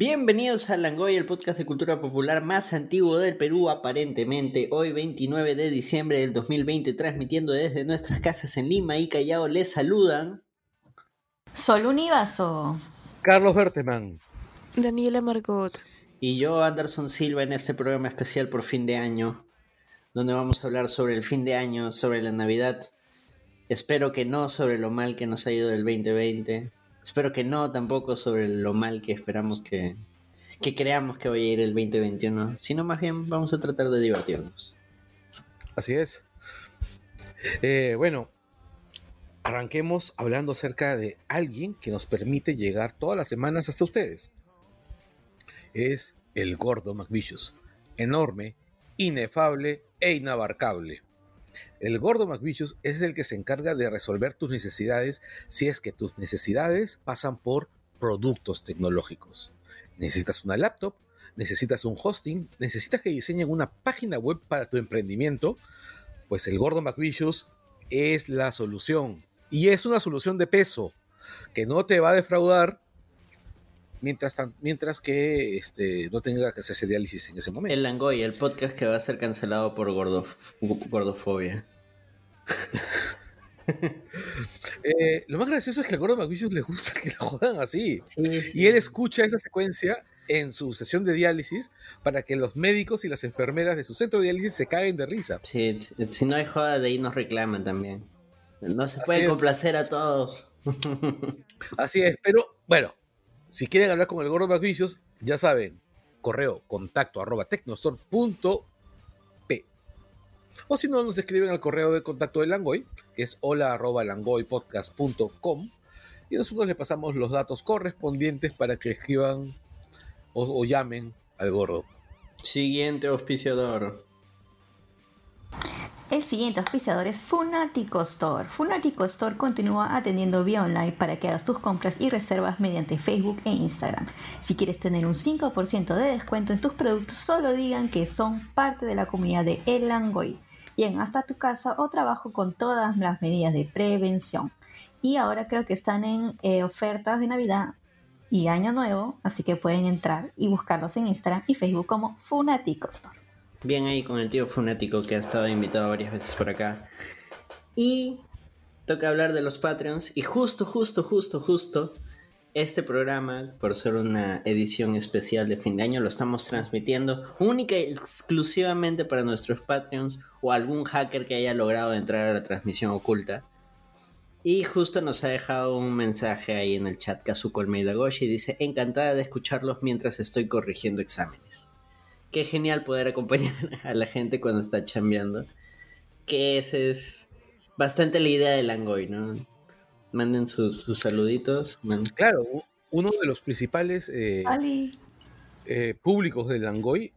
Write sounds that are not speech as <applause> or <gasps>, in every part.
Bienvenidos a Langoy, el podcast de cultura popular más antiguo del Perú, aparentemente. Hoy, 29 de diciembre del 2020, transmitiendo desde nuestras casas en Lima y Callao, les saludan. Sol Univaso. Carlos Berteman. Daniela Margot. Y yo, Anderson Silva, en este programa especial por fin de año, donde vamos a hablar sobre el fin de año, sobre la Navidad. Espero que no sobre lo mal que nos ha ido del 2020 Espero que no tampoco sobre lo mal que esperamos que, que creamos que vaya a ir el 2021, sino más bien vamos a tratar de divertirnos. Así es. Eh, bueno, arranquemos hablando acerca de alguien que nos permite llegar todas las semanas hasta ustedes. Es el gordo McVicious. Enorme, inefable e inabarcable. El gordo McVicious es el que se encarga de resolver tus necesidades si es que tus necesidades pasan por productos tecnológicos. Necesitas una laptop, necesitas un hosting, necesitas que diseñen una página web para tu emprendimiento, pues el gordo McVicious es la solución. Y es una solución de peso que no te va a defraudar mientras, mientras que este, no tenga que hacerse diálisis en ese momento. El Langoy, el podcast que va a ser cancelado por gordofobia. <laughs> Eh, lo más gracioso es que al gordo McVicious le gusta que lo jodan así. Y él escucha esa secuencia en su sesión de diálisis para que los médicos y las enfermeras de su centro de diálisis se caguen de risa. Sí, si no hay joda de ahí nos reclaman también. No se puede complacer a todos. Así es, pero bueno, si quieren hablar con el gordo McVicious, ya saben, correo contacto arroba o si no, nos escriben al correo de contacto de Langoy, que es hola arroba. Y nosotros le pasamos los datos correspondientes para que escriban o, llamen al gordo. Siguiente auspiciador. El siguiente auspiciador es Funatico Store. Funatico Store continúa atendiendo vía online para que hagas tus compras y reservas mediante Facebook e Instagram. Si quieres tener un 5% de descuento en tus productos, solo digan que son parte de la comunidad de El Langoy hasta tu casa o trabajo con todas las medidas de prevención. Y ahora creo que están en eh, ofertas de Navidad y Año Nuevo, así que pueden entrar y buscarlos en Instagram y Facebook como Funatico Store. Bien ahí con el tío Funático que ha estado invitado varias veces por acá. Y toca hablar de los Patreons y justo, justo, justo, justo este programa, por ser una edición especial de fin de año, lo estamos transmitiendo única y exclusivamente para nuestros Patreons o algún hacker que haya logrado entrar a la transmisión oculta. Y justo nos ha dejado un mensaje ahí en el chat Kazuko Almeida Goshi. Dice, encantada de escucharlos mientras estoy corrigiendo exámenes. Qué genial poder acompañar <laughs> a la gente cuando está chambeando. Que esa es bastante la idea del Langoy, ¿no? Manden sus, saluditos. Claro, uno de los principales eh, eh, públicos del Langoy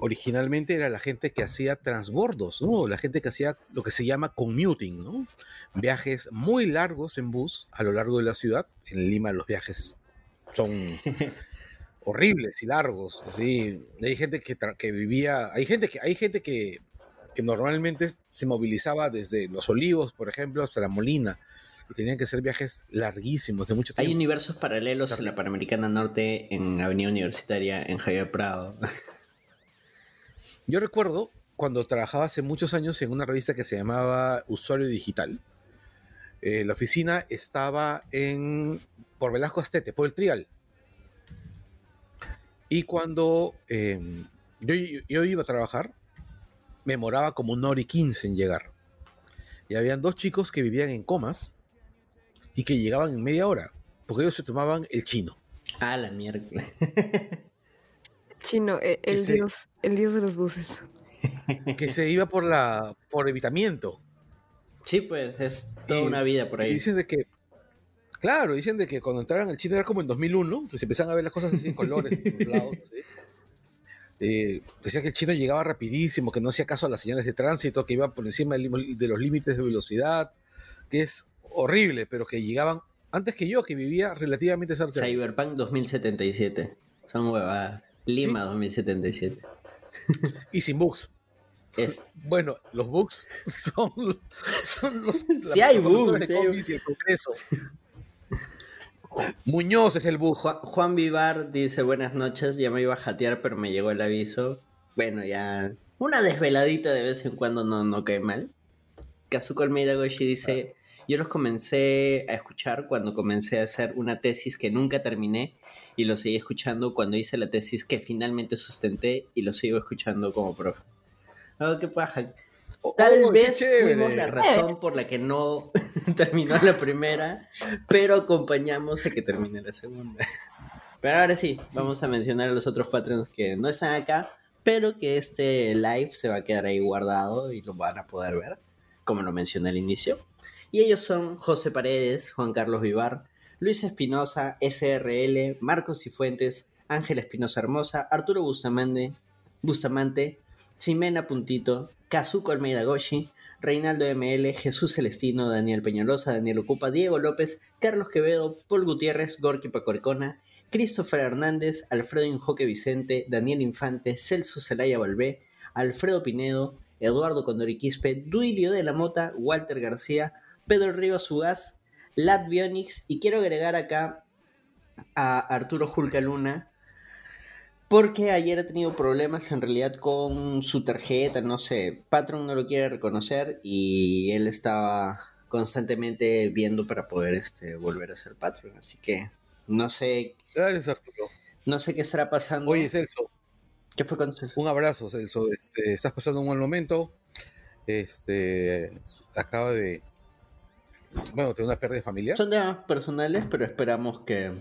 originalmente era la gente que hacía transbordos, ¿no? La gente que hacía lo que se llama commuting, ¿no? Viajes muy largos en bus a lo largo de la ciudad. En Lima los viajes son <laughs> horribles y largos. Hay gente que, que, vivía, hay gente que, hay gente que, que normalmente se movilizaba desde Los Olivos, por ejemplo, hasta La Molina y tenían que ser viajes larguísimos, de mucho tiempo. Hay universos paralelos en la Panamericana Norte, en Avenida Universitaria, en Javier Prado. <laughs> Yo recuerdo cuando trabajaba hace muchos años en una revista que se llamaba Usuario Digital. Eh, la oficina estaba en por Velasco Astete, por el Trial. Y cuando em, yo, yo, iba a trabajar, me moraba como una hora y quince en llegar. Y habían dos chicos que vivían en comas y que llegaban en media hora, porque ellos se tomaban el chino. Ah, la mierda. Chino, e, el, dios, el dios de los buses. Que se iba por la por evitamiento. Sí, pues es toda una vida por ahí. Dicen de que, claro, dicen de que cuando entraron al chino era como en 2001, pues empezaron a ver las cosas así en colores, lados, eh, decía que el chino llegaba rapidísimo, que no hacía caso a las señales de tránsito, que iba por encima de los límites de velocidad, que es horrible, pero que llegaban antes que yo, que vivía relativamente cerca. Cyberpunk 2077. Son huevadas. Lima 2077. Y sin bugs. Es... Bueno, los bugs <laughs> son, son los. Sí, hay bugs. Sí hay... el Congreso. Muñoz es el. Juan, Juan Vivar dice buenas noches, ya me iba a jatear, pero me llegó el aviso. Bueno, ya una desveladita de vez en cuando no, no cae mal. Kazuko Almeida Goshi dice, yo los comencé a escuchar cuando comencé a hacer una tesis que nunca terminé y lo seguí escuchando cuando hice la tesis que finalmente sustenté y lo sigo escuchando como profe. Oh, qué paja. Tal Oh, vez fuimos la razón por la que no <laughs> terminó la primera, pero acompañamos a que termine la segunda. Pero ahora sí, vamos a mencionar a los otros patrons que no están acá, pero que este live se va a quedar ahí guardado y lo van a poder ver, como lo mencioné al inicio. Y ellos son José Paredes, Juan Carlos Vivar, Luis Espinosa, SRL, Marcos Cifuentes, Ángel Espinosa Hermosa, Arturo Bustamante, Bustamante, Ximena Puntito, Kazuko Almeida Goshi, Reinaldo ML, Jesús Celestino, Daniel Peñalosa, Daniel Ocupa, Diego López, Carlos Quevedo, Paul Gutiérrez, Gorky Pacoricona, Christopher Hernández, Alfredo Injoque Vicente, Daniel Infante, Celso Zelaya Valvé, Alfredo Pinedo, Eduardo Condori Quispe, Duilio de la Mota, Walter García, Pedro Rivas Ugaz, Lat Bionix, y quiero agregar acá a Arturo Julca Luna, porque ayer ha tenido problemas en realidad con su tarjeta, no sé, Patron no lo quiere reconocer y él estaba constantemente viendo para poder este, volver a ser Patron, así que no sé, Gracias, Arturo. no sé qué estará pasando. Oye, Celso, ¿qué fue con su- un abrazo, Celso. Este, estás pasando un buen momento. Este, acaba de. Bueno, tener una pérdida familiar. Son temas personales, pero esperamos que,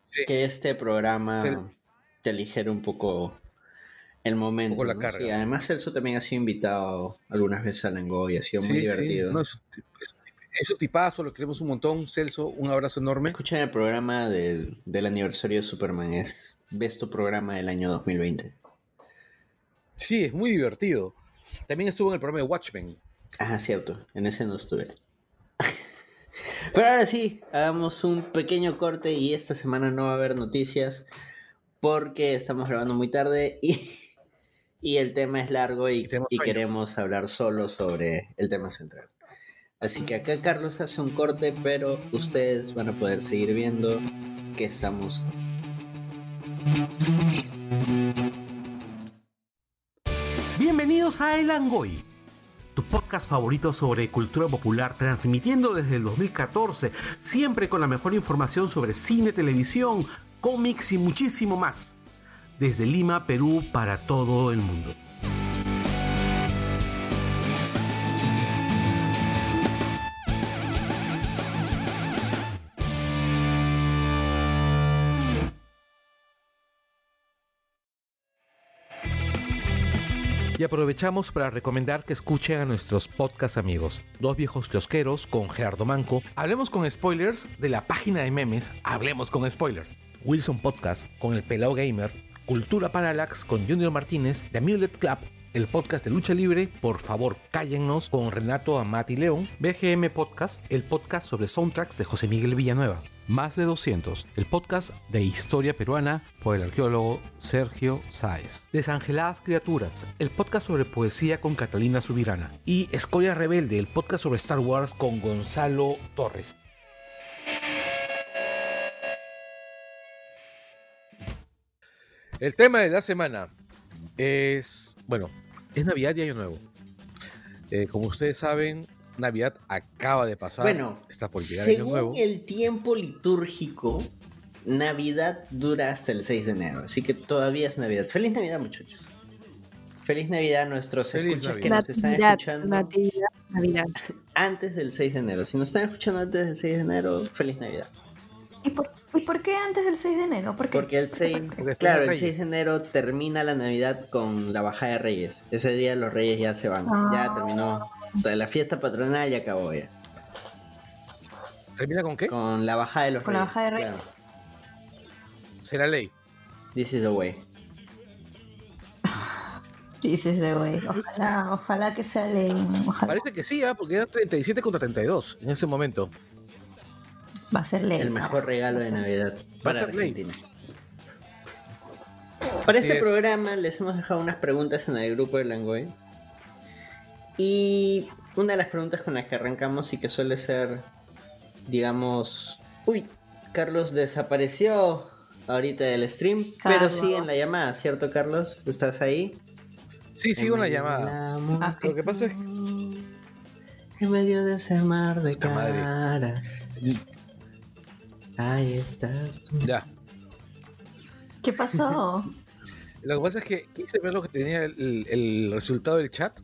Sí. que este programa. Te aligere un poco el momento. Poco la ¿no? carga, Sí, además, Celso también ha sido invitado algunas veces a Lengo y ha sido muy Sí, sí. divertido. No, es, un es un tipazo, lo queremos un montón. Celso, un abrazo enorme. Escuchen el programa del, del aniversario de Superman, es ves tu programa del año 2020. Sí, es muy divertido. También estuvo en el programa de Watchmen. Ah, cierto, en ese no estuve. <laughs> Pero ahora sí, hagamos un pequeño corte y esta semana no va a haber noticias porque estamos grabando muy tarde y, y el tema es largo y, Y queremos hablar solo sobre el tema central. Así que acá Carlos hace un corte, pero ustedes van a poder seguir viendo que estamos Bienvenidos a El Angoy, tu podcast favorito sobre cultura popular, transmitiendo desde el 2014, siempre con la mejor información sobre cine, televisión, cómics y muchísimo más. Desde Lima, Perú, para todo el mundo. Aprovechamos para recomendar que escuchen a nuestros podcast amigos, Dos Viejos Kiosqueros con Gerardo Manco, Hablemos con Spoilers de la página de memes Hablemos con Spoilers, Wilson Podcast con El Pelao Gamer, Cultura Parallax con Junior Martínez, The Amulet Club, el podcast de lucha libre, por favor cállennos con Renato Amati León, BGM Podcast, el podcast sobre soundtracks de José Miguel Villanueva, Más de 200, el podcast de historia peruana por el arqueólogo Sergio Sáez, Desangeladas Criaturas, el podcast sobre poesía con Catalina Subirana, y Escoria Rebelde, el podcast sobre Star Wars con Gonzalo Torres. El tema de la semana es, bueno, es Navidad y Año Nuevo. Eh, como ustedes saben, Navidad acaba de pasar. Bueno, está por llegar Año según Nuevo. el tiempo litúrgico, Navidad dura hasta el 6 de enero, así que todavía es Navidad. Feliz Navidad, muchachos. Feliz Navidad a nuestros Feliz escuchas que nos están Natividad, escuchando natividad, Navidad. <laughs> antes del 6 de enero. Si nos están escuchando antes del 6 de enero, feliz Navidad. ¿Y por, ¿Y por qué antes del 6 de enero? ¿Por qué? Porque el <laughs> 6, Porque después claro, de el Reyes. 6 de enero termina la Navidad con la bajada de Reyes. Ese día los Reyes ya se van. Ya terminó. La fiesta patronal ya acabó ya. ¿Termina con qué? Con la bajada de los Con la Reyes. bajada de Reyes. claro. Será ley. This is the way. Dices de güey. Ojalá, ojalá que sea ley. Ojalá. Parece que sí, ¿ah? porque era 37 contra 32 en ese momento. Va a ser ley. El mejor regalo de Navidad para ser ley. Argentina. Para Así este es. programa les hemos dejado unas preguntas en el grupo de Langoy. Y una de las preguntas con las que arrancamos y que suele ser, digamos... Uy, Carlos desapareció ahorita del stream, pero sigue en la llamada, ¿cierto, Carlos? ¿Estás ahí? Sí, sigo en la llamada. llamada. Lo que pasa es En medio de ese mar de madre. cara. Ahí estás tú. Ya. ¿Qué pasó? <laughs> Lo que pasa es que quise ver lo que tenía el, el resultado del chat.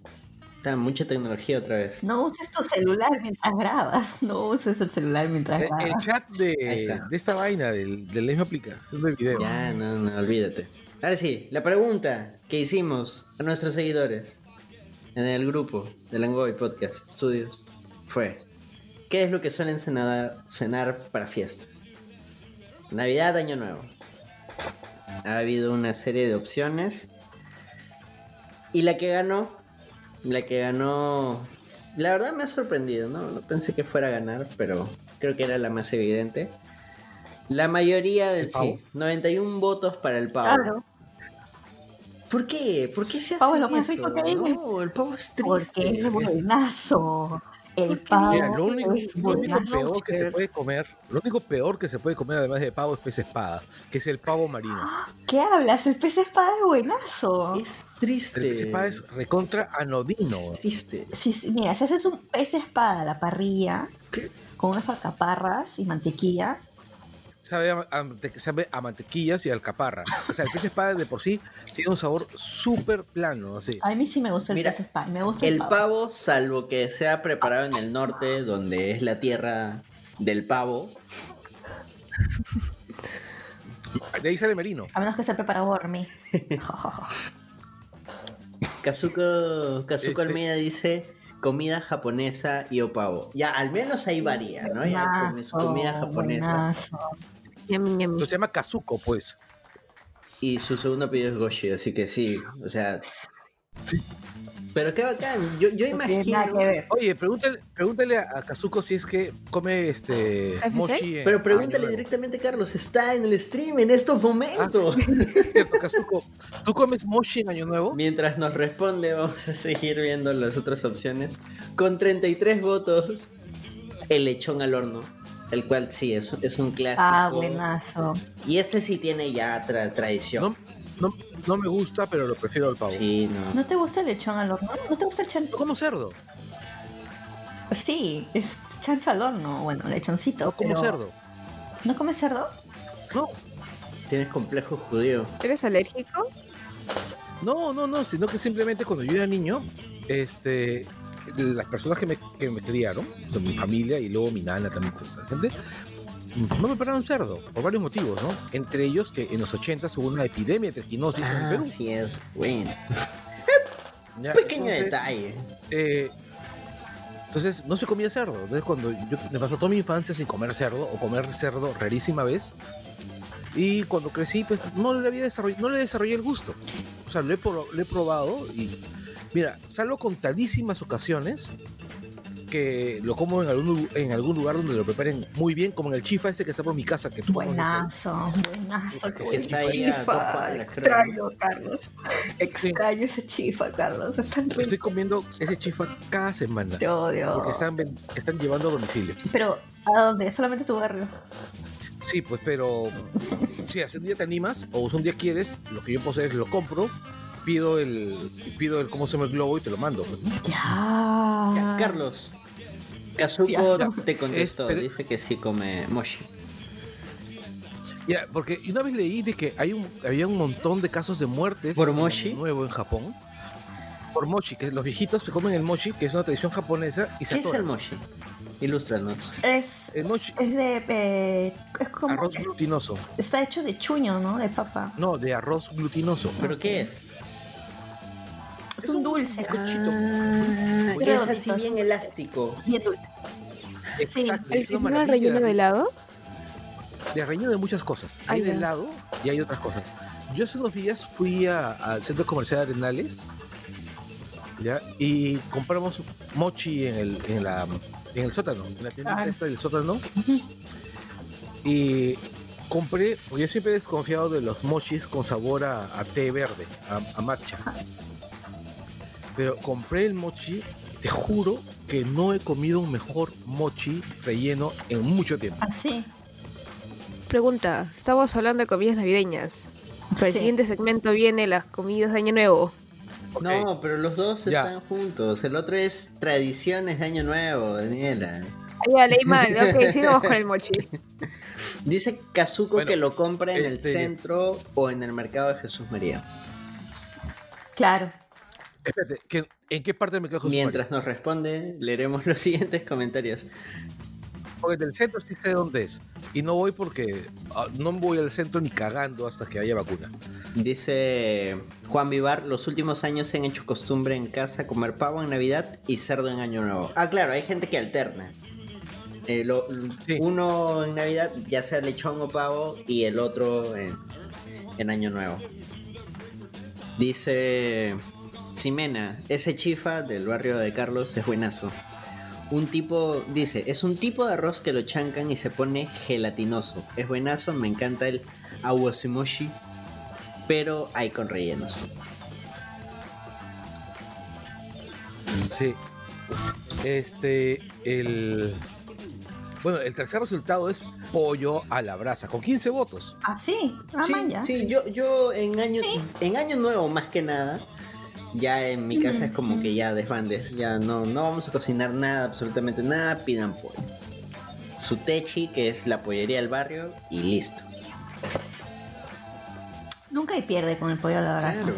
Está mucha tecnología otra vez. No uses tu celular mientras grabas. <laughs> No uses el celular mientras El, el grabas. chat de, esta vaina, del, de la misma aplicación de video. Ya, no, no, olvídate. Ahora sí, la pregunta que hicimos a nuestros seguidores en el grupo de Langoy Podcast Studios fue: ¿Qué es lo que suelen cenar, cenar para fiestas? Navidad, Año Nuevo. Ha habido una serie de opciones. Y la que ganó, la que ganó, la verdad me ha sorprendido, ¿no? No pensé que fuera a ganar, pero creo que era la más evidente. La mayoría de ¿El pavo? sí, 91 votos para el pavo. Claro, ¿Por qué? ¿Por qué se hace Pavo es lo más eso? rico que hay. No, el pavo es triste. porque es buenazo. El ¿Por qué? pavo Mira, lo único, es lo único buenazo. peor que se puede comer, lo único peor que se puede comer además de pavo es pez espada, que es el pavo marino. ¿Qué hablas? El pez espada es buenazo. Es triste. El pez espada es recontra anodino. Es triste. Sí, sí, mira, si haces un pez espada a la parrilla con unas alcaparras y mantequilla, Sabe a, a sabe a mantequillas y alcaparra. O sea, el pez espada de por sí tiene un sabor súper plano, así. a mí sí me gusta el Mira, pez espada. Me gusta el, El pavo. pavo, salvo que sea preparado en el norte, donde es la tierra del pavo. De ahí sale merino. A menos que sea preparado por mí. <laughs> Kazuko, Kazuko Este- Almeida dice comida japonesa y o pavo. Ya, al menos ahí varía, ¿no? Ya su comida japonesa. buenazo. Yami, yami. Entonces se llama Kazuko, pues. Y su segundo apellido es Goshi, así que sí, o sea. Sí. Pero qué bacán. Yo, yo No tiene imagino. nada que ver. Oye, pregúntale, pregúntale a Kazuko si es que come este mochi. en- Pero pregúntale Año Nuevo. directamente, Carlos. Está en el stream en estos momentos. Cierto, Kazuko, ¿tú comes mochi en Año Nuevo? Mientras nos responde, vamos a seguir viendo las otras opciones. Con 33 votos, el lechón al horno. El cual sí, es, es un clásico. Ah, buenazo. Y este sí tiene ya tra- tradición. No, no, no me gusta, pero lo prefiero al pavo. Sí, no. ¿No te gusta el lechón al horno? ¿No te gusta el chancho? Como cerdo, Sí, es chancho al horno. Bueno, lechoncito. no como pero- cerdo. ¿No comes cerdo? No, Tienes complejo judío. ¿Eres alérgico? no, no, no, sino que simplemente cuando yo era niño, este, las personas que me, que me criaron, o sea, mi familia y luego mi nana también, esa gente, no me pararon cerdo, por varios motivos, ¿no? Entre ellos que en los 80 hubo una epidemia de triquinosis en Ah, Perú. cierto. Bueno, <laughs> ¿ya? pequeño Entonces, detalle. eh, entonces no se comía cerdo. Entonces cuando yo me pasó toda mi infancia sin comer cerdo o comer cerdo rarísima vez. Y cuando crecí, pues no le había desarrollado, no le desarrollé el gusto. O sea, lo he, lo he probado y mira, salvo contadísimas ocasiones que lo como en algún, en algún lugar donde lo preparen muy bien, como en el chifa ese que está por mi casa, que tú conoces. Buenazo, buenazo. Que está ahí chifa. Extraño, Carlos. Extraño ese chifa, Carlos. Es tan rico. Estoy comiendo ese chifa cada semana. Te odio. Porque están, están llevando a domicilio. Pero, ¿a dónde? Solamente tu barrio. Sí, pues, pero <laughs> si hace un día te animas o un día quieres, lo que yo puedo hacer es lo compro, pido el, pido el cómo se llama el globo y te lo mando. Ya. Ya, Carlos. Kazuko Ya. te contestó, Es- pero- dice que sí come moshi. Ya, porque una vez leí de que hay un, había un montón de casos de muertes ¿Por en mochi? nuevo en Japón. Por mochi, que los viejitos se comen el mochi, que es una tradición japonesa, y se ¿Qué es el moshi? Ilústranos. Es, El mochi, es de. eh, es como. arroz glutinoso. Está hecho de chuño, ¿no? De papa. No, de arroz glutinoso. ¿Pero qué es? Es, un dulce. bizcochito. Ah, que es así bien sí. elástico. Bien dulce. Sí. Exacto, ¿El que tiene maravilla relleno de- de helado? de relleno de muchas cosas. Hay de helado y hay otras cosas. Yo hace unos días fui al centro comercial Arenales ¿ya? y compramos mochi en el, en la, en el sótano, en la tienda Ah. esta del sótano. Y compré, porque yo siempre he desconfiado de los mochis con sabor a, a té verde, a, a matcha. Pero compré el mochi, te juro que no he comido un mejor mochi relleno en mucho tiempo. Así. Pregunta, estamos hablando de comidas navideñas. Pero el Sí. siguiente segmento viene las comidas de Año Nuevo. No, pero los dos Ya. están juntos. El otro es tradiciones de Año Nuevo, Daniela. Ah, ya, leí mal. Ok, <laughs> sigamos con el mochi. Dice Kazuko Bueno, que lo compra en el este- centro o en el mercado de Jesús María. Claro. Espérate, ¿qué- ¿en qué parte del mercado Jesús Mientras nos responde, leeremos <laughs> los siguientes comentarios. Porque del centro sí sé dónde es. Y no voy porque ah, no voy al centro ni cagando hasta que haya vacuna. Dice Juan Vivar, los últimos años se han hecho costumbre en casa comer pavo en Navidad y cerdo en Año Nuevo. Ah, claro, hay gente que alterna. Eh, lo- Sí. Uno en Navidad, ya sea lechón o pavo, y el otro en, en Año Nuevo. Dice Ximena, ese chifa del barrio de Carlos es buenazo. Un tipo, dice, es un tipo de arroz que lo chancan y se pone gelatinoso. Es buenazo, me encanta el awasimoshi, pero hay con rellenos. Sí. Este, el. Bueno, el tercer resultado es pollo a la brasa, con 15 votos. Ah, sí. Ah, sí, man, ya. sí, yo, yo en año, en año nuevo más que nada, ya en mi casa es como que ya desbandes, ya no, no vamos a cocinar nada, absolutamente nada, pidan pollo. Su techi, que es la pollería del barrio, y listo. Nunca hay pierde con el pollo a la brasa. Claro.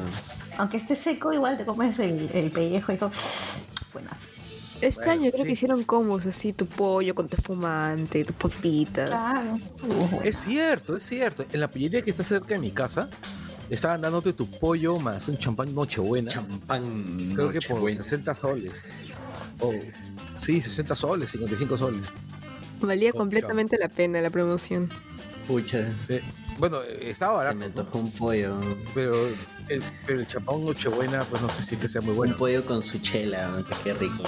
Aunque esté seco, igual te comes el, el pellejo y todo. Buenas. Este Bueno, año creo sí. que hicieron combos así, tu pollo con tu espumante, tus papitas. Claro. Es cierto, es cierto. En la pollería que está cerca de mi casa, estaban dándote tu pollo más un champán Nochebuena. Champán. Creo que por Nochebuena. 60 soles. Oh, sí, 60 soles, 55 soles. Valía Oh, completamente la pena la promoción. Pucha, Sí. Bueno, estaba se barato. me ¿no? antojó un pollo. Pero el, pero el champán Nochebuena, pues no sé si es que sea muy bueno. Un pollo con su chela, qué rico.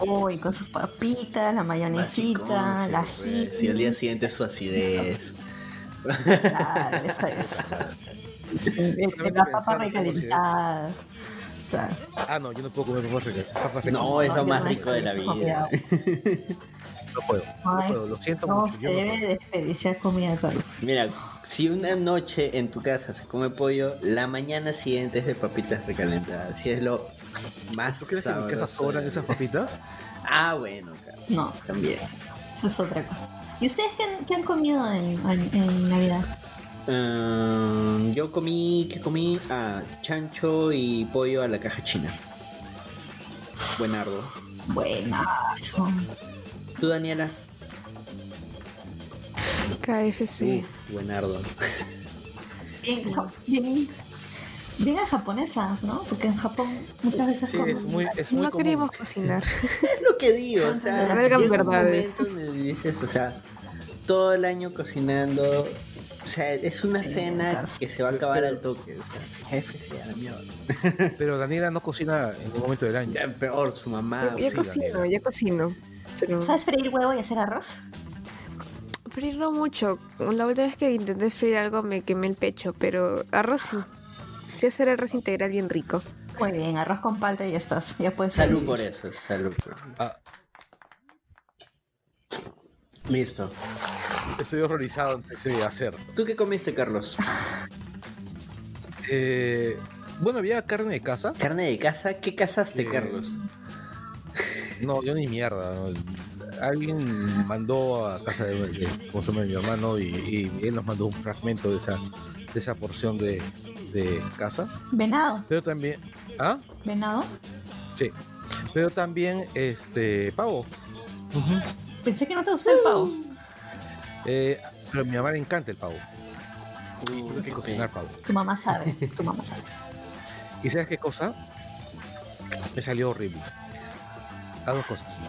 Uy, con sus papitas, la mayonesita, la sí, pues. Y al día siguiente su acidez. Claro, eso es. <laughs> El- La papa recalentada. Claro. Ah, no, yo no puedo comer papas ricas. No, es lo más rico de la vida. <laughs> No puedo. No Ay, puedo, lo siento No mucho. se no debe desperdiciar comida, Carlos. Mira, si una noche en tu casa se come pollo, la mañana siguiente es de papitas recalentadas. Si es lo más ¿Tú crees que en mi casa sobran esas papitas? Ah, bueno, claro, No, también. eso es otra cosa. ¿Y ustedes qué han, qué han comido en, en- en Navidad? Yo comí, ¿qué comí? Ah, chancho y pollo a la caja china. Buenardo. Buenazo. ¿Tú, Daniela? KFC. Uf, buenardo. Bien, japonesa, ¿no? Porque en Japón muchas veces Sí, es muy, es muy no común. queríamos cocinar. <laughs> Es lo que digo, o sea, llega un verdades. momento donde dices, o sea, todo el año cocinando, o sea, es una Sí, cena que se va a acabar al toque, o sea, KFC a la mierda. Pero Daniela no cocina en ningún momento del año. Ya, peor, su mamá. yo sí, cocino, Daniela. yo cocino. Pero ¿Sabes freír huevo y hacer arroz? freír no mucho. La última vez que intenté freír algo me quemé el pecho, pero arroz sí. Sí hacer arroz integral bien rico. Muy bien, arroz con palta y ya estás. Ya puedes Salud por eso, salud Ah, Listo. estoy horrorizado antes de hacer. ¿Tú qué comiste, Carlos? Eh, bueno, había carne de casa. ¿Carne de casa? ¿Qué casaste, Sí. Carlos? No, yo ni mierda. Alguien mandó a casa de, de- ¿cómo se llama? mi hermano y, y él nos mandó un fragmento de esa, de esa porción de, de casa. Venado. Pero también. ¿Ah? Venado. Sí. Pero también este pavo. Pensé que no te gustaba el pavo. Eh, pero a mi mamá le encanta el pavo. Tuve que ok. cocinar pavo. Tu mamá sabe. Tu mamá sabe. ¿Y sabes qué cosa? Me salió horrible. Las dos cosas.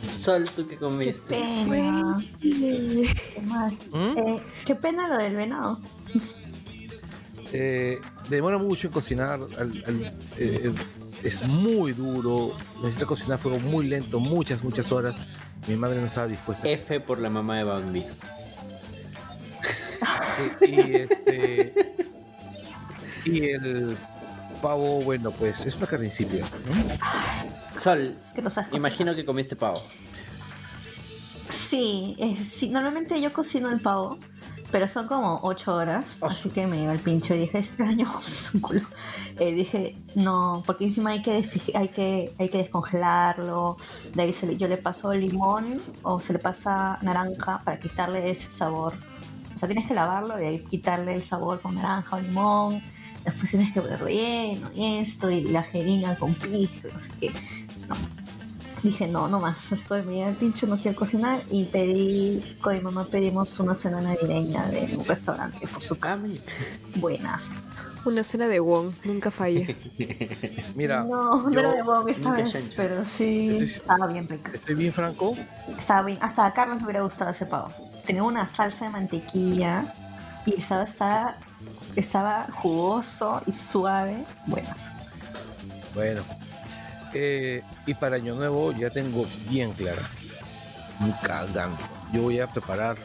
Sol, ¿tú Qué comiste? pena. Qué mal. ¿Mm? Eh, qué pena lo del venado. Eh, demora mucho en cocinar. al- al- eh, es muy duro. Necesita cocinar a fuego muy lento, muchas, muchas horas. Mi madre no estaba dispuesta. F por la mamá de Bambi. Y, y, este. Y el pavo, bueno, pues es una carne insípida. ¿no? Sol, imagino que comiste pavo. Sí, eh, sí, normalmente yo cocino el pavo, pero son como 8 horas, Oh. así que me iba el pincho y dije, este año <laughs> es un culo. Eh, dije, no, porque encima hay que, hay que, hay que descongelarlo, de ahí se le- yo le paso limón o se le pasa naranja para quitarle ese sabor. O sea, tienes que lavarlo y ahí quitarle el sabor con naranja o limón. Después tienes que poner relleno y esto, y la jeringa con pijo, no sé qué. No. Dije, no, no más, estoy medio el pincho, no quiero cocinar. Y pedí, con mi mamá pedimos una cena navideña de un restaurante por su casa. Buenas. Una cena de Wong, nunca falla. <laughs> Mira, no, no era de Bob esta vez, chancho. pero sí. estaba bien rica. estoy bien franco. Estaba bien, hasta a Carlos le hubiera gustado ese pavo. Tenía una salsa de mantequilla y estaba, estaba, estaba jugoso y suave. Buenas. Bueno. Eh, y para Año Nuevo ya tengo bien clara. Ni cagando. Yo voy a preparar,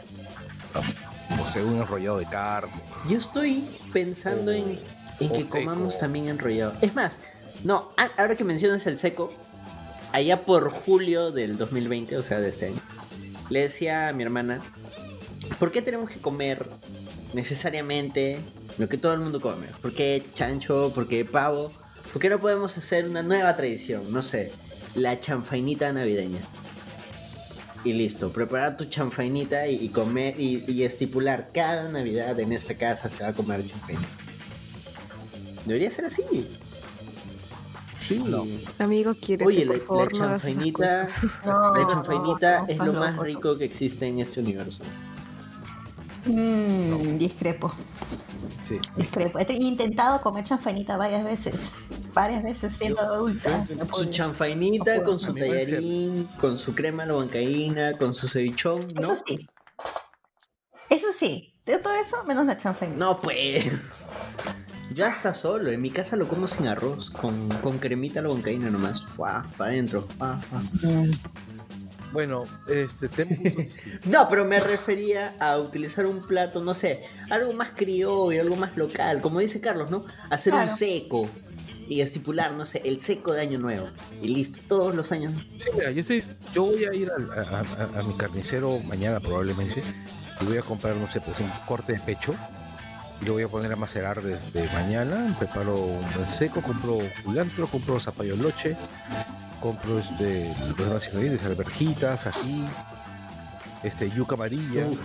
no sé, un enrollado de carne. Yo estoy pensando en, en O que seco. comamos también enrollado. Es más, no, ahora que mencionas el seco, allá por julio del 2020, o sea, de este año, le decía a mi hermana, ¿por qué tenemos que comer necesariamente lo que todo el mundo come? ¿Por qué chancho? ¿Por qué pavo? ¿Por qué no podemos hacer una nueva tradición? No sé, la chanfainita navideña. Y listo, preparar tu chanfainita y, y comer y, y estipular cada Navidad en esta casa se va a comer chanfainita. Debería ser así. Sí. No. Amigo, quiere Oye, por la, favor, la no hagas esas chanfainita. No, la chanfainita no, es lo más rico que existe en este universo. Mm, Discrepo, Sí. discrepo. He intentado comer chanfainita varias veces. Varias veces siendo adulta. yo- No Su chanfainita No con su tallarín, con su crema a la bancaína, con su cevichón, ¿no? Eso sí. Eso sí. De todo eso, menos la chanfainita. No, pues. Yo hasta solo, en mi casa lo como sin arroz, con, con cremita a la bancaína nomás. Fuá, para adentro. fuá, fuá. Mm. Bueno, este tenemos <laughs> No, pero me refería a utilizar un plato, no sé, algo más criollo, algo más local, como dice Carlos, ¿no? Hacer un Claro. seco y estipular, no sé, el seco de Año Nuevo. Y listo, todos los años. Sí, mira, yo, estoy, yo voy a ir al- a, a- a mi carnicero mañana probablemente y voy a comprar, no sé, pues un corte de pecho y lo voy a poner a macerar desde mañana. Preparo un buen seco, compro culantro, compro zapallo loche, compro este, los demás ingredientes, alberjitas, aquí, este, yuca amarilla. Uf,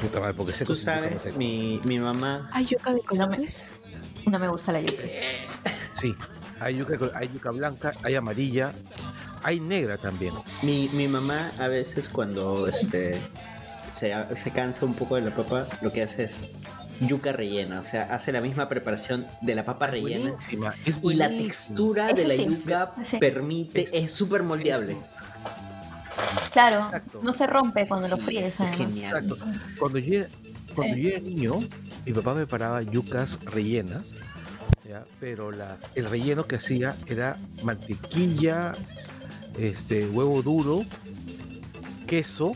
Puta madre, porque seco tú sabes, no seco. mi, mi mamá. ¿Hay yuca de colores? No me gusta la yuca. Sí, hay yuca, hay yuca blanca, hay amarilla, hay negra también. Mi, mi mamá a veces cuando este se, se cansa un poco de la papa, lo que hace es yuca rellena, o sea, hace la misma preparación de la papa rellena. Buenísima, es Y la textura de la sí, yuca sí. permite, Es- es súper moldeable. Claro, Exacto. no se rompe cuando lo fríes. es genial. Exacto. Cuando yo, era- cuando Sí. yo era niño, mi papá me paraba yucas rellenas, ¿ya? pero la, el relleno que hacía era mantequilla, este, huevo duro, queso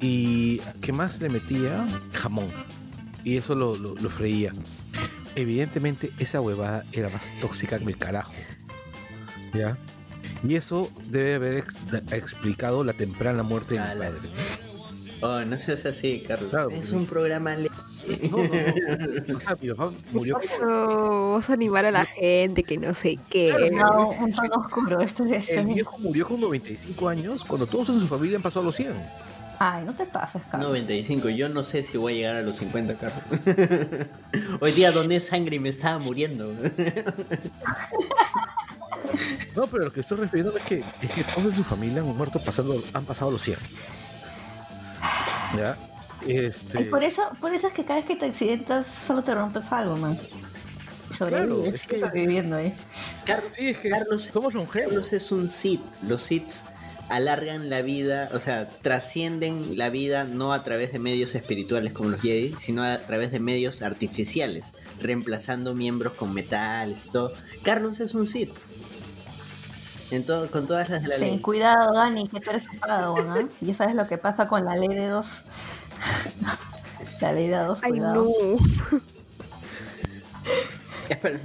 y ¿qué más le metía? Jamón. Y eso lo, lo, lo freía. Evidentemente esa huevada era más tóxica que el carajo. ¿Ya? Y eso debe haber ex- explicado la temprana muerte de mi padre. Oh, no seas así, Carlos. Claro, es un programa le- No, no, no. O sea, mi papá murió Eso, vas a animar a la gente que no sé qué. No, un tono oscuro. Esto es El viejo murió con 95 años cuando todos en su familia han pasado los 100. Ay, no te pases, Carlos. 95. Yo no sé si voy a llegar a los 50, Carlos. <laughs> Hoy día doné sangre y me estaba muriendo. <laughs> No, pero lo que estoy refiriendo es que, es que todos en su familia han muerto pasando, han pasado los 100. <sighs> ¿Ya? Este, Y por eso, por eso es que cada vez que te accidentas solo te rompes algo, man. Sobrevives, Claro, es que- sobreviviendo, ¿eh? Carlos, sí, es que Carlos- somos longevos. Carlos es un Sith. Los Siths alargan la vida, o sea, trascienden la vida no a través de medios espirituales como los Jedi, sino a través de medios artificiales, reemplazando miembros con metales y todo. Carlos es un Sith. En todo, con todas las de la Sí, ley. cuidado, Dani, que tú eres un padawan, ¿no? Ya sabes lo que pasa con la ley de dos. <laughs> la ley de dos, Ay, cuidado. no. Espera,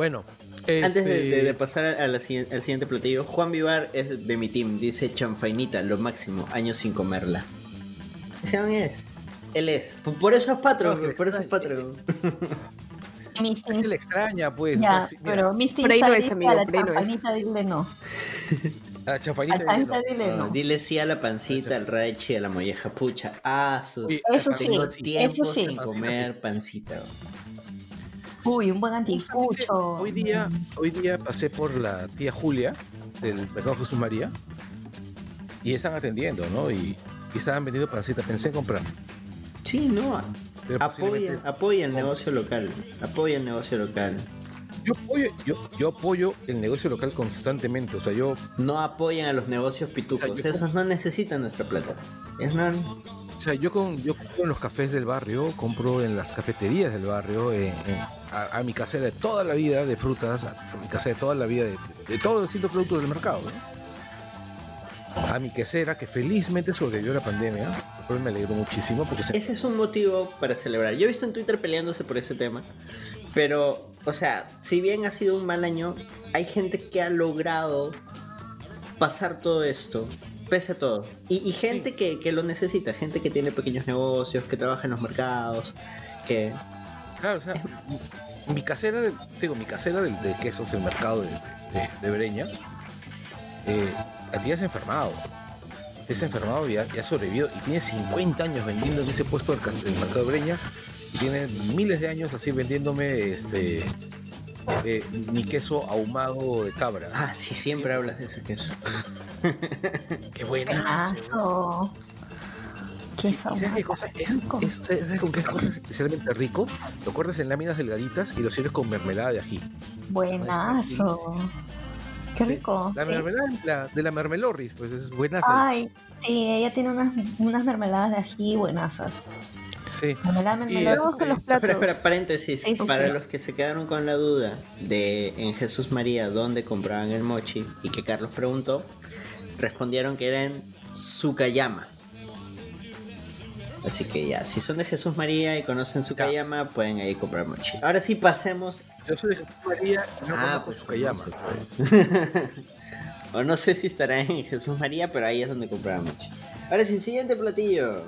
Bueno, Antes de, Este, de- de pasar a la al siguiente platillo, Juan Vivar es de mi team. Dice chanfainita, lo máximo, años sin comerla. Ese man es. Él es. Por- Por eso es Patreon, No, por eso es. <laughs> Mis Es que la extraña, pues. ya, así, pero Misty Por ahí no es, amigo, a la por ahí no es. champanita dile no. <laughs> a la chafainita. A la champanita no. dile No, no. dile sí a la pancita, al raichi, a la molleja. Pucha, ah, su... Eso sí, Tengo pancita tiempo eso sí. sin Pancita, comer pancita. Uy, un buen anticucho. Hoy día, hoy día pasé por la tía Julia del mercado Jesús María y están atendiendo, ¿no? Y, y estaban vendiendo pancita. Pensé en comprar. Sí, no. pero Apoya, el negocio local. Apoya el negocio local. Yo apoyo, yo, yo apoyo el negocio local constantemente. O sea, yo No apoyan a los negocios pitucos. O sea, yo- Esos no necesitan nuestra plata. Es no. O sea, yo, con, yo compro en los cafés del barrio, compro en las cafeterías del barrio, a, mi casera de toda la vida de frutas, a, mi casera de toda la vida de, todos los distintos productos del mercado. A mi quesera que felizmente sobrevivió la pandemia, cual me alegro muchísimo porque se- Ese es un motivo para celebrar. Yo he visto en Twitter peleándose por ese tema. Pero, o sea, si bien ha sido un mal año, hay gente que ha logrado pasar todo esto, pese a todo. Y, y gente que, que lo necesita, gente que tiene pequeños negocios, que trabaja en los mercados, que... Claro, o sea, mi- mi casera, de, digo, mi casera de, de quesos del mercado de, de- de Breña, eh, la tía se ha enfermado. Ha enfermado y ha, y ha sobrevivido y tiene 50 años vendiendo en ese puesto del, del mercado de Breña y tiene miles de años así vendiéndome este eh, mi queso ahumado de cabra. Ah, sí, siempre hablas de ese queso. <laughs> qué buenazo. ¿Y ¿Sabes qué cosa? Es, rico. es- ¿Sabes con qué cosa es especialmente rico? Lo cortas en láminas delgaditas y lo sirves con mermelada de ají. Buenazo. Qué Sí, rico. La sí. mermelada la- de la mermelorris, pues es buena. Ay, sí, ella tiene unas, unas mermeladas de ají buenazas. Sí. Y con los platos. Espera, espera, paréntesis. Sí, sí, Para sí. los que se quedaron con la duda de en Jesús María dónde compraban el mochi y que Carlos preguntó, respondieron que era en Sukayama. Así que ya, si son de Jesús María y conocen Sukayama, pueden ahí comprar mochi. Ahora sí pasemos. Yo soy de Jesús María y no ah, conozco pues Sukayama. pues. <laughs> o no sé si estará en Jesús María, pero ahí es donde compraban mochi. Ahora sí, siguiente platillo.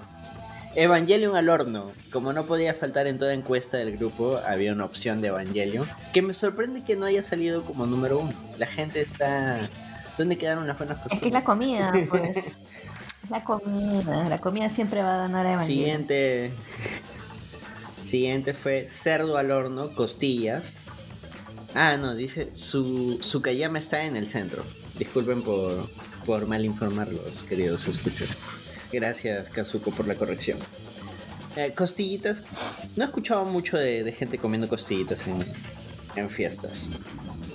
Evangelion al horno. Como no podía faltar en toda encuesta del grupo, había una opción de Evangelion. Que me sorprende que no haya salido como número uno. La gente está. ¿Dónde quedaron las buenas Es que es costumbres? la comida, <laughs> pues. Es la comida. La comida siempre va a ganar a Evangelion. Siguiente. Siguiente fue cerdo al horno, costillas. Ah, no, dice su Sukayama está en el centro. Disculpen por, por mal informarlos, queridos escuchas. Gracias, Kazuko, por la corrección. Eh, costillitas. No he escuchado mucho de, de gente comiendo costillitas en, en fiestas.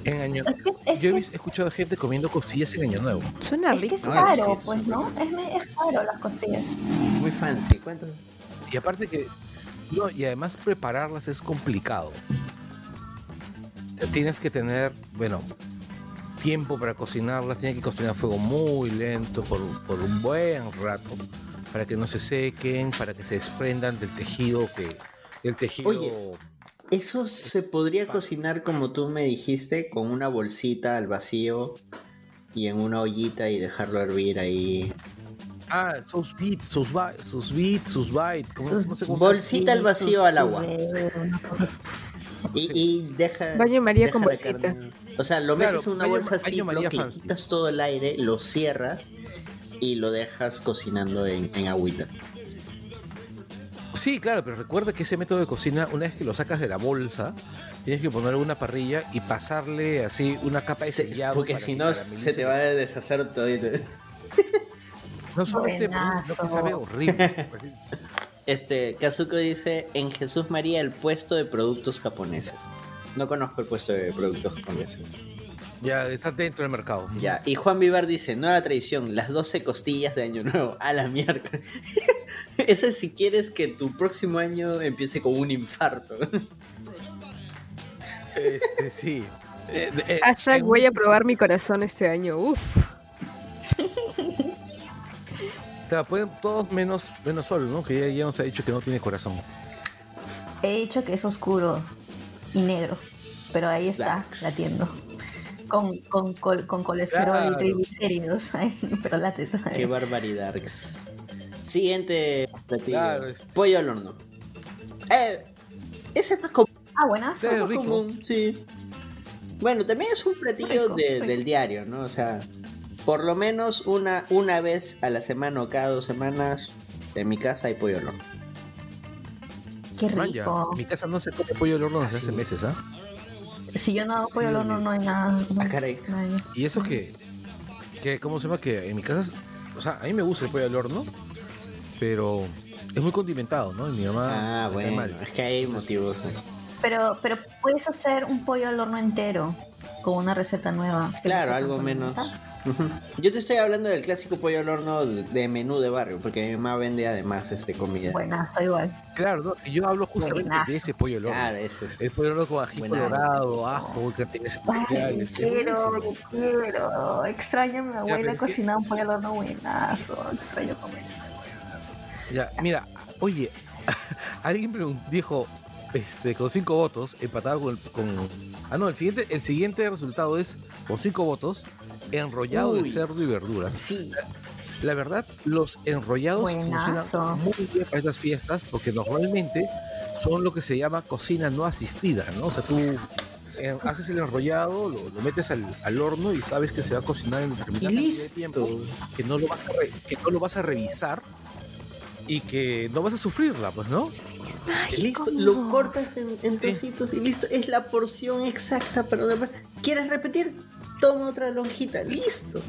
En año... Es que, es Yo he que vis- he escuchado gente comiendo costillas en Año Nuevo. Suena Es que rico. es caro, pues, es ¿no? Es, caro las costillas. Muy fancy. ¿Cuántos? Y aparte que... No, y además prepararlas es complicado. Tienes que tener, bueno, tiempo para cocinarlas. Tienes que cocinar a fuego muy lento por, por un buen rato. Para que no se sequen, para que se desprendan del tejido que... El tejido... Oye, Eso se podría cocinar como tú me dijiste, con una bolsita al vacío y en una ollita y dejarlo hervir ahí. Ah, sus beats, sus bite, sus beats, sus bite. ¿cómo- Sus no sé cómo- Bolsita al vacío al agua. Y, y deja. Baño María deja con bolsita. carne. O sea, lo Claro, metes en una bolsa así, le quitas todo el aire, lo cierras y lo dejas cocinando en, en agüita. Sí, claro, pero recuerda que ese método de cocina, una vez que lo sacas de la bolsa, tienes que ponerle una parrilla y pasarle así una capa de Se- sellado. porque si no, se te va a deshacer todo. <laughs> No solamente por eso, sino que sabe horrible. Este, Kazuko dice: En Jesús María, el puesto de productos japoneses. No conozco el puesto de productos japoneses. ya está dentro del mercado. Ya, y Juan Vivar dice, nueva tradición, las 12 costillas de Año Nuevo, a la mierda. <laughs> Ese es si quieres que tu próximo año empiece con un infarto. Este, sí. <laughs> Eh, eh, Hashtag en- voy a probar mi corazón este año. Uf. o sea, pueden todos menos, menos Sol, ¿no? Que ya, ya nos ha dicho que no tiene corazón. He dicho que es oscuro y negro. pero ahí está, latiendo. Con, con, col- con colesterol Claro. y triglicéridos, <laughs> pero late todavía. Qué barbaridad. Siguiente platillo. Claro, es- Pollo al horno. Eh, ese es más común. Ah, buenas. Sí, más rico. común, sí. Bueno, también es un platillo Rico, de- rico. del diario, ¿no? O sea, por lo menos una, una vez a la semana o cada dos semanas en mi casa hay pollo al horno. Qué Vaya, rico. en mi casa no se come pollo al horno desde Ah, hace meses, ¿ah? Si yo no hago pollo al horno, no hay nada. Ah, caray. no hay- Y eso que, que, ¿cómo se llama? Que en mi casa, o sea, a mí me gusta el pollo al horno, pero es muy condimentado, ¿no? Y mi mamá Ah, bueno, mal. es que hay Entonces, motivos. ¿no? Pero, pero puedes hacer un pollo al horno entero con una receta nueva. Claro, algo menos. <laughs> Yo te estoy hablando del clásico pollo al horno de, menú de barrio, porque mi mamá vende además este comida. Buenazo, igual. Claro, ¿no? Yo hablo justamente Buenazo. de ese pollo al horno. Claro, eso es. El pollo al horno con ají Buenazo. colorado, ajo, que tiene especiales. es quiero, yo quiero. Extraño a mi abuela que- cocinaba un pollo al horno buenazo. Extraño comer. Ya, mira, oye, <laughs> alguien dijo, este, con cinco votos, empatado con, con- Ah, no, el siguiente, el siguiente resultado es, con cinco votos, enrollado Uy. de cerdo y verduras. Sí, La verdad, los enrollados Buenazo. funcionan muy bien para estas fiestas porque normalmente son lo que se llama cocina no asistida, ¿no? O sea, tú eh, haces el enrollado, lo, lo metes al, al horno y sabes que se va a cocinar en y determinada cantidad de listo. tiempo, que no lo vas a, re- que no lo vas a revisar y que no vas a sufrirla, pues, ¿no? Es mágico. Listo, lo cortas en, en trocitos y listo. Es la porción exacta para una- ¿Quieres repetir? Toma otra lonjita, listo.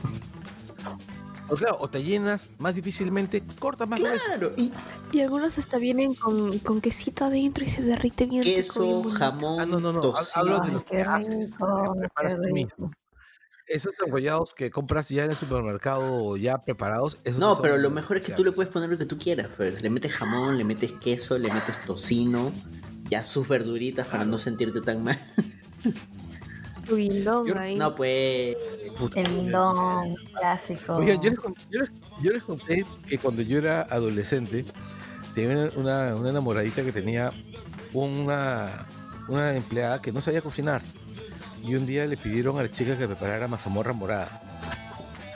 O claro, o te llenas más difícilmente, corta más. Claro, y Y algunos hasta vienen con, con quesito adentro y se derrite bien. rico, bien queso, jamón, Ah, no, no, no, hablo de lo que haces, lo preparas tú mismo. Esos enrollados que compras ya en el supermercado ya preparados. esos No, pero lo mejor es que tú le puedes poner lo que tú quieras. Pues. Le metes jamón, le metes queso, le metes tocino, ya sus verduritas para no sentirte tan mal. <laughs> Su guindón ahí. No, pues. Puta, El guindón clásico. Oigan, yo les, yo, les, yo les conté que cuando yo era adolescente tenía una, una enamoradita que tenía una, una empleada que no sabía cocinar. Y un día le pidieron a la chica que preparara mazamorra morada.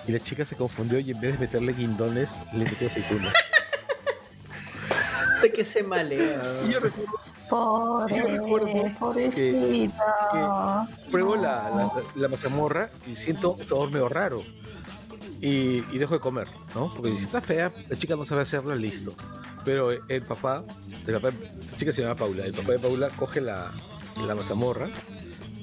Y la chica se confundió y en vez de meterle guindones, le metió aceitunas. De que se malea. Y yo recuerdo, Pobre, Yo recuerdo pobrecita. pruebo No. la, la, la mazamorra y siento un sabor medio raro. Y, y dejo de comer, ¿no? Porque dije, está fea, la chica no sabe hacerlo, listo. Pero el papá, el papá, la chica se llama Paula, el papá de Paula coge la, la mazamorra,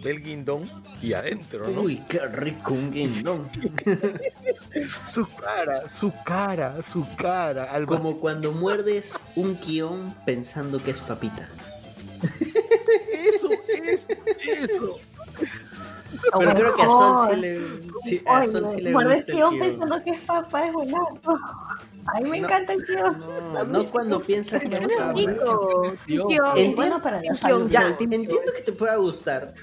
ve el guindón y adentro, ¿no? Uy, qué rico un guindón. <laughs> Su cara, su cara, su cara. Al Como cuando muerdes un guion pensando que es papita. Eso, eso, eso. Pero creo que a Sol sí le, sí, a Oye, Sol sí le gusta el guion pensando que es papá, es buenazo. A mí me No. encanta el guion. No, no cuando <laughs> piensas que es papá. rico. Entiendo- bueno para la Guión, salud. Ya, entiendo que te pueda gustar,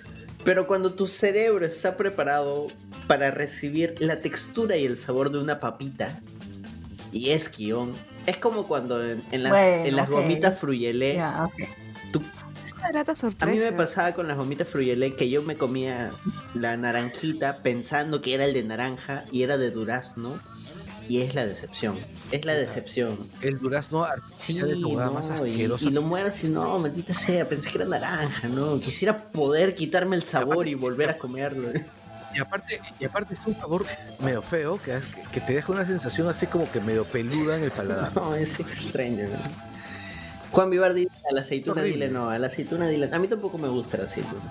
pero cuando tu cerebro está preparado para recibir la textura y el sabor de una papita, y es guion, es como cuando en, en las, Bueno, en las gomitas fruyelé, tú- Es una grata a sorpresa. mí me pasaba con las gomitas fruyelé que yo me comía la naranjita pensando que era el de naranja y era de durazno, y es la decepción, es la decepción. El durazno Sí, la huevada más no, y, asquerosa. y lo mueras y no, maldita sea, pensé que era naranja, no, quisiera poder quitarme el sabor y volver a comerlo. Y aparte, y aparte es un sabor medio feo que, que- te deja una sensación así como que medio peluda en el paladar. <laughs> No, es extraño. ¿no? Juan Vivardi, a la aceituna dile no, a la aceituna dile. A mí tampoco me gusta la aceituna.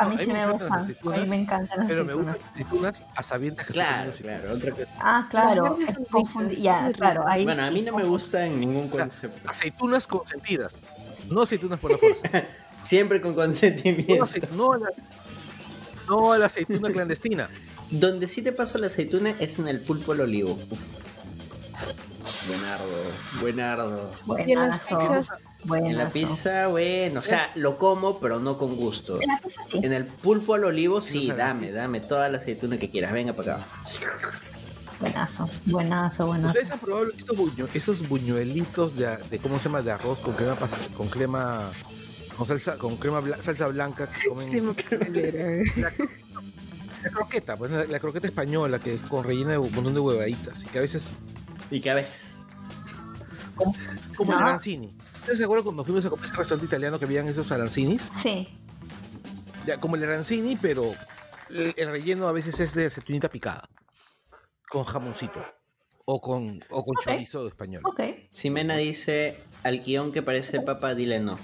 A mí sí me me gustan. A mí me encantan las Pero me aceitunas. gustan las aceitunas a sabiendas que Claro, comiendo claro. aceitunas. Otra. Ah, claro. Son Ya, claro. Ahí Bueno, a mí no me gusta en ningún O sea, concepto. aceitunas consentidas. No aceitunas por la fuerza. <laughs> Siempre con consentimiento. no a la, no a la aceituna clandestina. Donde sí te paso la aceituna es en el pulpo al olivo. Uf. Buenardo, buenardo. Y en las Buenazo. En la pizza, bueno, o sea, lo como, pero no con gusto. En la pizza sí. En el pulpo al olivo, sí, No dame, dame toda la aceituna que quieras. Venga para acá. Buenazo. Buenazo, buenazo. ¿Ustedes han probado estos, buño- estos buñuelitos de, de cómo se llama de arroz con crema con crema con salsa, con crema bla- salsa blanca que comen Crema pastelera. la croqueta, pues la, la croqueta española que es con rellena de un montón de huevaditas y que a veces Y que a veces. como el No. arancini. ¿Ustedes se acuerdan cuando fuimos a comer ese restaurante italiano que veían esos arancinis? Sí. Ya, como el arancini, pero el, el relleno a veces es de aceitunita picada. Con jamoncito. O con, o con chorizo español. Ok. Ximena dice, al guion que parece papa, dile no.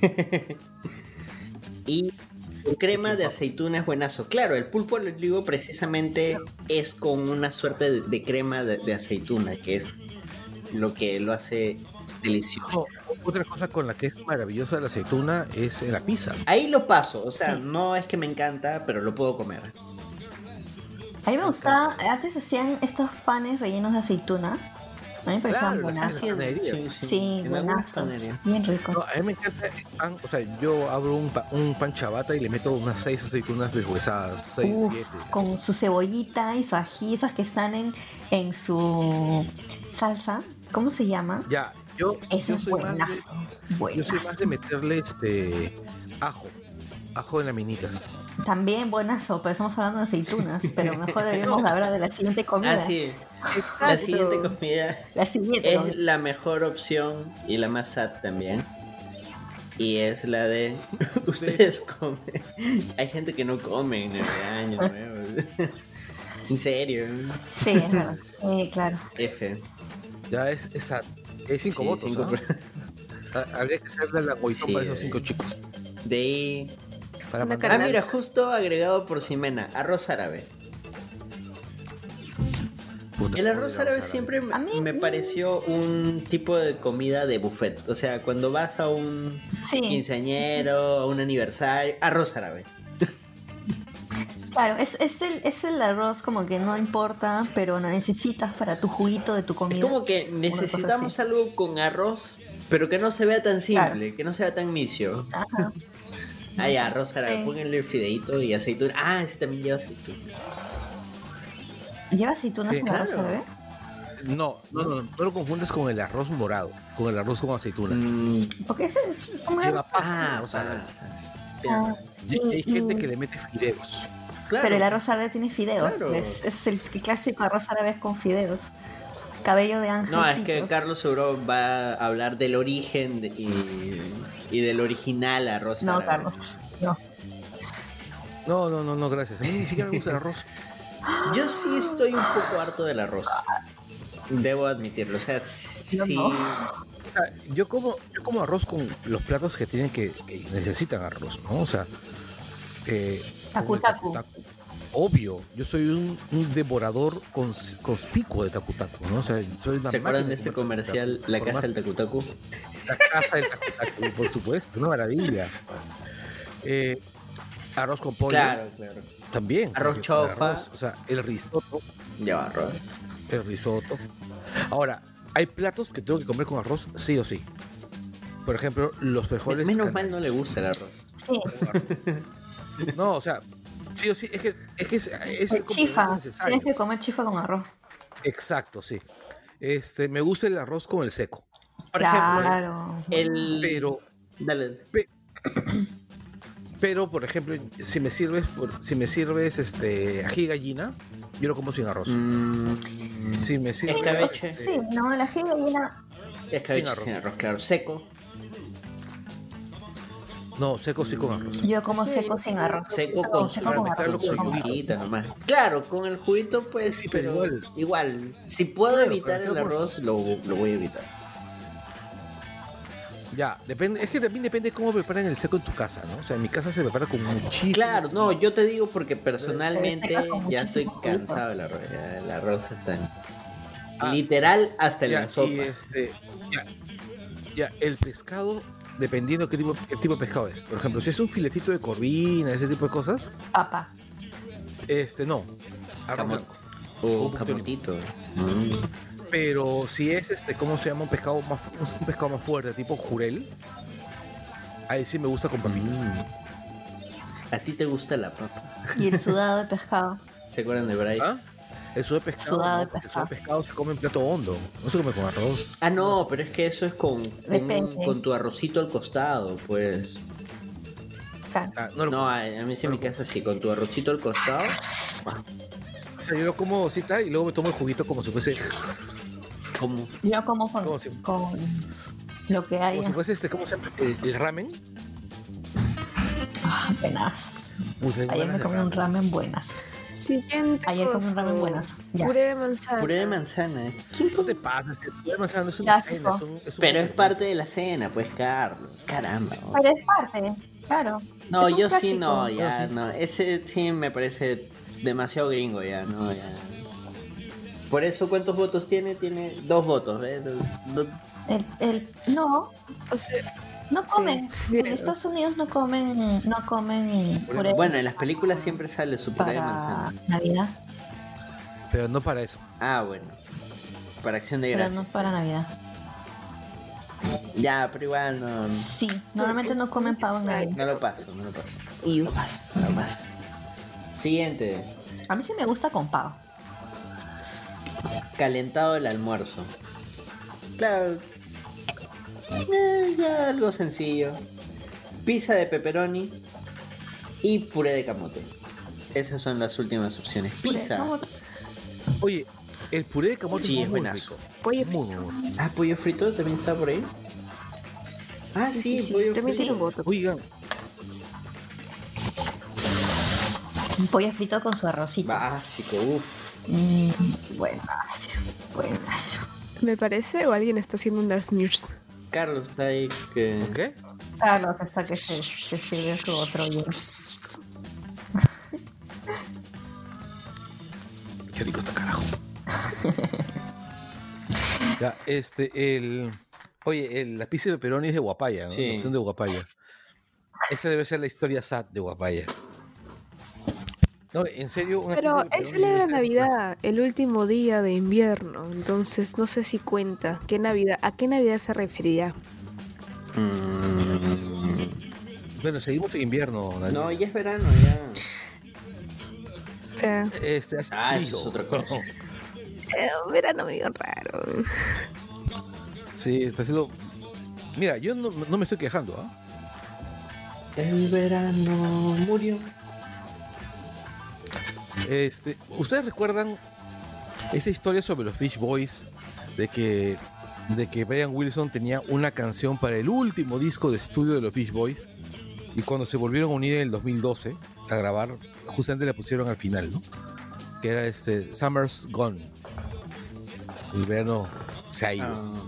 <laughs> y crema de aceituna es buenazo. Claro, el pulpo al olivo precisamente es con una suerte de, de crema de, de aceituna, que es lo que lo hace delicioso. Otra cosa con la que es maravillosa la aceituna es en la pizza. Ahí lo paso, o sea, Sí. no es que me encanta, pero lo puedo comer. A mí me gustaba, antes hacían estos panes rellenos de aceituna. A mí me parecían Claro, panadería. Sí, sí, Sí. Bien rico. No, a mí me encanta el pan, o sea, yo abro un, pa- un pan chabata y le meto unas seis aceitunas deshuesadas, seis, Uf, siete. con su cebollita y su ají, esas que están en, en su salsa. ¿Cómo se llama? Ya, yo, Ese yo es soy más de, buenazo. yo Buenazo. soy más de meterle este ajo, ajo en laminitas. También buenazo, pero estamos hablando de aceitunas. Pero mejor deberíamos <laughs> hablar de la siguiente comida. Ah, sí, Exacto. la siguiente comida La siguiente. es comida. la mejor opción y la más sad también. Y es la de <laughs> ustedes comen. Hay gente que no come en el año nuevo. <laughs> En serio. Sí, es verdad. Sí, claro. F. Ya es esa. Es cinco Sí, votos. cinco ¿ah? <laughs> Habría que hacerle la goitón Sí, para esos eh. cinco chicos. De ahí. Para Ah, mira, justo agregado por Ximena, arroz árabe. Puta, El arroz árabe siempre me- A mí- me pareció un tipo de comida de buffet. O sea, cuando vas a un Sí, quinceañero, a un aniversario, arroz árabe. Claro. Es, es, el, es el arroz como que no importa, pero lo necesitas para tu juguito de tu Es comida. como que necesitamos algo con arroz, pero que no se vea tan simple, que no se vea tan misio. Ajá. <laughs> Ah, ya, arroz árabe, Sí. pónganle fideito y aceituna. Ah, ese también lleva aceituna. ¿Lleva aceitunas Sí, en arroz, claro. bebé? No, no, no, no lo confundes con el arroz morado, con el arroz con aceituna. Mm, Porque ese es como Lleva pasta, ah, arroz árabe. Ah, Y hay gente que le mete fideos. Claro. Pero el arroz árabe tiene fideos. Claro. Es, el clásico arroz árabe con fideos. Cabello de ángel. No, es que. Carlos seguro va a hablar del origen de- y, y del original arroz No, árabe. Carlos. No. No, no, no, no, gracias. A mí ni siquiera me gusta el arroz. <gasps> Yo sí estoy un poco harto del arroz. Debo admitirlo. O sea, sí. Yo no. O sea, yo como, yo como arroz con los platos que tienen que, que necesitan arroz, ¿no? O sea, eh, Tacu tacu. Obvio, yo soy un, un devorador cons- conspicuo de tacu tacu, ¿no? O sea, soy ¿Se acuerdan de este comer tacu comercial, tacu. La Casa del Takutaku? La casa del tacu tacu, por supuesto, una maravilla. Eh, arroz con pollo, Claro, claro. también. Arroz chofa. o sea, el risotto, Lleva arroz. el risotto. Ahora, hay platos que tengo que comer con arroz sí o sí. Por ejemplo, los frijoles. Menos mal no le gusta el arroz. Sí. No, o sea, sí o sí, es que es, que es, El chifa. Tienes que comer chifa con arroz. Exacto, sí. Este, me gusta el arroz con el seco, Por ejemplo, claro. el. pero, Dale. dale. <clears throat> pero por ejemplo, si me sirves, por- si me sirves este ají gallina, yo lo como sin arroz. Mm, Si me sirves, Escabeche. este, Sí, no, la ají gallina. escabeche Sin arroz. sin arroz, claro. Seco. No, seco sí con arroz. Yo como seco sin arroz. Seco con su, seco con mezclarlo arroz. con con con hojita nomás. Claro, con el juguito, pues, Sí, sí, pero pero igual. igual. Si puedo Claro, evitar el arroz, lo, lo voy a evitar. Ya, depende, es que también depende de cómo preparan el seco en tu casa, ¿no? O sea, en mi casa se prepara con muchísimo. Claro, no, yo te digo porque personalmente con ya estoy cansado del arroz. ya el arroz está en- Ah, literal hasta en Ya, la sopa. y este, ya, ya, el pescado, dependiendo qué tipo, qué tipo de pescado es. Por ejemplo, si es un filetito de corvina, ese tipo de cosas, Papa. este no. arroz. O Un poquito camotito. Mm. Pero si es este, ¿cómo se llama? Un pescado más, un pescado más fuerte, tipo jurel. Ahí sí me gusta con papitas. Mm. ¿A ti te gusta la papa? Y el sudado de pescado. <laughs> ¿Se acuerdan de Bryce? ¿Ah? Eso de pescado, Sudado de no, porque eso de pescado. pescado se come en plato hondo. No se come con arroz. Ah, no, pero es que eso es con, con, tu arrocito al costado, pues. Claro. Ah, no lo No, a, a mí se me queda así, con tu arrocito al costado. O sea, yo lo como cita y luego me tomo el juguito como si fuese, Como Yo como con, ¿Cómo se- con lo que hay. como si fuese este, ¿cómo se llama? El, el ramen. Ah, apenas. Ayer me comí un ramen buenas. Siguiente. Ayer comí un ramen buenas. Ya. Puré de manzana. puré de manzana. ¿eh? No te el puré de manzana no es una Ya, cena, es un, es un- Pero es parte de la cena, pues, Carlos. Caramba. Pero es parte, claro. No, Es un yo sí clásico. no, ya, no. Ese sí me parece demasiado gringo, ya, no, ya. Por eso, ¿cuántos votos tiene? Tiene dos votos, do- El, el, no, O sea, no comen. sí. En Estados Unidos no comen, no comen puré Bueno, en las películas siempre sale su puré de manzana. Navidad, Pero no para eso. Ah, bueno. Para acción de pero gracias. no para Navidad. Ya, pero igual no, Sí, normalmente no comen pavo en Navidad. no lo paso, no lo paso. y No lo paso, no lo paso. Siguiente. A mí sí me gusta con pavo. Calentado el almuerzo. Claro. Eh, ya algo sencillo. Pizza de pepperoni y puré de camote. Esas son las últimas opciones. Pizza. Oye, el puré de camote Sí, es muy buenazo. rico. pollo bueno. Ah, pollo frito también está por ahí. Ah, sí, Sí, sí, sí, pollo también frito. tiene un voto. Oigan, Un pollo frito con su arrocito. Básico, uff. Mm, buenazo, buenazo. Me parece, o alguien está haciendo un Dark Smears. Carlos está ahí que. ¿qué? Carlos, hasta que se, se sirve su otro hielo. <laughs> Qué rico está carajo. <laughs> ya, este, el. Oye, el, la pizza de pepperoni es de Guapaya, ¿no? Sí. La opción de Guapaya. Esa debe ser la historia sad de Guapaya. No, en serio. una Pero él celebra Navidad, el último día de invierno, entonces no sé si cuenta. ¿Qué Navidad? ¿A qué Navidad se referirá? Mm, Bueno, seguimos en invierno. Nadia. no, ya es verano, ya. O sea, Este, hace Ah, eso es otra cosa. eh, verano medio raro. Sí, está haciendo. Mira, yo no, no me estoy quejando, ¿ah? El verano murió. Este, ¿ustedes recuerdan esa historia sobre los Beach Boys de que de que Brian Wilson tenía una canción para el último disco de estudio de los Beach Boys y cuando se volvieron a unir en el 2012 a grabar, justamente la pusieron al final, ¿no? Que era este Summer's Gone. El verano se ha ido. Ah,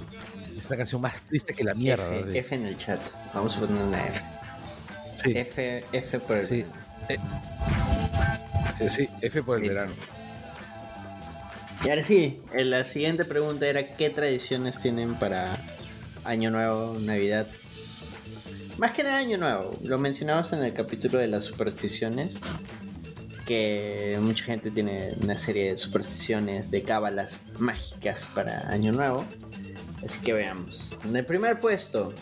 Es una canción más triste que la mierda. F, ¿verdad? Sí. F en el chat. Vamos a poner una F. Sí, F, F por el Sí. eh, sí, F por el Listo. verano. Y ahora sí, eh, la siguiente pregunta era ¿qué tradiciones tienen para Año Nuevo, Navidad? Más que nada Año Nuevo, lo mencionamos en el capítulo de las supersticiones, que mucha gente tiene una serie de supersticiones, de cábalas mágicas para Año Nuevo. Así que veamos. En el primer puesto,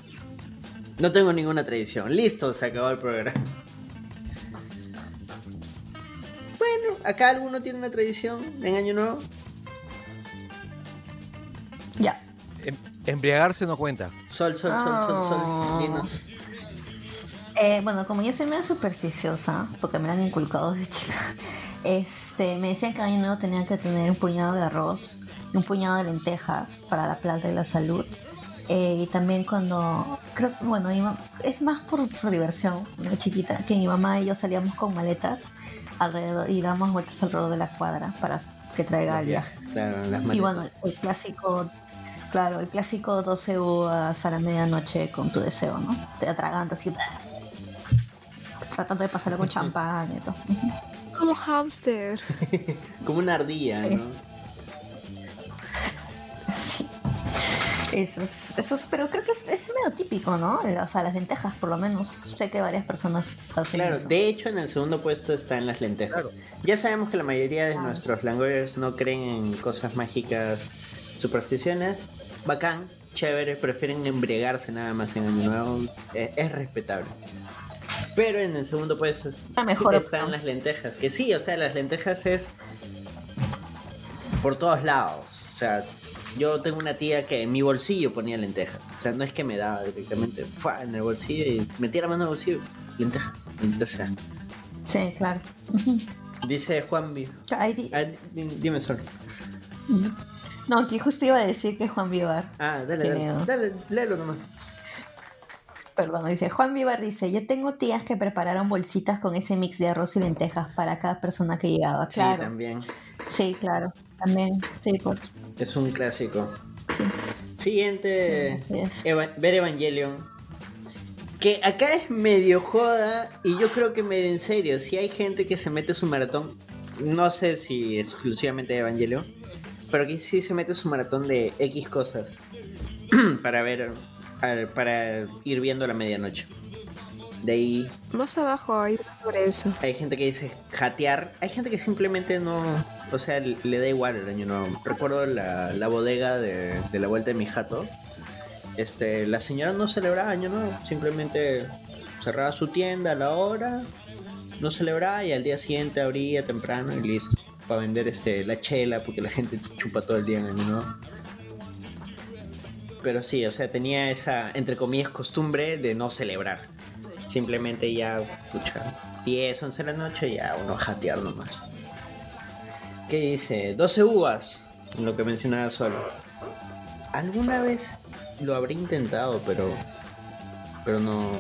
no tengo ninguna tradición. Listo, se acabó el programa. ¿Acá alguno tiene una tradición en Año Nuevo? Ya. Em- embriagarse no cuenta. Sol, sol, sol, sol, sol. Oh. Dinos. Eh, bueno, como yo soy medio supersticiosa, porque me lo han inculcado de chica, <laughs> este, me decían que año nuevo tenía que tener un puñado de arroz y un puñado de lentejas para la planta y la salud. Eh, y también cuando, creo, bueno, mi mam- es más por, por diversión, una chiquita, que mi mamá y yo salíamos con maletas alrededor y damos vueltas alrededor de la cuadra para que traiga el viaje. Claro, las Y bueno, el clásico, claro, el clásico 12 uvas a la medianoche con tu deseo, ¿no? Te atragantas y tratando de pasarlo con <laughs> champán y todo. Como hamster. <laughs> Como una ardilla, Sí. ¿no? <laughs> Sí. Eso es, eso es- pero creo que es, es medio típico, ¿no? O sea, las lentejas, por lo menos. Sé que varias personas hacen Claro, eso. de hecho en el segundo puesto están las lentejas. Claro. Ya sabemos que la mayoría de nuestros langoyers no creen en cosas mágicas, supersticiones. Bacán, chévere, prefieren embriagarse nada más en Año Nuevo. Es, es respetable. Pero en el segundo puesto es- La mejor están opción. las lentejas. Que sí, o sea, las lentejas es por todos lados. O sea, yo tengo una tía que en mi bolsillo ponía lentejas. O sea, no es que me daba directamente fue en el bolsillo y metía la mano en el bolsillo. lentejas, sea. Sí, claro. Dice Juan Vi. Ahí di- Ah, di- dime solo. No, que justo iba a decir que Juan Vivar. Ah, dale, dale, Creo. dale, léelo nomás. Perdón, dice Juan Vivar dice, yo tengo tías que prepararon bolsitas con ese mix de arroz y lentejas para cada persona que llegaba. Sí, Claro. también. Sí, claro. También. Sí, pues. Es un clásico. Sí. Siguiente, Sí. Eva- ver Evangelion. Que acá es medio joda y yo creo que medio en serio. Si hay gente que se mete su maratón, no sé si exclusivamente de Evangelion, pero que sí se mete su maratón de X cosas <clears throat> para ver, para ir viendo a la medianoche. De ahí Más abajo hay sobre eso. hay gente que dice jatear. Hay gente que simplemente no. O sea, le da igual el año nuevo. Recuerdo la, la bodega de, de la vuelta de mi jato. Este, la señora no celebraba año nuevo. Simplemente cerraba su tienda a la hora. No celebraba y al día siguiente abría temprano y listo. Para vender este, la chela porque la gente chupa todo el día en año nuevo. Pero sí, o sea, tenía esa, entre comillas, costumbre de no celebrar. Simplemente ya, pucha, 10, 11 de la noche, ya uno jatear nomás. ¿Qué dice? 12 uvas, lo que mencionaba solo. Alguna vez lo habré intentado, pero. Pero no.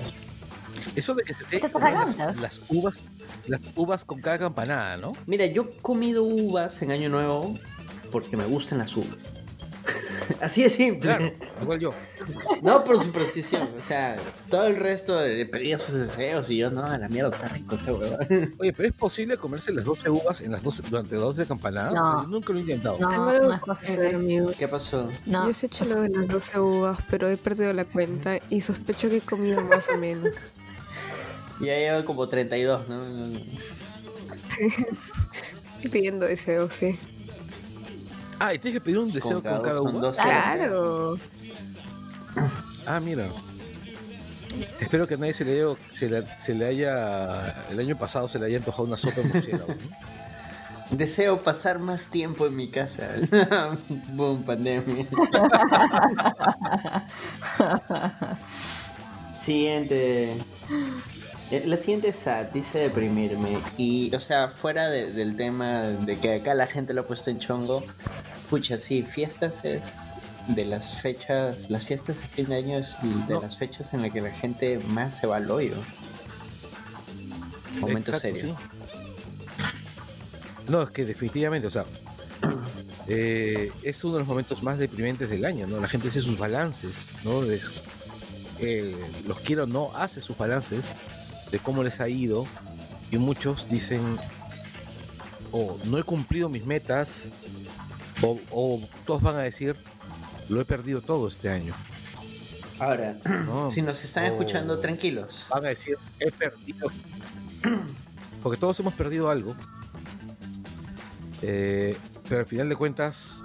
Eso de que se te ¿Te comer las, las uvas, las uvas con cada campanada, ¿no? Mira, yo he comido uvas en Año Nuevo porque me gustan las uvas. <laughs> Así de simple. Claro, igual yo. No por superstición, o sea, todo el resto le pedía sus deseos y yo, no, a la mierda, está rico huevada. <laughs> Oye, pero es posible comerse las 12 uvas en las 12, durante 12 campanadas. No. O sea, yo nunca lo he intentado. No, Tengo algo no es que hacer, amigos. ¿Qué pasó? No. Yo sé hecho lo de las 12 uvas, pero he perdido la cuenta y sospecho que he comido más o menos. <laughs> Ya llevo como 32, ¿no? Estoy pidiendo deseos, sí. Ah, y tienes que pedir un deseo con cada, con dos Claro. Ah, mira. Espero que a nadie se le, haya, se, le, se le haya. El año pasado se le haya antojado una sopa de murciélago. ¿no? <laughs> Deseo pasar más tiempo en mi casa. <laughs> Boom, pandemia. <laughs> Siguiente. Eh, La siguiente es sad, dice deprimirme. Y, o sea, fuera de- del tema de que acá la gente lo ha puesto en chongo, pucha, sí, fiestas es de las fechas, las fiestas de fin de año es de No. las fechas en las que la gente más se va al hoyo. Momento Exacto, serio. sí. No, es que definitivamente, o sea, <clears throat> eh, es uno de los momentos más deprimentes del año, ¿no? La gente hace sus balances, ¿no? Eh, los quiero no, hace sus balances de cómo les ha ido y muchos dicen, o no he cumplido mis metas, o, o todos van a decir, lo he perdido todo este año, Ahora, ¿no? <clears throat> si nos están escuchando, tranquilos. van a decir, he perdido. Porque todos hemos perdido algo. Eh, pero al final de cuentas,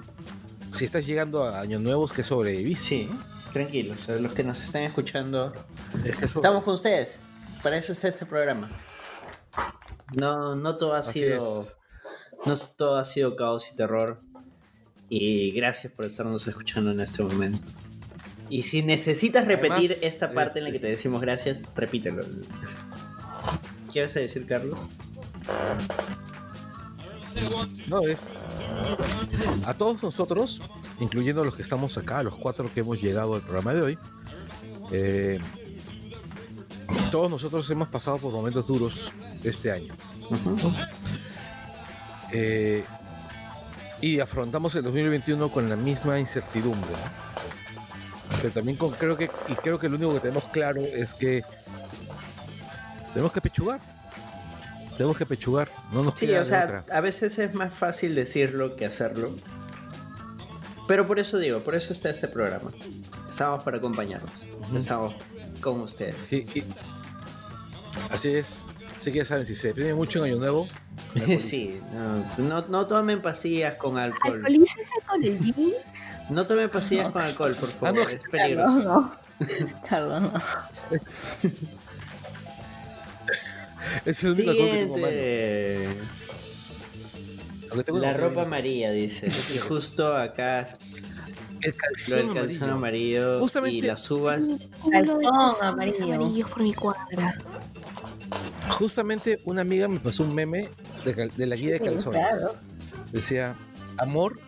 si estás llegando a años nuevos que sobrevivís, Sí, tranquilos. Los que nos están escuchando, es que sobre- estamos con ustedes. Para eso está este programa. No, no todo ha Así sido. es. No todo ha sido caos y terror. Y gracias por estarnos escuchando en este momento. Y si necesitas repetir Además, esta parte en la que este- te decimos gracias, repítelo. ¿Qué vas a decir, Carlos? No, es. A todos nosotros, incluyendo los que estamos acá, los cuatro que hemos llegado al programa de hoy, eh, todos nosotros hemos pasado por momentos duros este año. Eh, y afrontamos el 2021 con la misma incertidumbre. Pero también con, creo que, y creo que lo único que tenemos claro es que tenemos que pechugar. Tenemos que pechugar. No nos Sí, o sea, otra. a veces es más fácil decirlo que hacerlo. Pero por eso digo, por eso está este programa. Estamos para acompañarnos. Estamos con ustedes. Sí, y- así es. Así que ya saben, si se deprime mucho en Año Nuevo. <laughs> Sí, no, no, no tomen pastillas con alcohol. Alcoholícese con el gin. <laughs> No tomen pastillas con alcohol, por Ah, no. favor. Es Carlos, peligroso. no. Carlos, no. <laughs> es el único alcohol que tengo. Siguiente. La ropa amarilla, dice. Y justo acá El lo calzón del calzón amarillo Justamente- y las uvas. Calzón Calzón amarillo. amarillos por mi cuadra. Justamente una amiga me pasó un meme de, cal- de la guía de Sí, calzones. claro. Decía, amor,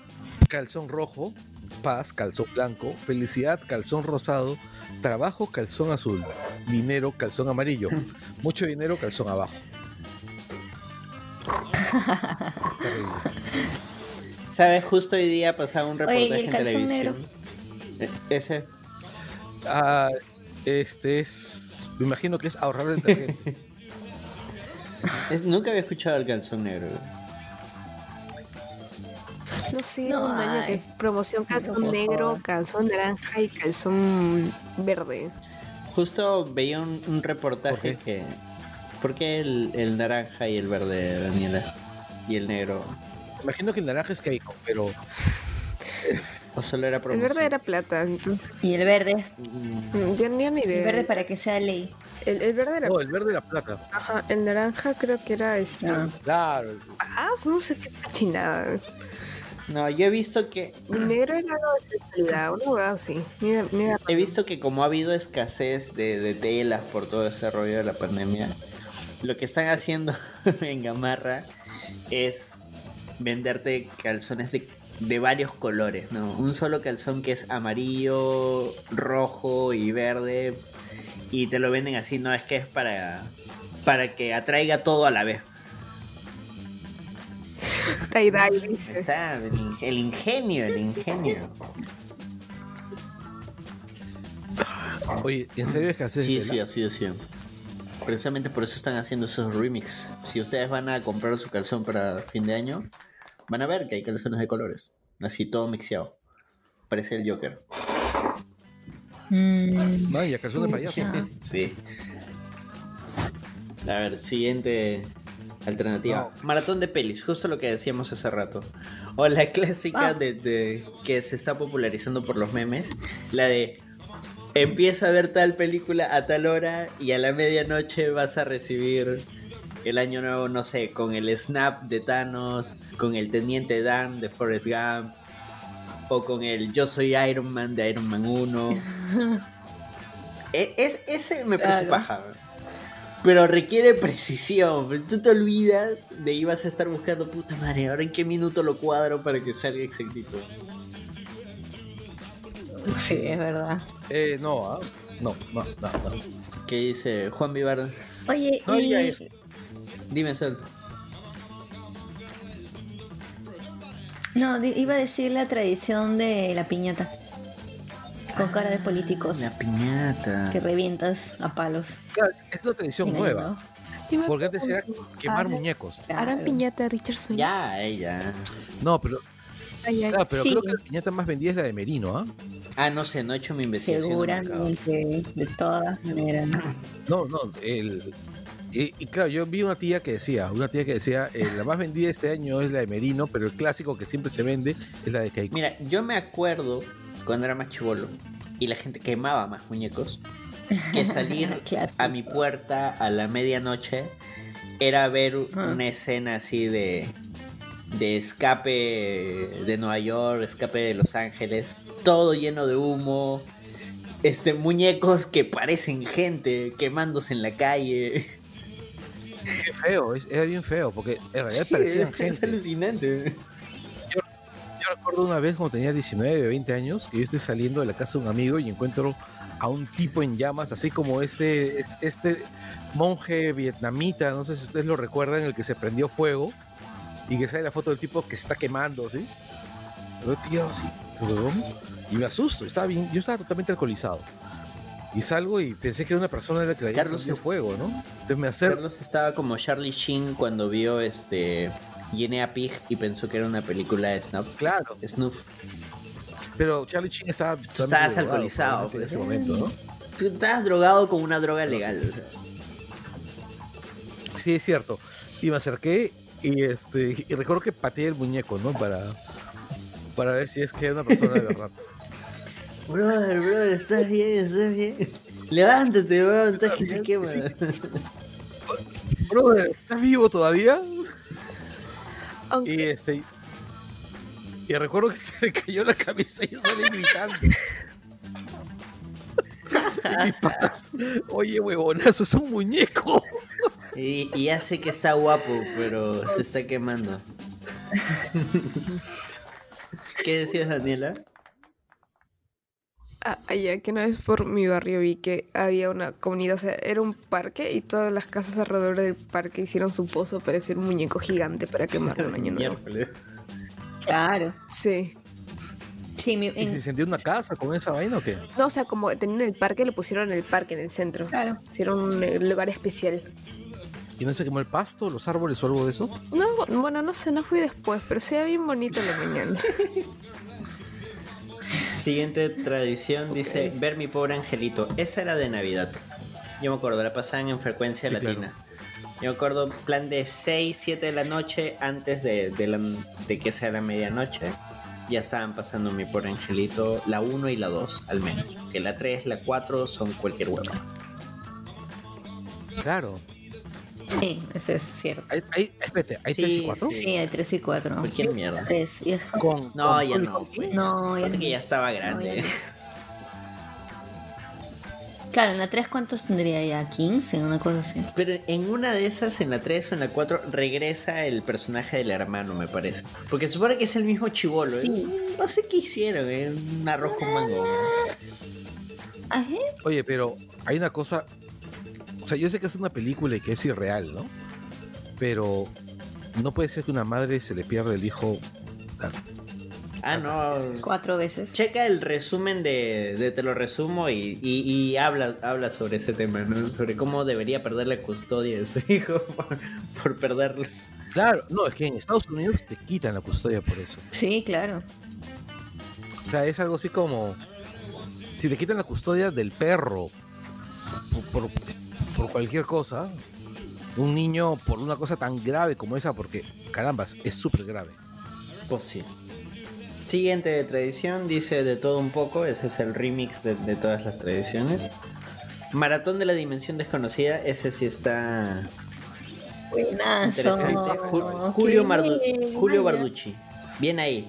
calzón rojo, paz, calzón blanco, felicidad, calzón rosado, trabajo, calzón azul, dinero, calzón amarillo, <laughs> mucho dinero, calzón abajo. <laughs> ¿Sabes? Justo hoy día pasaba un Oye, ¿y reportaje el en televisión. Eh, Ese. Ah, este es, me imagino que es ahorrar el <laughs> es- nunca había escuchado el calzón negro. No sé, No un año que promoción calzón negro, calzón naranja y calzón verde. Justo veía un, un reportaje ¿Por que. ¿Por qué el, el naranja y el verde, Daniela? Y el negro. Imagino que el naranja es Keiko, pero <laughs> ¿O solo era El promoción? verde era plata, entonces Y el verde. Mm, ya, ya ni El idea. verde para que sea ley. El, el verde era no, el verde la plata. Ajá, el naranja creo que era este. Ah. Claro, Ah, no sé qué cochinada. No, yo he visto que. El negro era algo de sensualidad, una hueá así. Mira, mira. He visto que como ha habido escasez de, de telas por todo ese rollo de la pandemia, lo que están haciendo <laughs> en Gamarra es venderte calzones de, de varios colores, ¿no? Un solo calzón que es amarillo, rojo y verde y te lo venden así, no es que es para para que atraiga todo a la vez. Está el, el ingenio, el ingenio. Oye, ¿en serio escasez Sí, de sí, tela? así es siempre. Precisamente por eso están haciendo esos remix. Si ustedes van a comprar su calzón para fin de año, van a ver que hay calzones de colores. Así todo mixeado. Parece el Joker. Mm, No, y a calzón de payaso. <laughs> Sí. A ver, siguiente alternativa. Maratón de pelis, justo lo que decíamos hace rato. O la clásica Ah. de, de- que se está popularizando por los memes. La de empieza a ver tal película a tal hora y a la medianoche vas a recibir el año nuevo, no sé, con el snap de Thanos, con el Teniente Dan de Forrest Gump, o con el Yo soy Iron Man de Iron Man 1. <laughs> E- es, ese me parece Claro. paja. Pero requiere precisión. Tú te olvidas de ibas a estar buscando puta madre. Ahora en qué minuto lo cuadro para que salga exactito. <laughs> Sí, es verdad. Eh, no, ah, no, no, no, no. ¿Qué dice Juan Vivar? Oye, No y. Dime, Sol. no, iba a decir la tradición de la piñata. Con cara de políticos La piñata. que revientas a palos. Claro, es una tradición nueva. Nuevo. Porque antes era quemar ¿harán- muñecos. ¿Harán Claro. piñata de Richardson? Ya, ella. No, pero, Ay, ay. claro, pero Sí. creo que la piñata más vendida es la de Merino, ¿ah? Ah, no sé, no he hecho mi investigación. Seguramente, de todas maneras. No, no, el... Y, y claro, yo vi una tía que decía, una tía que decía, eh, la más vendida este año es la de Merino, pero el clásico que siempre se vende es la de Keiko. Mira, yo me acuerdo cuando era más chivolo y la gente quemaba más muñecos que salir <laughs> a mi puerta a la medianoche era ver Ah. una escena así de de escape de Nueva York, escape de Los Ángeles, todo lleno de humo, este muñecos que parecen gente quemándose en la calle. Qué feo, es- era bien feo, porque en realidad Sí, parecían es, gente. alucinante. Yo recuerdo una vez cuando tenía 19 o 20 años que yo estoy saliendo de la casa de un amigo y encuentro a un tipo en llamas, así como este, es- este monje vietnamita, no sé si ustedes lo recuerdan, el que se prendió fuego y que sale la foto del tipo que se está quemando, ¿sí? He tirado así, y me asusto, estaba bien, yo estaba totalmente alcoholizado. Y salgo y pensé que era una persona a la que le había Carlos es- fuego, ¿no? Entonces me acerco. Carlos estaba como Charlie Sheen cuando vio este Guinea Pig y pensó que era una película de Snuff. Claro, Snuff. pero Charlie Chin estaba Estabas alcoholizado, en ese pues. momento, ¿no? Tú estabas drogado con una droga legal. o sea. Sí, es cierto. Y me acerqué y este y recuerdo que pateé el muñeco, ¿no? Para, para ver si es que era una persona de verdad. <laughs> Brother, brother, estás bien, estás bien. Levántate, weón, estás que te quema. Sí. Brother, ¿estás vivo todavía? Y este. Y recuerdo que <laughs> se me cayó la cabeza y yo salí gritando. <laughs> Y patas, oye, huevonazo, es un muñeco. Y, y ya sé que está guapo, pero se está quemando. <laughs> ¿Qué decías, Daniela? Ah, allá que una vez por mi barrio vi que había una comunidad, o sea, era un parque y todas las casas alrededor del parque hicieron su pozo para hacer un muñeco gigante para quemarlo en año nuevo. Claro. Sí. Sí, mi- ¿Y se en- incendió una casa con esa vaina o qué? No, o sea, como tenían el parque, lo pusieron en el parque, en el centro. claro. Hicieron un eh, lugar especial. ¿Y no se quemó el pasto, los árboles o algo de eso? No, bueno, no sé, no fui después, pero se ve bien bonito en la mañana. Siguiente tradición dice ver mi pobre angelito. Esa era de Navidad. Yo me acuerdo, la pasaban en frecuencia Sí, latina. Yo me acuerdo, plan de 6, 7 de la noche, antes de, de la- de que sea la medianoche, ya estaban pasando mi pobre angelito, la 1 y la 2 al menos. Que la 3, la 4 son cualquier huevo. Claro. Sí, eso es cierto. Hay, hay, espérate, ¿hay Sí, tres y cuatro? Sí, hay tres y cuatro. Cualquier mierda. Tres. Y es- Con, No, con ya Tony no. Pues. No, ya no. que ya estaba No, grande. ya no. <laughs> Claro, en la 3 ¿cuántos tendría ya? 15, una cosa así. Pero en una de esas, en la 3 o en la 4, regresa el personaje del hermano, me parece. Porque supone que es el mismo chivolo. ¿eh? Sí. No sé qué hicieron, ¿eh? un arroz con mango. Ajá. Oye, pero hay una cosa. O sea, yo sé que es una película y que es irreal, ¿no? Pero no puede ser que una madre se le pierda el hijo. Ah, no. Cuatro veces. Checa el resumen de, de Te lo resumo y, y- y habla, habla sobre ese tema, ¿no? Sobre cómo debería perder la custodia de su <laughs> hijo por, por perderlo. Claro, no, es que en Estados Unidos te quitan la custodia por eso. Sí, claro. O sea, es algo así como. Si te quitan la custodia del perro por, por- por cualquier cosa, un niño por una cosa tan grave como esa, porque carambas, es súper grave. Pues sí. Siguiente tradición, dice de todo un poco, ese es el remix de, de todas las tradiciones. Maratón de la Dimensión Desconocida, ese sí está Buenazo. interesante. Ju- Julio, Mardu- Julio Barducci, bien ahí.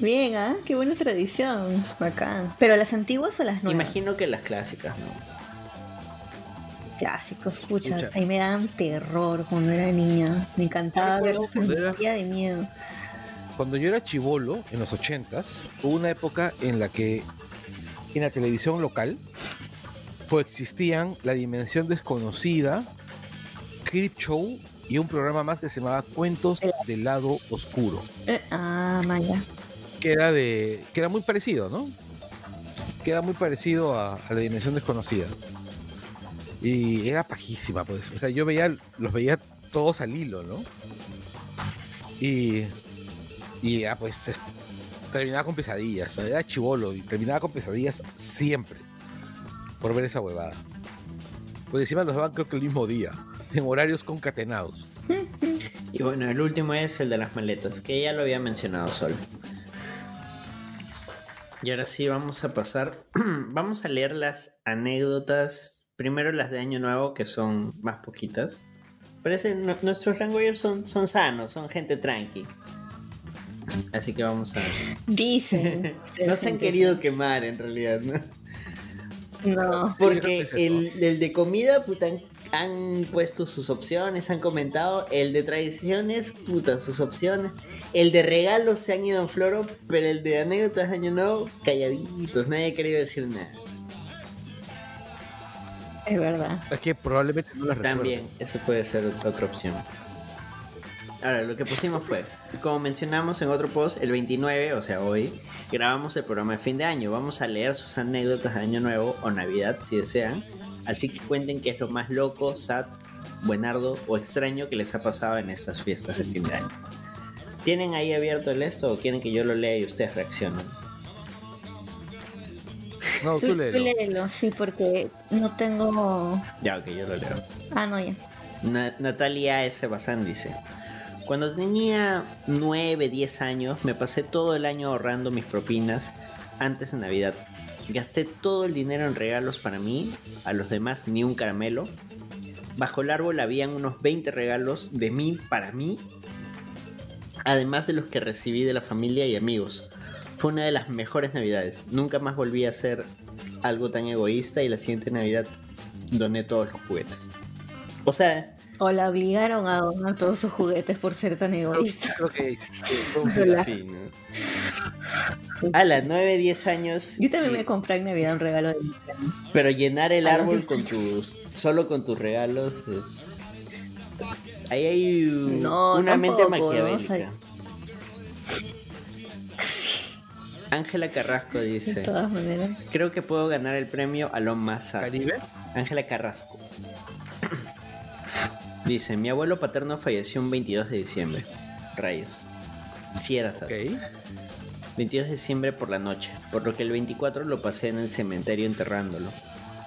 Bien, ¿ah? Qué buena tradición. Bacán. ¿Pero las antiguas o las nuevas? Imagino que las clásicas, ¿no? Clásicos, pucha. Ahí me daban terror cuando era niña. Me encantaba verlos, me de miedo. Cuando yo era chivolo, en los ochentas, hubo una época en la que en la televisión local coexistían La Dimensión Desconocida, Creep Show y un programa más que se llamaba Cuentos del Lado Oscuro, Eh, ah, Maya. que era de que era muy parecido, ¿no? Que era muy parecido a, a La Dimensión Desconocida. Y era pajísima, pues. O sea, yo veía, los veía todos al hilo, ¿no? Y, y ya, pues, es- terminaba con pesadillas. Era chivolo y terminaba con pesadillas siempre por ver esa huevada. Pues encima los daban creo que el mismo día, en horarios concatenados. Y bueno, el último es el de las maletas, que ya lo había mencionado Sol. Y ahora sí vamos a pasar, <clears throat> vamos a leer las anécdotas, primero las de Año Nuevo, que son más poquitas. Parece, nu- nuestros rangoyers son, son sanos, son gente tranqui. Así que vamos a... Dicen. <laughs> No se han querido quemar en realidad, ¿no? No. Porque es el, el de comida, puta, han, han puesto sus opciones, han comentado. El de tradiciones, puta, sus opciones. El de regalos se han ido en floro, pero el de anécdotas Año Nuevo, calladitos, nadie ha querido decir nada. Es verdad. Es que probablemente no las También, recuerden. eso puede ser otra opción. Ahora, lo que pusimos fue, como mencionamos en otro post, el 29, o sea, hoy, grabamos el programa de fin de año. Vamos a leer sus anécdotas de Año Nuevo o Navidad, si desean. Así que cuenten qué es lo más loco, sad, buenardo o extraño que les ha pasado en estas fiestas de fin de año. ¿Tienen ahí abierto el esto o quieren que yo lo lea y ustedes reaccionen? No, Tú, tú tú léelo. léelo, sí, porque no tengo. Ya, ok, yo lo leo. Ah, no, ya. Na- Natalia S. Bazán dice: Cuando tenía 9, 10 años, me pasé todo el año ahorrando mis propinas antes de Navidad. Gasté todo el dinero en regalos para mí, a los demás ni un caramelo. Bajo el árbol habían unos 20 regalos de mí para mí, además de los que recibí de la familia y amigos. Fue una de las mejores navidades. Nunca más volví a hacer algo tan egoísta y la siguiente Navidad doné todos los juguetes. O sea, O la obligaron a donar todos sus juguetes por ser tan egoísta. Creo que sí, que <laughs> ¿no? A las 9, 10 años. Yo también y- me compré en Navidad un regalo de mi. Pero llenar el A árbol 10 con tus. Solo con tus regalos. eh, Ahí hay No, una mente maquiavélica. O sea- Ángela Carrasco <laughs> De dice: todas maneras. Creo que puedo ganar el premio a lo más sano". Caribe. Ángela Carrasco. Dice: Mi abuelo paterno falleció un 22 de diciembre. Rayos. Si era Ok. saber. 22 de diciembre por la noche, por lo que el 24 lo pasé en el cementerio enterrándolo.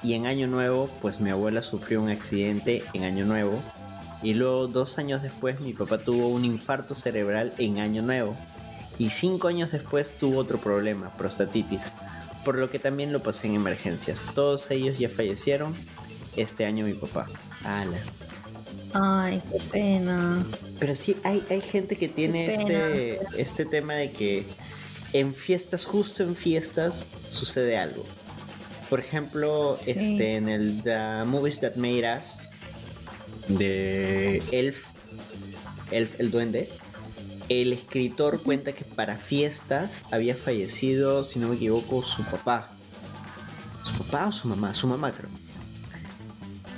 Y en Año Nuevo, pues mi abuela sufrió un accidente en Año Nuevo. Y luego, dos años después, mi papá tuvo un infarto cerebral en Año Nuevo. Y cinco años después tuvo otro problema, prostatitis. Por lo que también lo pasé en emergencias. Todos ellos ya fallecieron. Este año mi papá. Ala. Ay, qué pena. Pero sí, hay, hay gente que tiene este, este tema de que en fiestas, justo en fiestas, sucede algo. Por ejemplo, Sí. este, en el The Movies That Made Us de Elf, Elf el Duende, el escritor cuenta que para fiestas había fallecido, si no me equivoco, su papá. ¿Su papá o su mamá? Su mamá creo.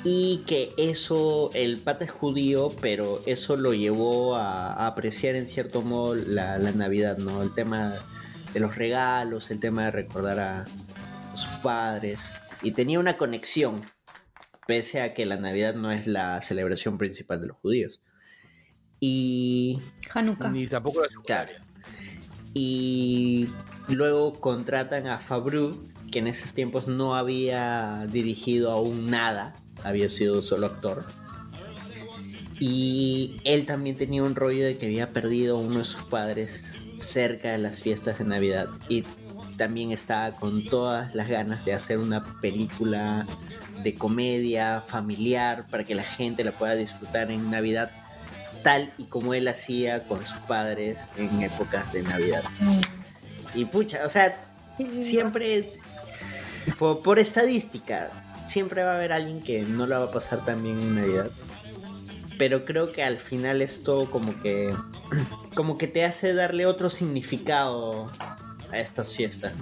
Y que eso, el pata es judío, pero eso lo llevó a, a apreciar en cierto modo la, la Navidad, ¿no? El tema de los regalos, el tema de recordar a sus padres. Y tenía una conexión, pese a que la Navidad no es la celebración principal de los judíos. Y Hanukkah. Ni tampoco la Claro. secundaria. y luego contratan a Fabru, que en esos tiempos no había dirigido aún nada, había sido solo actor. Y él también tenía un rollo de que había perdido a uno de sus padres cerca de las fiestas de Navidad. Y también estaba con todas las ganas de hacer una película de comedia familiar para que la gente la pueda disfrutar en Navidad tal y como él hacía con sus padres en épocas de Navidad. Y pucha, o sea, siempre, por, por estadística, siempre va a haber alguien que no la va a pasar tan bien en Navidad. Pero creo que al final esto como que, <clears throat> como que te hace darle otro significado a estas fiestas.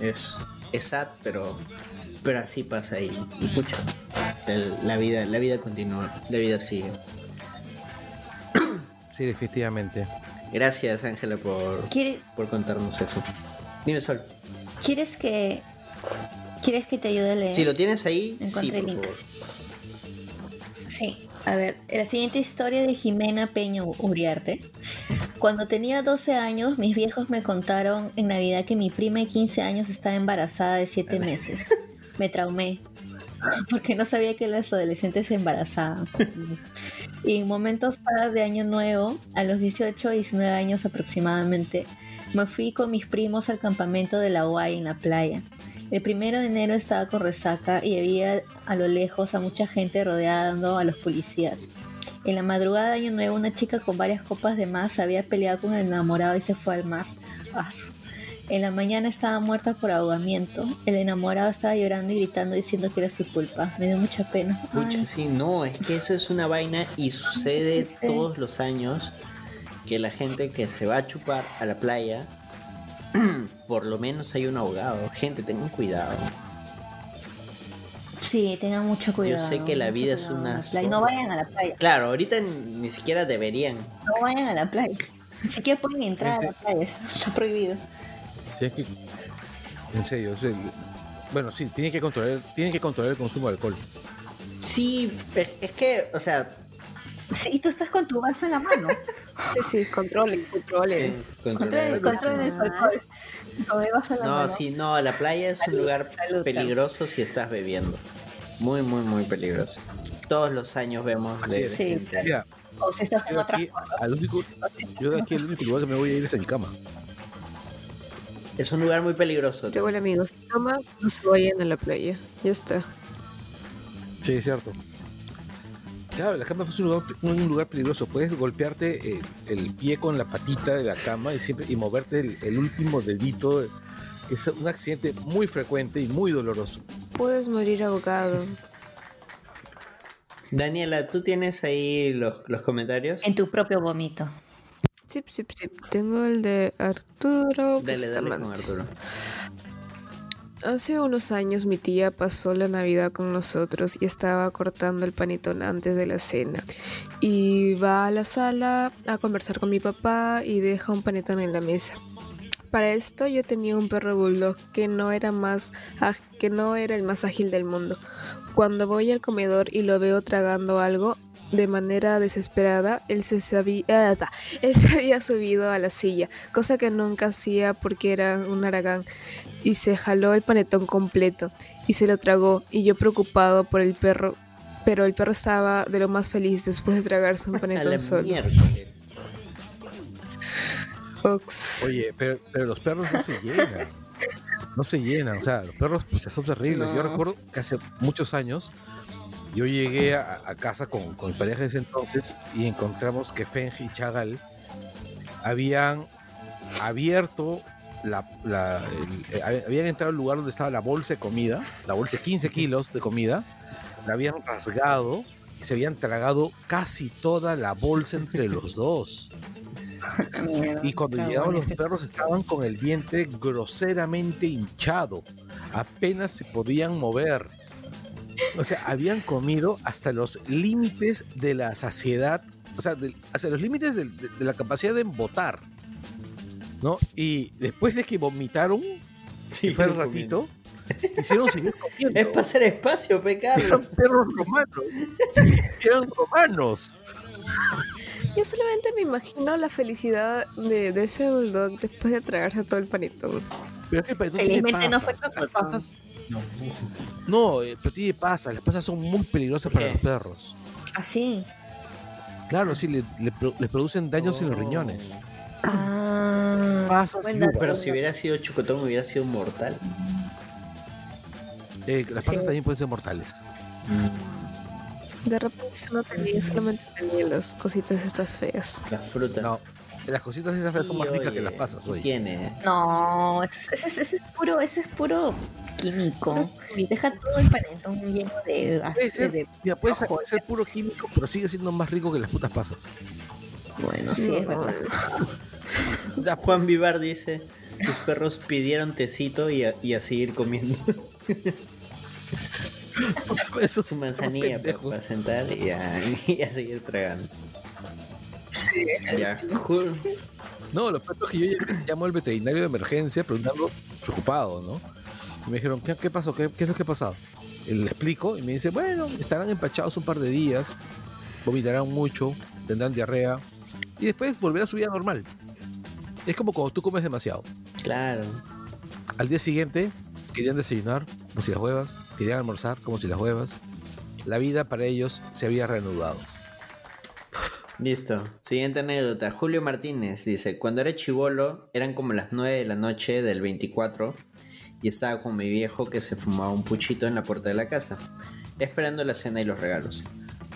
Es, es sad, pero, pero así pasa y, y pucha, la vida, la vida continúa, la vida sigue. <clears throat> Sí, definitivamente. Gracias Ángela por, ¿Quiere- por contarnos eso. Dime Sol. ¿Quieres que quieres que te ayude a leer? Si lo tienes ahí, sí, Encontré el por link. favor. Sí, a ver, la siguiente historia de Jimena Peño Uriarte. Cuando tenía 12 años, mis viejos me contaron en Navidad que mi prima de 15 años estaba embarazada de 7 meses. Me traumé, porque no sabía que las adolescentes se embarazaban. Y en momentos de Año Nuevo, a los 18 o 19 años aproximadamente, me fui con mis primos al campamento de la UAI en la playa. El primero de enero estaba con resaca y había a lo lejos a mucha gente rodeando a los policías. En la madrugada de Año Nuevo, una chica con varias copas de más había peleado con el enamorado y se fue al mar. Su- En la mañana estaba muerta por ahogamiento. El enamorado estaba llorando y gritando diciendo que era su culpa. Me dio mucha pena. Pucha, Ay, sí, no, es que eso es una vaina y sucede Sí. todos los años que la gente que se va a chupar a la playa, <clears throat> por lo menos hay un ahogado. Gente, tengan cuidado. Sí, tengan mucho cuidado. sé que la vida es una playa. No vayan a la playa. Claro, ahorita ni ni siquiera deberían. No vayan a la playa. Ni siquiera pueden entrar a la playa. <laughs> Está prohibido. Tienes que. En serio, es el- bueno, sí, tienen que controlar, tienen que controlar el consumo de alcohol. Sí, es, es que, o sea, Sí, y tú estás con tu vaso en la mano. Sí, sí, controlen, controlen. controlar Controlen, controlen No, mano. sí, no, la playa es un Salud, lugar salud, peligroso si estás bebiendo. Muy, muy, muy peligroso. Todos los años vemos de, de Sí. gente. Mira, O si estás en yo otra aquí, cosa. al único, yo de aquí el único lugar que me voy a ir es a mi cama. Es un lugar muy peligroso. Igual amigos, toma, no se vayan a la playa. Ya está. Sí, es cierto. Claro, la cama es un lugar, un lugar peligroso. Puedes golpearte eh, el pie con la patita de la cama y siempre y moverte el, el último dedito. que Es un accidente muy frecuente y muy doloroso. Puedes morir ahogado. Daniela, ¿tú tienes ahí los, los comentarios? En tu propio vómito. Sí, sí, sí. Tengo el de Arturo Dale, dale con. Arturo. Hace unos años mi tía pasó la Navidad con nosotros y estaba cortando el panetón antes de la cena. Y va a la sala a conversar con mi papá y deja un panetón en la mesa. Para esto yo tenía un perro bulldog que no era más que no era el más ágil del mundo. Cuando voy al comedor y lo veo tragando algo de manera desesperada, él se sabía, él se había subido a la silla, cosa que nunca hacía porque era un aragán y se jaló el panetón completo y se lo tragó y yo preocupado por el perro, pero el perro estaba de lo más feliz después de tragarse un <laughs> panetón solo. Ox. Oye, pero, pero los perros no se llenan. No se llenan, o sea, los perros pues, son terribles. Yo No. recuerdo que hace muchos años yo llegué a, a casa con, con mi pareja de ese entonces y encontramos que Fenji y Chagal habían abierto la, la- el- eh, hab- habían entrado al lugar donde estaba la bolsa de comida, la bolsa de 15 kilos de comida, la habían rasgado y se habían tragado casi toda la bolsa entre los dos. Y cuando llegaban los perros estaban con el vientre groseramente hinchado. Apenas se podían mover. O sea, habían comido hasta los límites de la saciedad. O sea, del- hasta los límites del- de, de la capacidad de embotar. ¿No? Y después de que vomitaron, Sí, que fue el comiendo. ratito, quisieron seguir comiendo. Es para hacer espacio, pecado. Eran perros romanos. Eran romanos. Yo solamente me imagino la felicidad de, de ese bulldog después de tragarse todo el panetón. Pero es que el panetón tiene Felizmente no fue pasas. No, eh, pero tiene pasas. Las pasas son muy peligrosas para los perros. Así. Claro, sí, le, les producen daños en los riñones. Ah. Pasas. Pero si hubiera sido chocotón, hubiera sido mortal. Eh, las pasas Sí. también pueden ser mortales. De repente eso no tenía, solamente tenía las cositas estas feas. Las frutas. No, las cositas esas son Sí, más ricas que las pasas, ¿qué oye. tiene? No, ese, ese- ese es puro, ese es puro químico. Deja todo el panetón lleno de, Puede ser, de mira, puede ser, puro químico, pero sigue siendo más rico que las putas pasas. Bueno, sí, es verdad. <laughs> Juan Vivar dice: Tus perros pidieron tecito y a, y a seguir comiendo <laughs> eso es su manzanilla para, para sentar y a, y a seguir tragando. Ya, No, lo peor es que yo ll- llamo al veterinario de emergencia preguntando, preocupado, ¿no? Y me dijeron, ¿qué, qué pasó? ¿Qué, qué es lo que ha pasado? Y le explico y me dice, bueno, estarán empachados un par de días, vomitarán mucho, tendrán diarrea y después volverá a su vida normal. Es como cuando tú comes demasiado. Claro. Al día siguiente querían desayunar como si las huevas, querían almorzar como si las huevas. La vida para ellos se había reanudado. Listo. Siguiente anécdota. Julio Martínez dice, cuando era chivolo eran como las 9 de la noche del 24 y estaba con mi viejo que se fumaba un puchito en la puerta de la casa, esperando la cena y los regalos.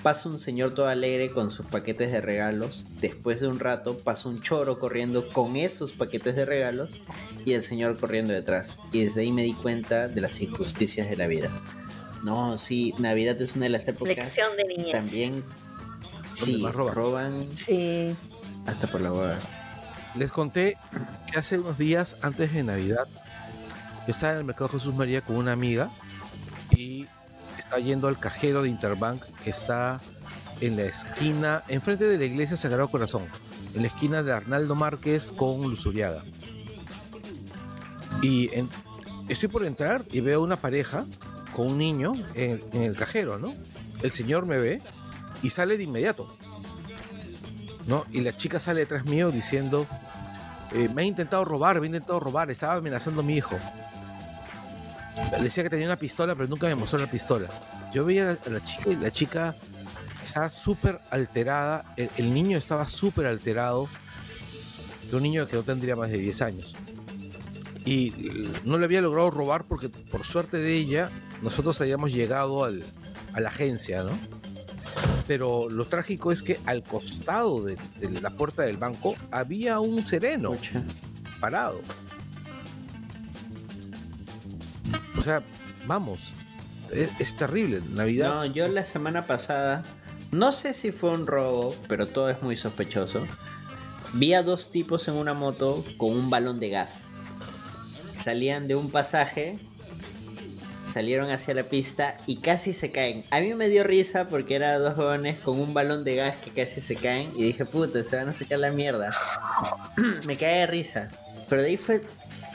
Pasa un señor todo alegre con sus paquetes de regalos. Después de un rato pasa un choro corriendo con esos paquetes de regalos y el señor corriendo detrás. Y desde ahí me di cuenta de las injusticias de la vida. No, sí, Navidad es una de las épocas Lección de niñez. también sí, más roban. roban Sí. hasta por la boda. Les conté que hace unos días antes de Navidad estaba en el mercado Jesús María con una amiga y estaba yendo al cajero de Interbank que está en la esquina, enfrente de la iglesia Sagrado Corazón, en la esquina de Arnaldo Márquez con Luzuriaga. Y en- estoy por entrar y veo una pareja con un niño en, en el cajero, ¿no? El señor me ve y sale de inmediato. ¿no? Y la chica sale detrás mío diciendo, eh, me ha intentado robar, me ha intentado robar, estaba amenazando a mi hijo. Decía que tenía una pistola, pero nunca me mostró la pistola. Yo veía a la, chica y la chica estaba súper alterada, el, niño estaba súper alterado, de un niño que no tendría más de 10 años. Y no le había logrado robar porque por suerte de ella, nosotros habíamos llegado al- a la agencia, ¿no? Pero lo trágico es que al costado de, de la puerta del banco había un sereno parado. O sea, vamos, es, es terrible. Navidad. No, yo la semana pasada, no sé si fue un robo, pero todo es muy sospechoso. Vi a dos tipos en una moto con un balón de gas. Salían de un pasaje, salieron hacia la pista y casi se caen. A mí me dio risa porque eran dos jóvenes con un balón de gas que casi se caen y dije, puta, se van a sacar la mierda. <clears throat> me cae de risa. Pero de ahí fue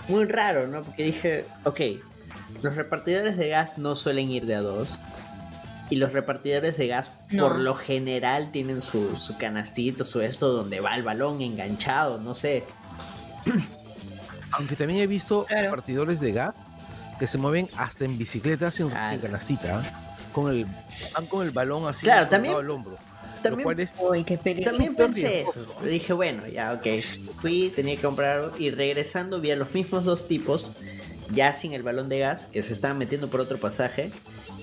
muy raro, ¿no? Porque dije, ok, los repartidores de gas no suelen ir de a dos. Y los repartidores de gas No. por lo general tienen su, su canastito, su esto donde va el balón enganchado, no sé. <clears throat> Aunque también he visto Claro. partidores de gas que se mueven hasta en bicicleta sin, Claro. sin canastita. ¿ah? Con el, van con el balón así Claro, también- al hombro. también- lo cual es Uy, qué. También pensé eso. ¿no? Dije, bueno, ya, ok. Fui, tenía que comprar algo y regresando vi a los mismos dos tipos, ya sin el balón de gas, que se estaban metiendo por otro pasaje.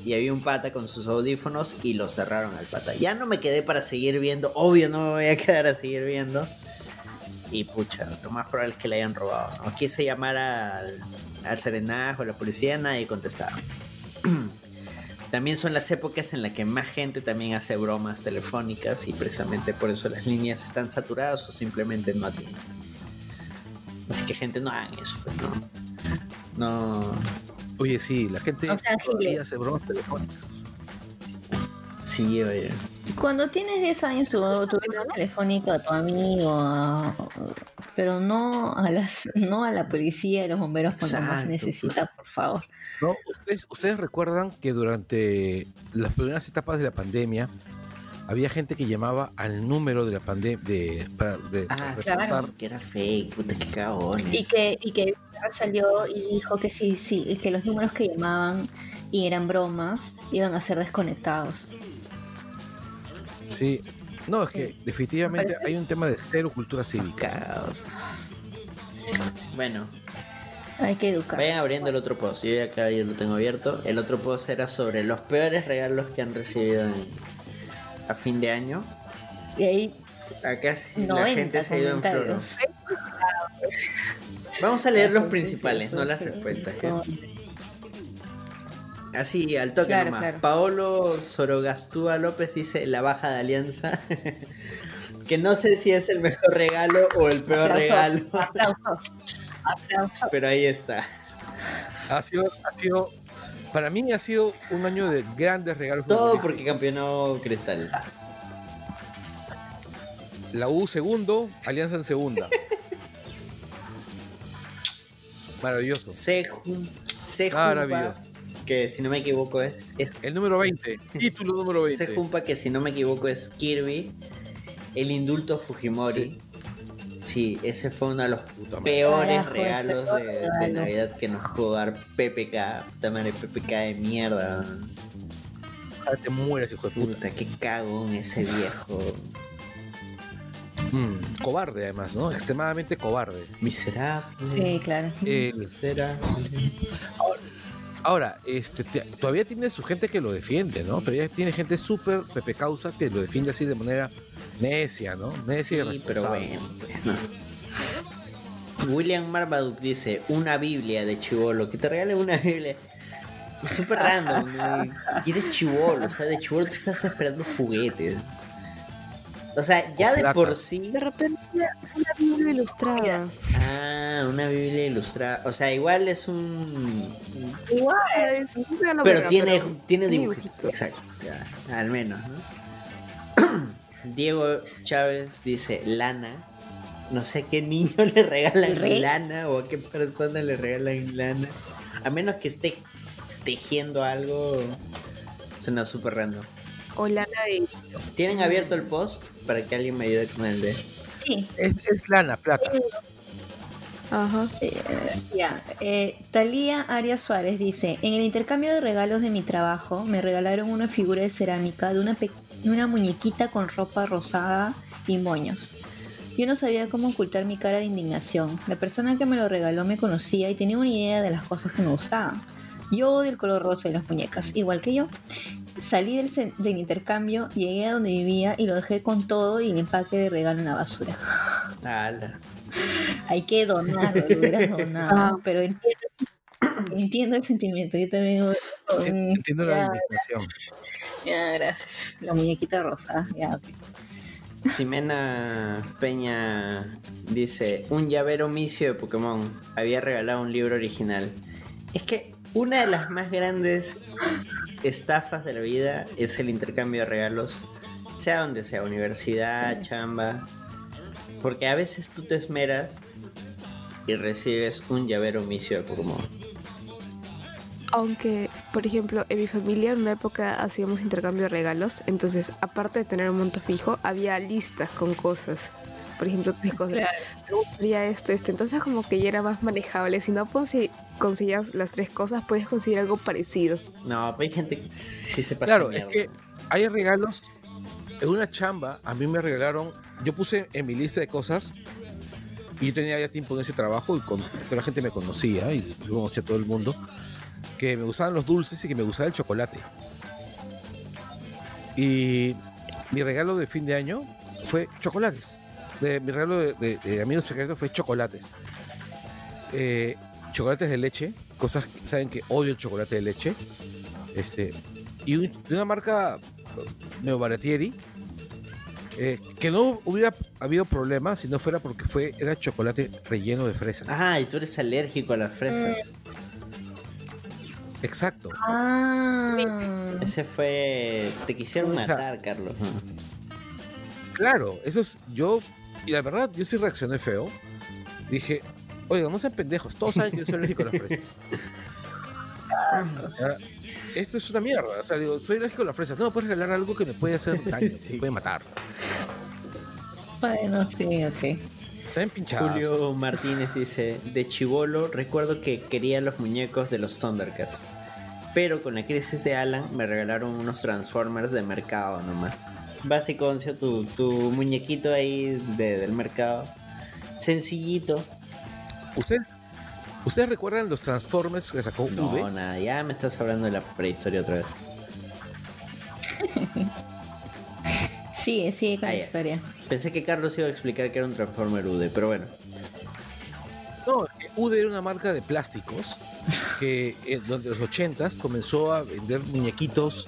Y había un pata con sus audífonos y lo cerraron al pata. Ya no me quedé para seguir viendo. Obvio, no me voy a <laughs> quedar a seguir viendo. Y pucha, lo más probable es que le hayan robado. ¿no? Quise llamar al, al serenaje o a la policía, nadie contestaba. <clears throat> También son las épocas en las que más gente también hace bromas telefónicas y precisamente por eso las líneas están saturadas o simplemente no atienden. Así que gente no hagan eso, pues, no. No. Oye, sí, la gente O sea, hace bromas telefónicas. Sí, oye. Cuando tienes 10 años, tu, tu telefónica a tu amigo, a- pero no a las no a la policía y los bomberos cuando más se necesita, por favor. ¿No? ¿Ustedes, ustedes recuerdan que durante las primeras etapas de la pandemia había gente que llamaba al número de la pandemia de, para de Ah, claro. Que era fake, puta, qué cagones. Y que, y que salió y dijo que sí, sí, y que los números que llamaban y eran bromas iban a ser desconectados. Sí. No, es que definitivamente hay un tema de cero cultura cívica. Bueno, Hay que educar. vayan abriendo el otro post. Yo ya acá ya lo tengo abierto. El otro post era sobre los peores regalos que han recibido en- a fin de año. Y ahí Acá sí, la 90 gente se ha ido en flor. <laughs> Vamos a leer los principales, no las respuestas. Así, al toque Claro, nomás. claro. Paolo Sorogastúa López dice la baja de alianza. <laughs> que no sé si es el mejor regalo o el peor Aplausos, regalo. aplausos, aplausos. Pero ahí está. Ha sido, ha sido, para mí ha sido un año de grandes regalos. Todo porque campeonó Cristal. La U segundo, Alianza en segunda. <laughs> Maravilloso. Seju, Sejumpa, Maravilloso. Que si no me equivoco es, es El número 20, título número <laughs> 20. Sejumpa, que si no me equivoco es Kirby. El indulto Fujimori. Sí, ese fue uno de los Puta peores Carajo, el regalos de. Navidad que nos pudo dar PPK. Puta madre, PPK de mierda. Ojalá te mueras, hijo de puta. Puta, qué cagón ese viejo. Mm, cobarde, además, ¿no? Extremadamente cobarde. Miserable. Sí, claro. El- Miserable. ahora, este, te- todavía tiene su gente que lo defiende, ¿no? Todavía tiene gente súper Pepe Causa que lo defiende así de manera necia, ¿no? Necia y Sí, pero responsable. bueno, pues no. William Marmaduke dice una Biblia de chivolo. Que te regale una Biblia. Súper random. ¿no? Y chivolo. O sea, de chivolo tú estás esperando juguetes. O sea, ya de Plata. por sí. De repente una Biblia ilustrada. Ah, una Biblia ilustrada. O sea, igual es un. Igual, es un Pero verga, tiene, pero tiene dibujitos. dibujitos. Exacto. ya, al menos, ¿no? <clears throat> Diego Chávez dice lana. No sé a qué niño <laughs> le regalan ¿Rey? lana o a qué persona le regalan lana. A menos que esté tejiendo algo. Suena súper random. O lana de ¿Tienen abierto el post para que alguien me ayude con el de? Sí, Es, es lana, plata. Ajá. ya. Eh, Talía Arias Suárez dice: En el intercambio de regalos de mi trabajo, me regalaron una figura de cerámica de una, pe- de una muñequita con ropa rosada y moños. Yo no sabía cómo ocultar mi cara de indignación. La persona que me lo regaló me conocía y tenía una idea de las cosas que me gustaban. Yo odio el color rosa de las muñecas, igual que yo. Salí del, intercambio, llegué a donde vivía y lo dejé con todo y el empaque de regalo en la basura. <laughs> Ala. Hay que donar, lo hubieras <laughs> donado. Ah. Pero entiendo, entiendo el sentimiento. Yo también. Ent- Entiendo la indignación. <laughs> ya, gracias. La muñequita rosa. Ya, ok. Ximena Peña dice, un llavero misio de Pokémon. Había regalado un libro original. Es que una de las más grandes estafas de la vida es el intercambio de regalos. Sea donde sea, universidad, Sí. chamba. Porque a veces tú te esmeras y recibes un llavero misio de. Aunque, por ejemplo, en mi familia en una época hacíamos intercambio de regalos, entonces aparte de tener un monto fijo, había listas con cosas. Por ejemplo, tres <laughs> cosas. Claro. Me gustaría esto, esto. Entonces como que ya era más manejable. Si no consi- conseguías las tres cosas, puedes conseguir algo parecido. No, pero hay gente que sí se pasa Claro, es que hay regalos. En una chamba, a mí me regalaron. Yo puse en mi lista de cosas. Y yo tenía ya tiempo en ese trabajo y con, toda la gente me conocía y yo conocía a todo el mundo. Que me gustaban los dulces y que me gustaba el chocolate. Y mi regalo de fin de año fue chocolates. De, mi regalo de, de, de amigos secretos fue chocolates. Eh, chocolates de leche, cosas que saben que odio el chocolate de leche. Este, y un- de una marca Neobaratieri eh, que no hubiera habido problema si no fuera porque fue era chocolate relleno de fresas. Ah, y tú eres alérgico a las fresas. Exacto. Ah. Ese fue... Te quisieron O sea, matar, Carlos. Claro, eso es yo y la verdad yo sí reaccioné feo. Dije, oiga, no sean pendejos, todos saben que yo soy alérgico a las fresas. Ya, <laughs> Esto es una mierda. O sea, digo, soy alérgico a las fresas. No me puedes regalar algo que me puede hacer daño, <laughs> Sí. me puede matar. Bueno, sí, ok. Están pinchados. Julio Martínez dice, de chivolo recuerdo que quería los muñecos de los Thundercats. Pero con la crisis de Alan me regalaron unos Transformers de mercado nomás. Básico, Oncio, tu, tu muñequito ahí de- del mercado. Sencillito. ¿Usted, ¿Ustedes recuerdan los Transformers que sacó No, UV? nada, ya me estás hablando de la prehistoria otra vez. Sigue, sigue con Ah, la ya. historia. Pensé que Carlos iba a explicar que era un Transformer UD, pero bueno. No, UD era una marca de plásticos que en durante los 80s comenzó a vender muñequitos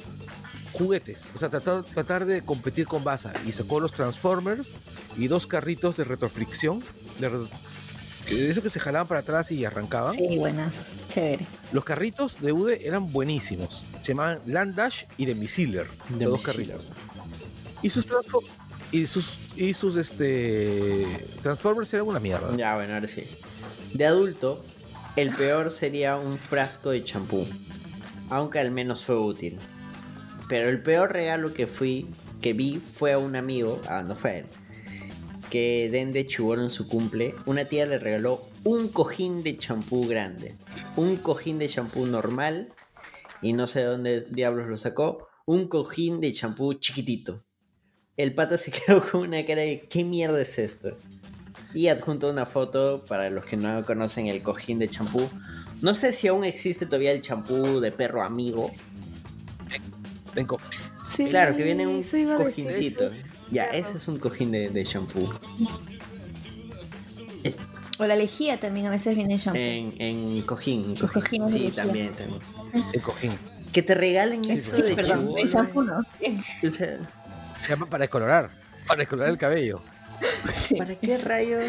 juguetes, o sea, tratar, tratar de competir con Baza y sacó los Transformers y dos carritos de retrofricción, de, re- de eso que se jalaban para atrás y arrancaban. Sí, buenas. Chévere. Los carritos de UD eran buenísimos, se llamaban Land Dash y de Missiler, De los dos carritos. Y sus transfo- y sus y sus este Transformers eran una mierda. Ya, bueno, ahora sí. De adulto, el peor sería un frasco de champú. Aunque al menos fue útil. Pero el peor regalo que fui, que vi fue a un amigo, ah, no fue a él, que den de chubón en su cumple, una tía le regaló un cojín de champú grande. Un cojín de champú normal, y no sé de dónde diablos lo sacó, un cojín de champú chiquitito. El pata se <laughs> quedó con una cara de ¿qué mierda es esto? Y adjunto una foto para los que no conocen el cojín de champú. No sé si aún existe todavía el champú de perro amigo. Ven, co- Sí, Claro, que viene un eso iba a decir. cojincito. Ya, Claro. ese es un cojín de, de champú. <laughs> O la lejía también a veces viene en shampoo. En, en cojín. en cojín. de Sí, lejía. también, también. el cojín. Que te regalen eso Sí, de perdón, chibolo, el shampoo no. <laughs> O sea, Se llama para decolorar, para decolorar el cabello. Sí, ¿para qué rayos?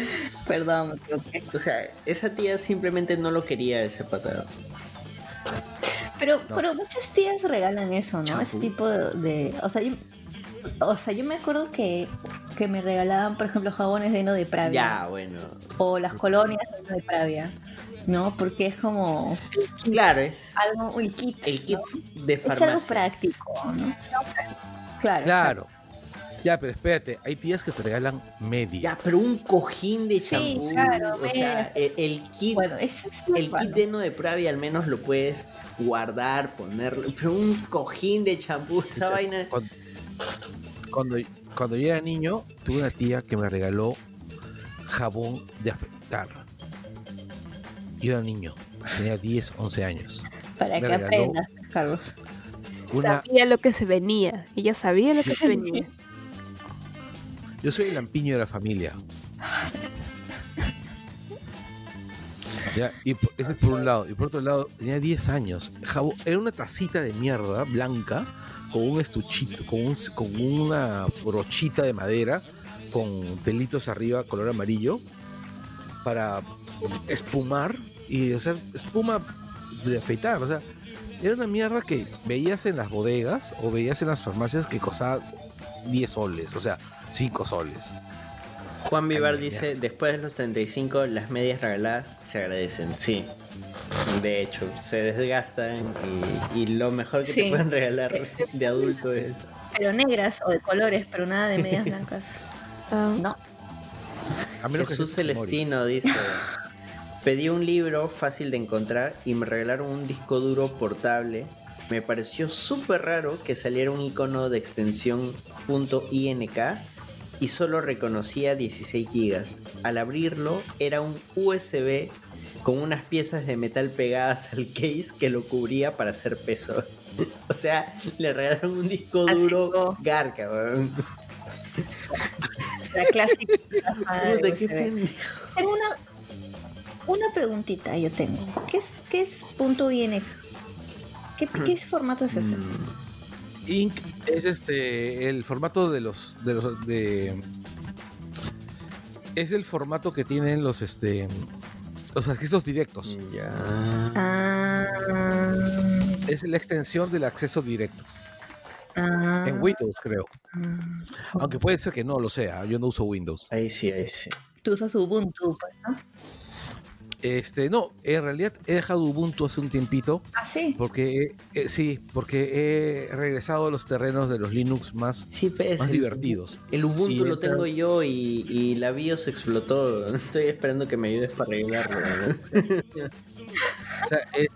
Perdón. O sea, esa tía simplemente no lo quería ese pata. Pero, No. pero muchas tías regalan eso, ¿no? Ese tipo de, de- o sea, yo, o sea, yo me acuerdo que, que me regalaban, por ejemplo, jabones de heno de Pravia Ya, bueno. o las colonias de heno de Pravia, ¿no? Porque es como Claro, es algo, un kit, el kit ¿no? de es algo farmacia. práctico, ¿no? Es algo práctico. Claro. Claro. Ya, pero espérate, hay tías que te regalan medias. Ya, pero un cojín de Sí, champú. claro, o sea, el, el kit, Bueno, ese es el bueno. kit de heno de Pravia al menos lo puedes guardar, ponerlo. Pero un cojín de champú, esa Escucha, vaina. Cuando, cuando, cuando yo era niño, tuve una tía que me regaló jabón de afeitar. Yo era niño, tenía 10, 11 años. Para me que aprendas, Carlos. Una, Sabía lo que se venía. Ella sabía lo que se venía. Yo soy el lampiño de la familia. Ya, y por- ese es por un lado. Y por otro lado, tenía 10 años. Era una tacita de mierda blanca con un estuchito, con, un- con una brochita de madera con pelitos arriba color amarillo para espumar y hacer espuma de afeitar. O sea, era una mierda que veías en las bodegas o veías en las farmacias que costaba 10 soles, o sea, 5 soles. Juan Vivar Ay, dice, después de los 35, las medias regaladas se agradecen. Sí, de hecho, se desgastan y, y lo mejor que te pueden regalar de adulto es... Pero negras o de colores, pero nada de medias <laughs> blancas. Ah, No. A menos que Jesús. Celestino dice, pedí un libro fácil de encontrar y me regalaron un disco duro portable. Me pareció súper raro que saliera un icono de extensión .ink y solo reconocía 16 gigas. Al abrirlo era un USB con unas piezas de metal pegadas al case que lo cubría para hacer peso. <laughs> o sea, le regalaron un disco duro garca, weón. La clásica. <laughs> Tengo una, una preguntita, yo tengo. ¿Qué es, qué es punto ING? ¿Qué, ¿Qué <clears throat> formato es ese? Mm. Inc es este el formato de los de los de es el formato que tienen los este los accesos directos. Ya. Ah, Es la extensión del acceso directo ah, en Windows, creo. ah. Aunque puede ser que no lo sea, yo no uso Windows. Ahí sí, ahí sí. Tú usas Ubuntu, pues, ¿no? Este, no, en realidad he dejado Ubuntu hace un tiempito Ah, sí. porque eh, sí, porque he regresado a los terrenos de los Linux más Sí, pues, más el- divertidos. El Ubuntu Y lo tengo yo y, y la BIOS explotó. <laughs> Estoy esperando que me ayudes para arreglarlo. ¿no? <laughs> O sea, este,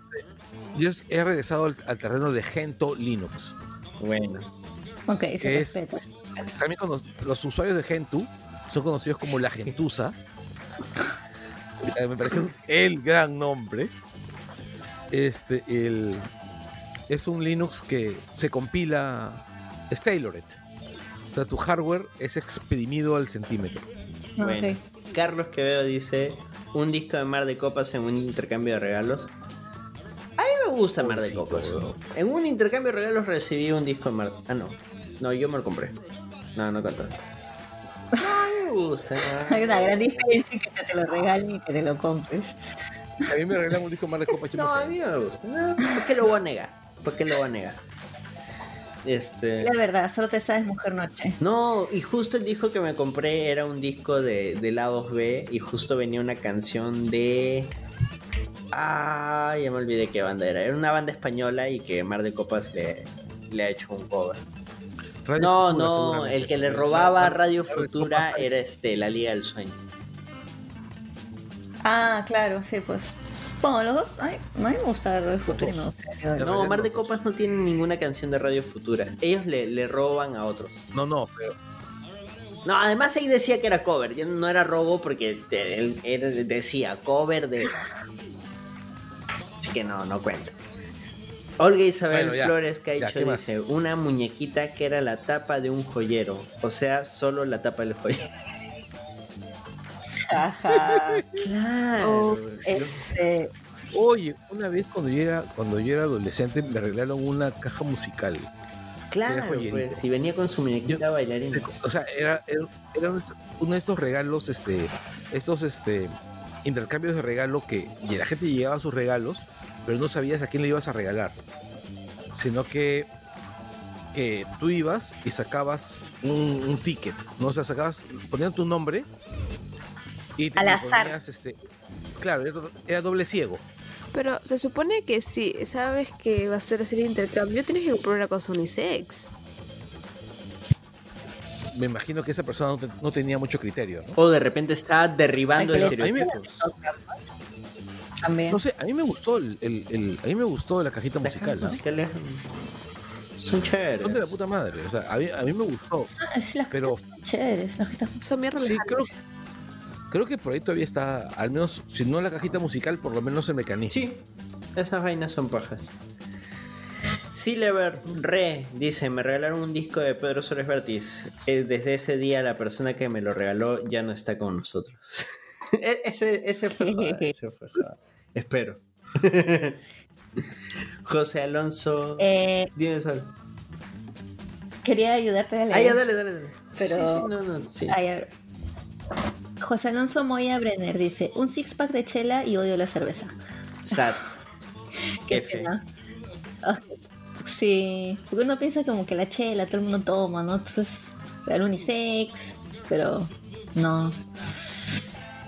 yo he regresado al, al terreno de Gento Linux. bueno. Ok, se es- respeta. También cono- los usuarios de Gentoo son conocidos como la Gentusa. <laughs> Eh, Me parece el gran nombre. Este, el, es un Linux que se compila, es tailored. O sea, tu hardware es exprimido al centímetro. Bueno. Ok. Carlos Quevedo dice: Un disco de Mar de Copas en un intercambio de regalos. A mí me gusta Mar de Copas. En un intercambio de regalos recibí un disco de Mar. Ah, no. No, yo me lo compré. No, no contó. No, me gusta. <laughs> Hay una gran diferencia en que te lo regalen y que te lo compres. A mí me regalan un disco más de copa. No, a mí me gusta. No, ¿Por qué lo voy a negar? ¿Por qué lo voy a negar? Este. La verdad, solo te sabes Mujer Noche. No, y justo el disco que me compré era un disco de, de lados B y justo venía una canción de... Ah, ya me olvidé qué banda era. Era una banda española y que Mar de Copas le, le ha hecho un cover. Radio No, Futura, no, el que le robaba a Radio Futura era este, La Liga del Sueño. Ah, claro, sí, pues. Bueno, los dos. Ay, a mí me gusta Radio Futura No, Mar de. Copas no tiene ninguna canción de Radio Futura. Ellos le, le roban a otros. No, no, pero No, además ahí decía que era cover, ya no era robo porque él decía cover de... Así que no, no cuenta. Olga Isabel Bueno, ya, Flores Caicho ya, dice, una muñequita que era la tapa de un joyero, o sea, solo la tapa del joyero. <laughs> Ajá. Claro. Oh, Este. Oye, una vez cuando yo era, cuando yo era adolescente me regalaron una caja musical. claro, pues, si venía con su muñequita bailarina. O sea, era, era, era uno de estos regalos, este, estos este, intercambios de regalo que y la gente llevaba sus regalos, pero no sabías a quién le ibas a regalar. Sino que, que tú ibas y sacabas un, un ticket, ¿no? O sea, sacabas, ponían tu nombre y te Al azar. ponías, este, claro, era, era doble ciego. Pero se supone que sí, sabes que va a ser el intercambio, tienes que comprar una cosa unisex. Me imagino que esa persona no, te- no tenía mucho criterio, ¿no? O de repente está derribando estereotipos. También. No sé, a mí me gustó el, el- el- a mí me gustó la cajita Las musical, ¿no? musicales son chéveres. Son de la puta madre, o sea, a mí, a mí me gustó. Sí, las Pero- son chéveres. Las cajitas Son bien Sí, creo, creo que por ahí todavía está, al menos, si no la cajita musical, por lo menos el mecanismo. Sí, esas vainas son pajas. Silever Re dice, me regalaron un disco de Pedro Suárez Vértiz. Eh, Desde ese día la persona que me lo regaló ya no está con nosotros. <laughs> Ese, ese fue <laughs> ese fue. Espero. <laughs> José Alonso. Eh, Dime Sol. quería ayudarte a leer. Ah, ya, dale, dale, dale. Sí, Pero- sí, sí, no, no, sí. Ay, a ver. José Alonso Moya Brenner dice, un six pack de chela y odio la cerveza. Sad. <laughs> Qué F. pena. Sí, porque uno piensa como que la chela todo el mundo toma, ¿no? Entonces, el unisex, pero no.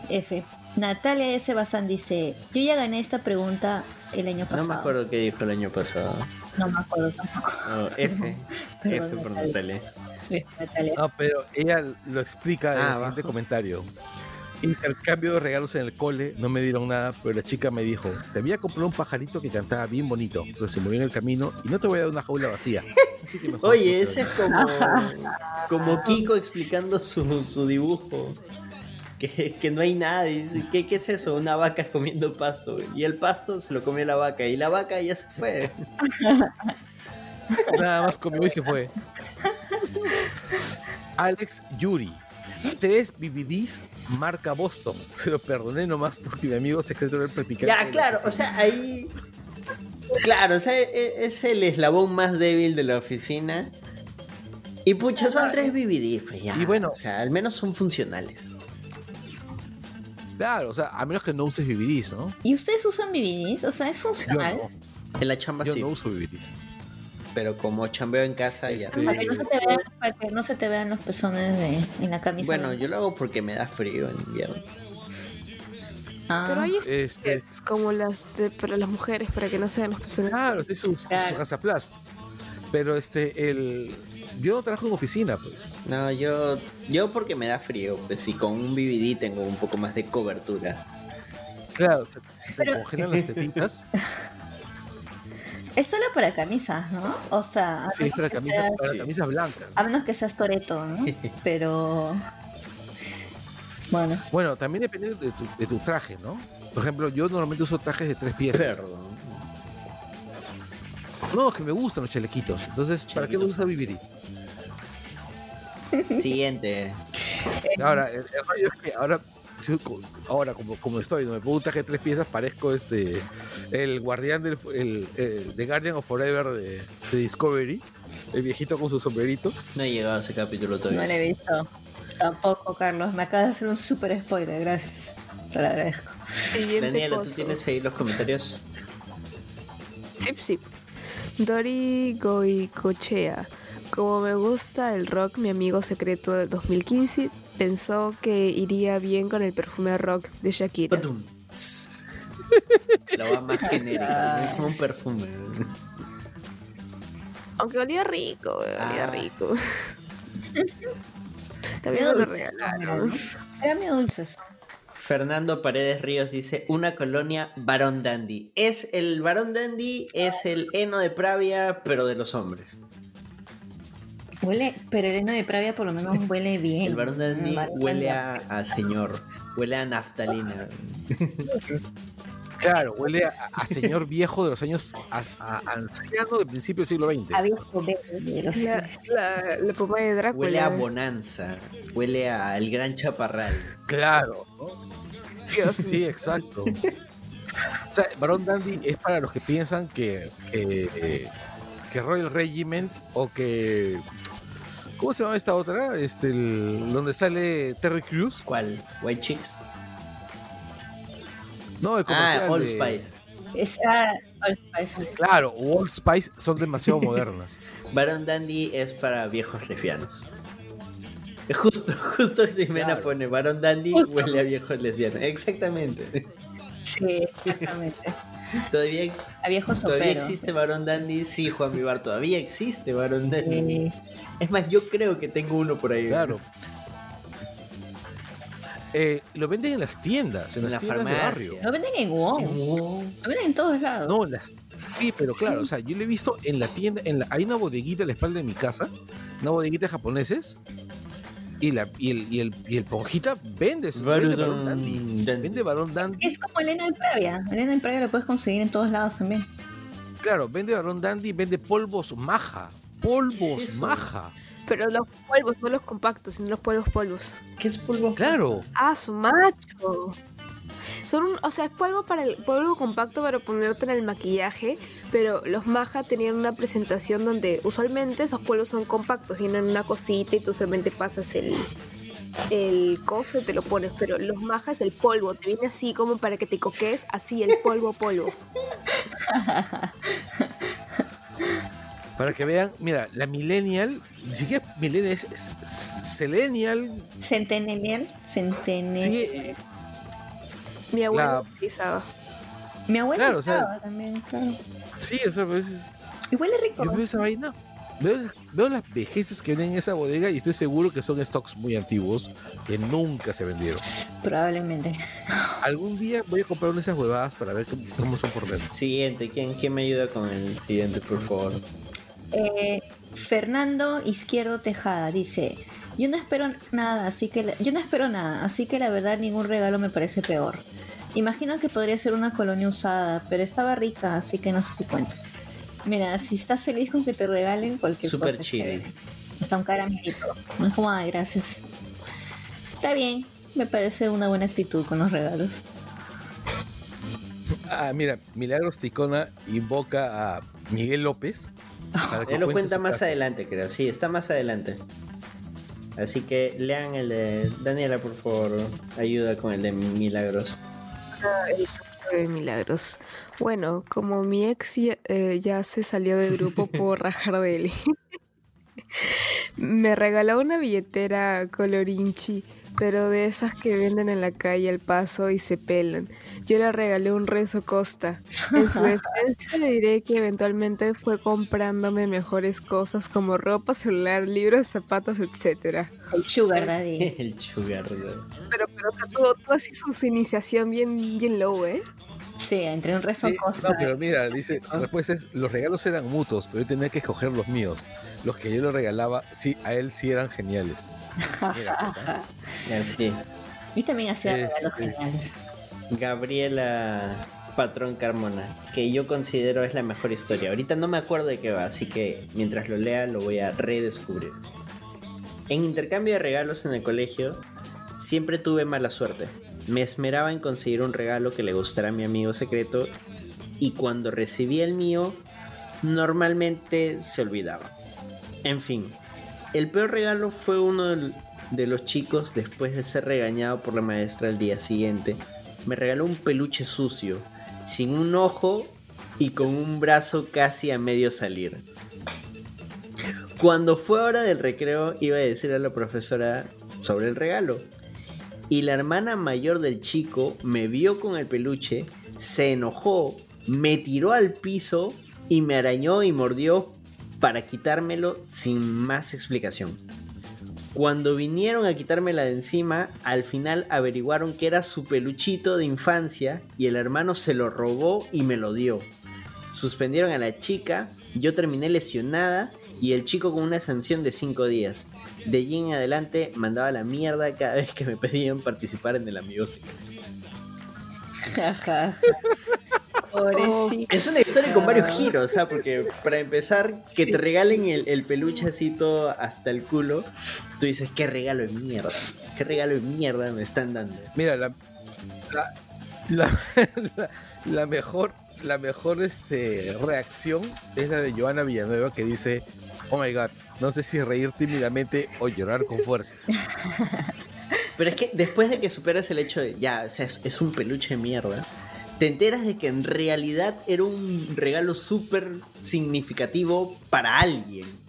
F. Natalia S. Bazán dice, yo ya gané esta pregunta el año No pasado. me acuerdo qué dijo el año pasado. No me acuerdo tampoco. Oh, F. <laughs> Perdón, F por Natalia. No, pero ella lo explica en Ah, el siguiente comentario. Intercambio de regalos en el cole, no me dieron nada, pero la chica me dijo, te había comprado un pajarito que cantaba bien bonito, pero se murió en el camino y no te voy a dar una jaula vacía. Así que mejor Oye, no ese es doy". como, como Kiko explicando su, su dibujo. Que, <laughs> que no hay nada. y dice, ¿qué, ¿Qué es eso? Una vaca <laughs> comiendo pasto. Y el pasto se lo comió la vaca. Y la vaca ya se fue. <laughs> Nada más comió y se fue. Alex Yuri. Tres BBDs marca Boston. Se lo perdoné nomás porque mi amigo secreto era el practicante. Ya, la claro. O sea, ahí... Claro, o sea, e- es el eslabón más débil de la oficina. Y pucha, son tres BBD, pues ya. Y bueno- O sea, al menos son funcionales. Claro, o sea, a menos que no uses BBDs, ¿no? ¿Y ustedes usan BBDs? O sea, ¿es Yo funcional? no, En la chamba yo sí. no uso BBDs. Pero como chambeo en casa ya. Este- Para que, no se te vean, para que no se te vean los pezones de, en la camisa. Bueno, yo lo hago porque me da frío en invierno. Ah, Pero hay Este, como las de, para las mujeres, para que no sean los personas. claro, sí, su, Claro. su Hansaplast. Pero este, el. Yo no trabajo en oficina, pues. No, yo, yo porque me da frío, pues y con un BBD tengo un poco más de cobertura. Claro, se, se te Pero- congelan las tetitas. <laughs> Es solo para camisas, ¿no? O sea, a Sí, menos para camisas, seas- para camisas blancas. a menos que seas Toreto, ¿no? <laughs> Pero. Bueno, Bueno, también depende de tu, de tu traje, ¿no? Por ejemplo, yo normalmente uso trajes de tres piezas. Perdón. No, es que me gustan los chalequitos. Entonces, ¿para qué me gusta vivir? Siguiente. <laughs> Ahora, el, el rollo es que ahora, ahora como, como estoy, no me traje de tres piezas, parezco este el guardián del el, el- The Guardian of Forever de, de Discovery, el viejito con su sombrerito. No he llegado a ese capítulo no todavía. le he visto. Tampoco, Carlos. Me acabas de hacer un super spoiler. Gracias. Te lo agradezco. Siguiente Daniela, ¿tú tienes ahí los comentarios? Sip, sip. Dori Goicochea. Como me gusta el rock, mi amigo secreto del 2015 pensó que iría bien con el perfume rock de Shakira. La va más <laughs> genérica, es como un perfume. Aunque olía rico, güey, olía Ah. rico. <laughs> También me lo regalaron. Era mi dulces. Fernando Paredes Ríos dice, una colonia Barón Dandy. Es el Barón Dandy, es el heno de Pravia, pero de los hombres. Huele, pero el heno de Pravia por lo menos <laughs> huele bien. El Barón Dandy El huele Dandy. a, a señor, huele a naftalina. <laughs> Claro, huele a, a señor viejo de los años a, a anciano del principio del siglo XX. A viejo de los- La, la, la pomada de Drácula. Huele a bonanza, huele a el gran chaparral. Claro, ¿no? Dios Sí, mío. exacto. O sea, Barón Dandy es para los que piensan que, que, que Royal Regiment o que. ¿Cómo se llama esta otra? Este, el- donde sale Terry Crews. ¿Cuál? White Chicks. No, el comercial Ah, Old de- Spice. Esa Old Spice. Claro, o Old Spice son demasiado <laughs> modernas. Barón Dandy es para viejos lesbianos. Justo, justo Ximena Claro. pone Barón Dandy huele a viejos lesbianos. Exactamente. Sí, exactamente. <laughs> Todavía, A viejo todavía existe Barón Dandy. Sí, Juan Vivar, todavía existe Barón Dandy. Sí. Es más, yo creo que tengo uno por ahí. Claro. Eh, lo venden en las tiendas, en, En las la tiendas de barrio. Lo venden en WOW. Oh. Lo venden en todos lados. No, las, sí, pero claro, o sea, yo lo he visto en la tienda, en la, hay una bodeguita a la espalda de mi casa, una bodeguita de japoneses, y, la, y, el, y, el, y el ponjita vende, su- vende Barón Dandy. Barón Dandy. Vende Barón Dandy, Es como Elena de Pravia. Elena de Pravia lo puedes conseguir en todos lados también. claro, vende Barón Dandy, vende polvos maja, polvos maja, Pero los polvos, no los compactos, sino los polvos polvos. ¿Qué es polvo? claro, Ah, su macho. Son un, o sea, es polvo para el polvo compacto para ponerte en el maquillaje, pero los Maja tenían una presentación donde usualmente esos polvos son compactos, vienen en una cosita y tú solamente pasas el el coso y te lo pones, pero los Maja es el polvo, te viene así como para que te coques, así el polvo polvo. <laughs> Para que vean, mira, la Millennial, ni siquiera Millennial, es, es Selenial. Centennial, Centennial. Sí, eh, Mi abuelo La- utilizaba. Mi abuela Claro, o sea- también, claro. sí, o sea, pues, es- Y huele rico. yo veo esa vaina, veo, veo las vejeces que vienen en esa bodega y estoy seguro que son stocks muy antiguos que nunca se vendieron. Probablemente. Algún día voy a comprar una de esas huevadas para ver cómo, cómo son por dentro. Siguiente, ¿quién, ¿quién me ayuda con el siguiente, por favor? Eh, Fernando Izquierdo Tejada dice, yo no espero nada, así que la- yo no espero nada, así que la verdad ningún regalo me parece peor. Imagino que podría ser una colonia usada, pero estaba rica, así que no sé si cuenta. Mira, si estás feliz con que te regalen cualquier Super cosa, chévere. Hasta un caramelito. No es como, ay, gracias. Está bien, me parece una buena actitud con los regalos. Ah, mira, Milagros Ticona invoca a Miguel López. <laughs> Él lo cuenta más caso. adelante, creo. Sí, está más adelante. Así que lean el de Daniela, por favor. Ayuda con el de Milagros. el caso de milagros. Bueno, como mi ex ya, eh, ya se salió del grupo <laughs> por rajar de él. <laughs> Me regaló una billetera colorinchi, pero de esas que venden en la calle al paso y se pelan. Yo le regalé un rezo costa. En su <laughs> defensa le diré que eventualmente fue comprándome mejores cosas como ropa, celular, libros, zapatos, etcétera. El sugar daddy. <laughs> el sugar. daddy. Pero, pero o sea, todo, todo así su iniciación bien, bien low, ¿eh? Sí, entre un rezo Sí, cosa. no, pero mira, dice, su respuesta es, los regalos eran mutuos, pero yo tenía que escoger los míos. Los que yo le regalaba, sí, a él sí eran geniales. Mira, pues, ¿ah? <laughs> Así. Yo también hacía Este- regalos geniales. Gabriela Patrón Carmona, que yo considero es la mejor historia. Ahorita no me acuerdo de qué va, así que mientras lo lea lo voy a redescubrir. En intercambio de regalos en el colegio, siempre tuve mala suerte. Me esmeraba en conseguir un regalo que le gustara a mi amigo secreto y cuando recibí el mío, normalmente se olvidaba. En fin, el peor regalo fue uno de los chicos después de ser regañado por la maestra el día siguiente. Me regaló un peluche sucio, sin un ojo y con un brazo casi a medio salir. Cuando fue hora del recreo iba a decir a la profesora sobre el regalo. Y la hermana mayor del chico me vio con el peluche, se enojó, me tiró al piso y me arañó y mordió para quitármelo sin más explicación. Cuando vinieron a quitármela de encima, al final averiguaron que era su peluchito de infancia y el hermano se lo robó y me lo dio. Suspendieron a la chica, yo terminé lesionada y el chico con una sanción de 5 días. De allí en adelante mandaba la mierda cada vez que me pedían participar en el amigo secreto. Jaja. Pobrecito. Es una historia con varios giros, ¿ah? Porque para empezar, que te regalen el, el peluche así todo hasta el culo, tú dices, qué regalo de mierda, qué regalo de mierda me están dando. Mira, la, la, la, la- <laughs> la mejor, la mejor este, reacción es la de Joana Villanueva que dice, oh my god, no sé si reír tímidamente o llorar con fuerza. <laughs> Pero es que después de que superas el hecho de, ya, o sea, es, es un peluche de mierda, te enteras de que en realidad era un regalo súper significativo para alguien.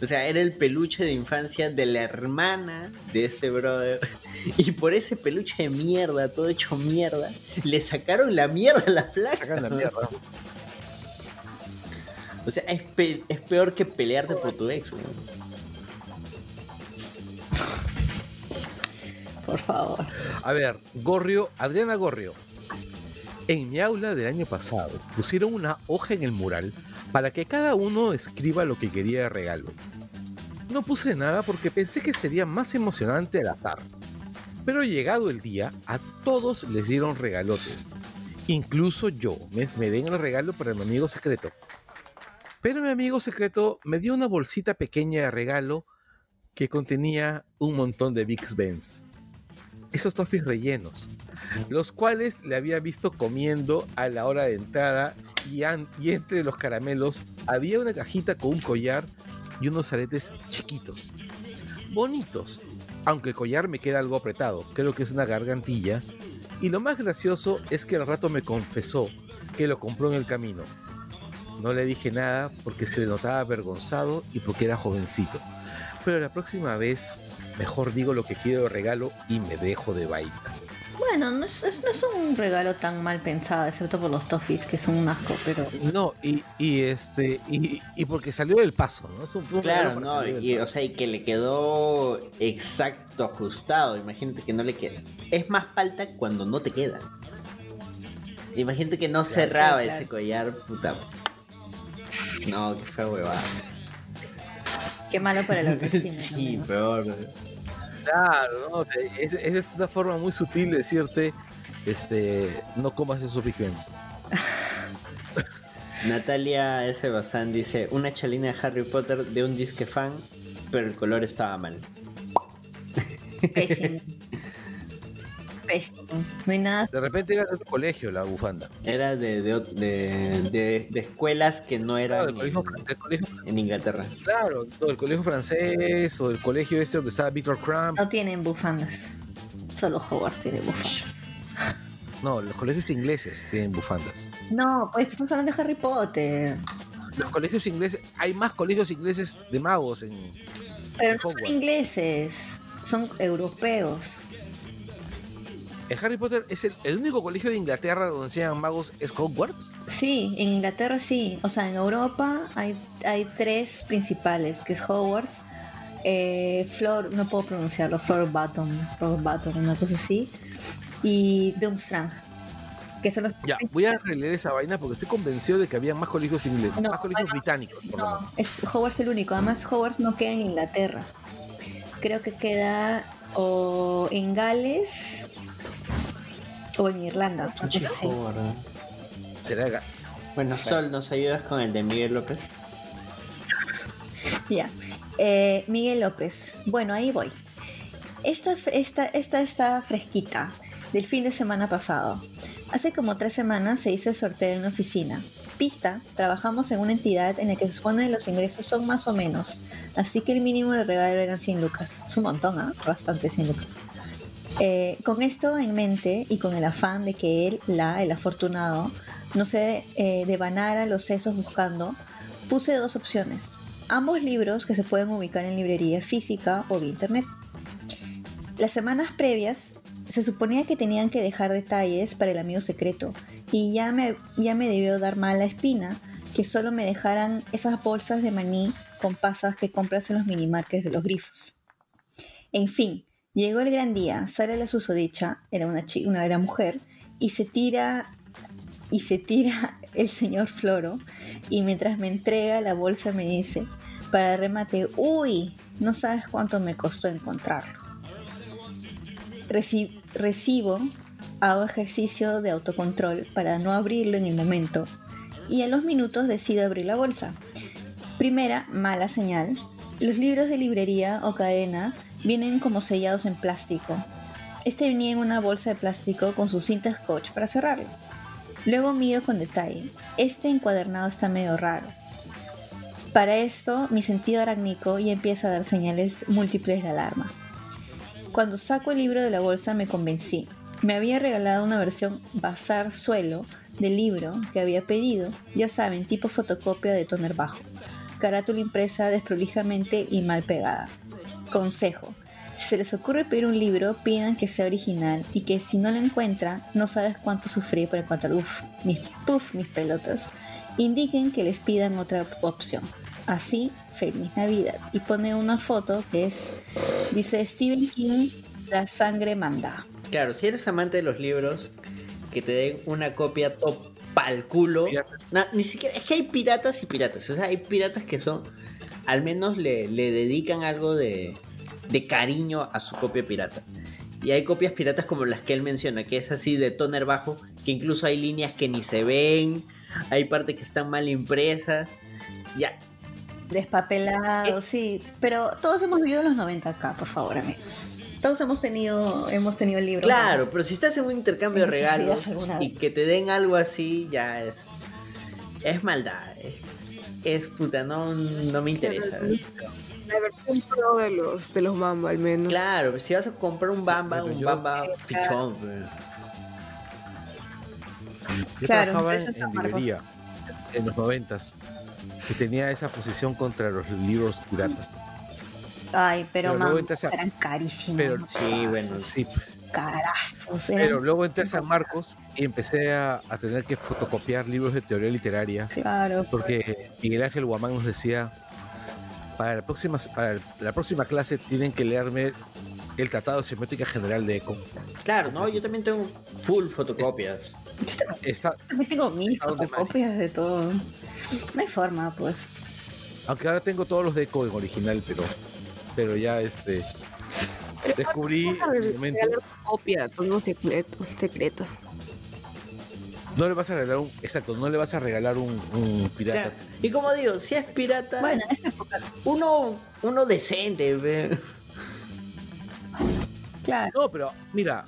O sea, era el peluche de infancia de la hermana de ese brother. <laughs> Y por ese peluche de mierda, todo hecho mierda, le sacaron la mierda a la flaca. Sacan la mierda. O sea, es, pe- es peor que pelearte por tu ex. weón. Por favor. A ver, Gorrio, Adriana Gorrio. En mi aula del año pasado pusieron una hoja en el mural para que cada uno escriba lo que quería de regalo. No puse nada porque pensé que sería más emocionante al azar. Pero llegado el día, a todos les dieron regalotes. Incluso yo me esmeré el regalo para mi amigo secreto. Pero mi amigo secreto me dio una bolsita pequeña de regalo que contenía un montón de Big Benz. Esos toffees rellenos, los cuales le había visto comiendo a la hora de entrada y, entre los caramelos había una cajita con un collar y unos aretes chiquitos, bonitos, aunque el collar me queda algo apretado, creo que es una gargantilla, y lo más gracioso es que al rato me confesó que lo compró en el camino. No le dije nada porque se le notaba avergonzado y porque era jovencito. Pero la próxima vez mejor digo lo que quiero de regalo y me dejo de vainas. Bueno, no es, no es un regalo tan mal pensado, excepto por los toffees, que son un asco, pero... No, y, y este y, y, porque salió del paso, ¿no? Es un, claro, no, y, o sea, y que le quedó exacto ajustado. Imagínate que no le queda. Es más falta cuando no te queda. Imagínate que no cerraba ese collar, puta. No, qué feo huevada. Qué malo para la <laughs> autoestima. sí, peor. Claro, ¿no? Esa es una forma muy sutil de decirte, este, no comas esos Big <laughs> Natalia S. Bazán dice, una chalina de Harry Potter de un disque fan, pero el color estaba mal. <laughs> No hay nada. De repente era de otro colegio la bufanda. Era de, de, de, escuelas que no eran en, Inglaterra. Claro, el colegio francés o el colegio este donde estaba Victor Crumb. No tienen bufandas. Solo Hogwarts tiene bufandas. No, los colegios ingleses tienen bufandas. No, pues estamos hablando de Harry Potter. Los colegios ingleses, hay más colegios ingleses de magos en. Pero no son ingleses, son europeos. ¿El Harry Potter es el, único colegio de Inglaterra donde enseñan magos es Hogwarts? Sí, en Inglaterra sí. O sea, en Europa hay, hay tres principales, que es Hogwarts, eh, Flor, no puedo pronunciarlo, Flor Button, Flor Button, una cosa así, y Durmstrang. Que son los ya, voy a releer esa vaina porque estoy convencido de que había más colegios ingleses, más colegios británicos. no, es Hogwarts el único. Además, Hogwarts no queda en Inglaterra. Creo que queda o en Gales o en Irlanda. ¿Será Bueno, Sol, ¿nos ayudas con el de Miguel López? Ya. Eh, Miguel López. Bueno, ahí voy. Esta, esta, esta está fresquita, del fin de semana pasado. Hace como tres semanas se hizo el sorteo en una oficina. Pista, trabajamos en una entidad en la que se supone que los ingresos son más o menos, así que el mínimo del regalo eran 100 lucas. Es un montón, ¿ah? Bastante 100 lucas. Eh, con esto en mente y con el afán de que él, la, el afortunado, no se eh, devanara los sesos buscando, puse dos opciones. Ambos libros que se pueden ubicar en librerías física o de internet. Las semanas previas se suponía que tenían que dejar detalles para el amigo secreto y ya me, ya me debió dar mala espina que solo me dejaran esas bolsas de maní con pasas que compras en los minimarques de los grifos. En fin, Llegó el gran día, sale la susodicha, era una, una era mujer, y se tira y se tira <laughs> el señor Floro y mientras me entrega la bolsa me dice, para remate, uy, no sabes cuánto me costó encontrarlo. recibo, hago ejercicio de autocontrol para no abrirlo en el momento y a los minutos decido abrir la bolsa. Primera, mala señal. Los libros de librería o cadena vienen como sellados en plástico. Este venía en una bolsa de plástico con su cinta scotch para cerrarlo. Luego miro con detalle. Este encuadernado está medio raro. Para esto, mi sentido arácnico ya empieza a dar señales múltiples de alarma. Cuando saco el libro de la bolsa me convencí. Me había regalado una versión bazar suelo del libro que había pedido, ya saben, tipo fotocopia de toner bajo. Carátula impresa desprolijamente y mal pegada. Consejo. Si se les ocurre pedir un libro, pidan que sea original y que si no lo encuentran, no sabes cuánto sufrí por encontrar, uff, mis, puff, mis pelotas. Indiquen que les pidan otra opción. Así, feliz Navidad. Y pone una foto que es, dice Stephen King, La sangre manda. Claro, si eres amante de los libros, que te den una copia top pa'l culo. ni siquiera, es que hay piratas y piratas. O sea, hay piratas que son al menos le, dedican algo de, cariño a su copia pirata. Y hay copias piratas como las que él menciona, que es así de toner bajo, que incluso hay líneas que ni se ven, hay partes que están mal impresas. Ya. Despapelado, eh, sí. Pero todos hemos vivido los 90 acá, por favor, amigos. Todos hemos tenido, hemos tenido libros. Claro, pero si estás en un intercambio de regalos y que te den algo así, ya es, es maldad. Es, es puta, no, no me interesa. La versión pro de los, de los Bamba, al menos. Claro, si vas a comprar un Bamba, pero un yo- Bamba fichón. pues. Yo Claro, trabajaba en, en librería en los noventas y tenía esa posición contra los libros piratas. Ay, pero, Pero man, a- eran carísimos. pero- Sí, bueno, Sí, pues. Carazos. eran- Pero luego entré a San Marcos y empecé a, a tener que fotocopiar libros de teoría literaria Claro. porque Miguel Ángel Guamán nos decía para la próxima para la próxima clase tienen que leerme el Tratado de Semiótica General de Eco. Claro, no, yo también tengo full fotocopias. Está, También tengo mil de fotocopias de todo. No hay forma, pues. aunque ahora tengo todos los de Eco en original, pero pero ya este Pero descubrí el momento copia, todo un secreto, secreto. no le vas a regalar un exacto, no le vas a regalar un, un pirata. Y como digo, si es pirata, Bueno, época, uno, uno decente. ve. claro. No, pero mira,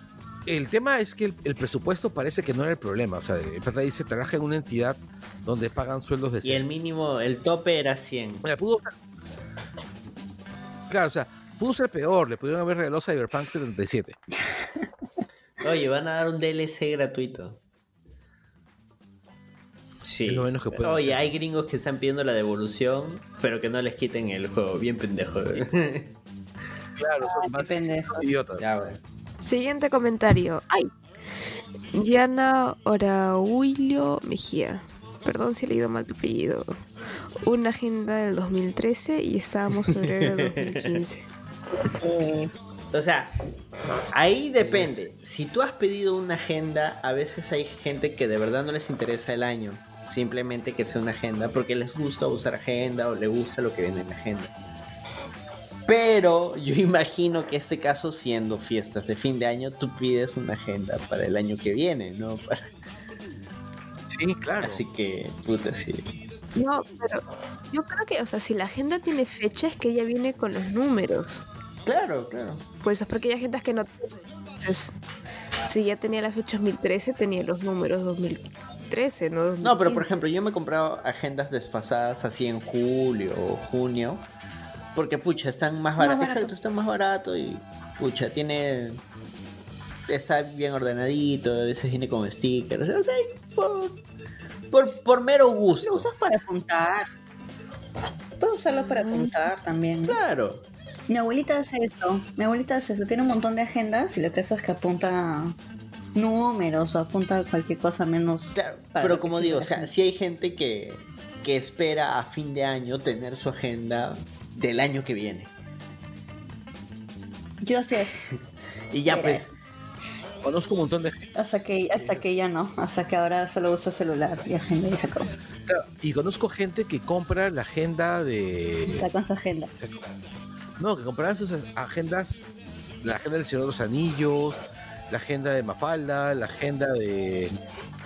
el tema es que el, el presupuesto parece que no era el problema. O sea, el pata dice, trabaja en una entidad donde pagan sueldos de Y el mínimo, el tope era 100. Mira, pudo Claro, o sea, pudo ser peor. Le pudieron haber regalado Cyberpunk 77. Oye, <laughs> van a dar un DLC gratuito. Sí. Es lo menos que pueden Oye, hacer. hay gringos que están pidiendo la devolución, pero que no les quiten el juego. Bien pendejo. <laughs> Claro, son más qué pendejo. idiotas. ya, bueno. Siguiente comentario. Ay. Diana Oraulio Mejía. Perdón si he leído mal tu apellido. Una agenda del 2013 y estábamos en febrero del 2015. <laughs> O sea, ahí depende. Si tú has pedido una agenda, a veces hay gente que de verdad no les interesa el año. Simplemente que sea una agenda porque les gusta usar agenda o les gusta lo que viene en la agenda. Pero yo imagino que este caso, siendo fiestas de fin de año, tú pides una agenda para el año que viene, ¿no? <laughs> Para- Sí, claro. Así que, puta, sí. No, pero yo creo que, o sea, si la agenda tiene fecha es que ella viene con los números. Claro, claro. Pues es porque hay agendas que no. Entonces, si ya tenía la fecha 2013, tenía los números 2013, ¿no? No, pero por 2015. ejemplo, yo me he comprado agendas desfasadas así en julio o junio. Porque, pucha, están más baratos. barato. Exacto, están más baratos y, pucha, tiene. Está bien ordenadito, a veces viene con stickers. O sea, por, por, por mero Lo gusto. usas para apuntar. Puedes usarlo para apuntar también. Claro. Mi abuelita hace eso. Mi abuelita hace eso. Tiene un montón de agendas y lo que hace es que apunta números o apunta cualquier cosa menos. Claro, para pero lo como digo, o sea, si hay gente que, que espera a fin de año tener su agenda del año que viene. Yo hacía eso. <laughs> Y ya Era pues, Conozco un montón de Hasta que, hasta que ya no. Hasta que ahora solo uso celular y agenda y se acabó. claro, y conozco gente que compra la agenda de Está con su agenda. no, que comprarán sus agendas, la agenda del Señor de los Anillos, la agenda de Mafalda, la agenda de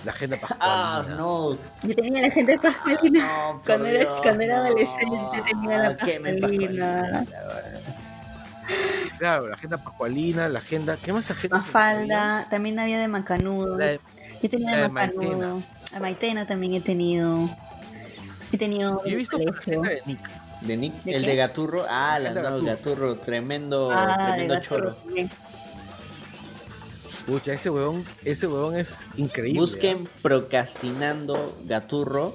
la agenda ah, pascualina. no, Yo tenía la agenda de Pascualina. No, por Cuando era- cuando era no. adolescente tenía la ¿Qué me pascualina. pascualina? Claro, la agenda pascualina, la agenda, ¿qué más agenda? Mafalda, también había de Macanudo. La de- Yo tenía la de de Macanudo. A Maitena también he tenido. He tenido. Yo he visto la agenda de Nick. ¿De Nick? ¿De el qué? de Gaturro. Ah, la no, Gaturro. Gaturro. Tremendo, Ah, tremendo choro. también. Pucha, ese huevón, ese huevón es increíble. Busquen Procrastinando Gaturro.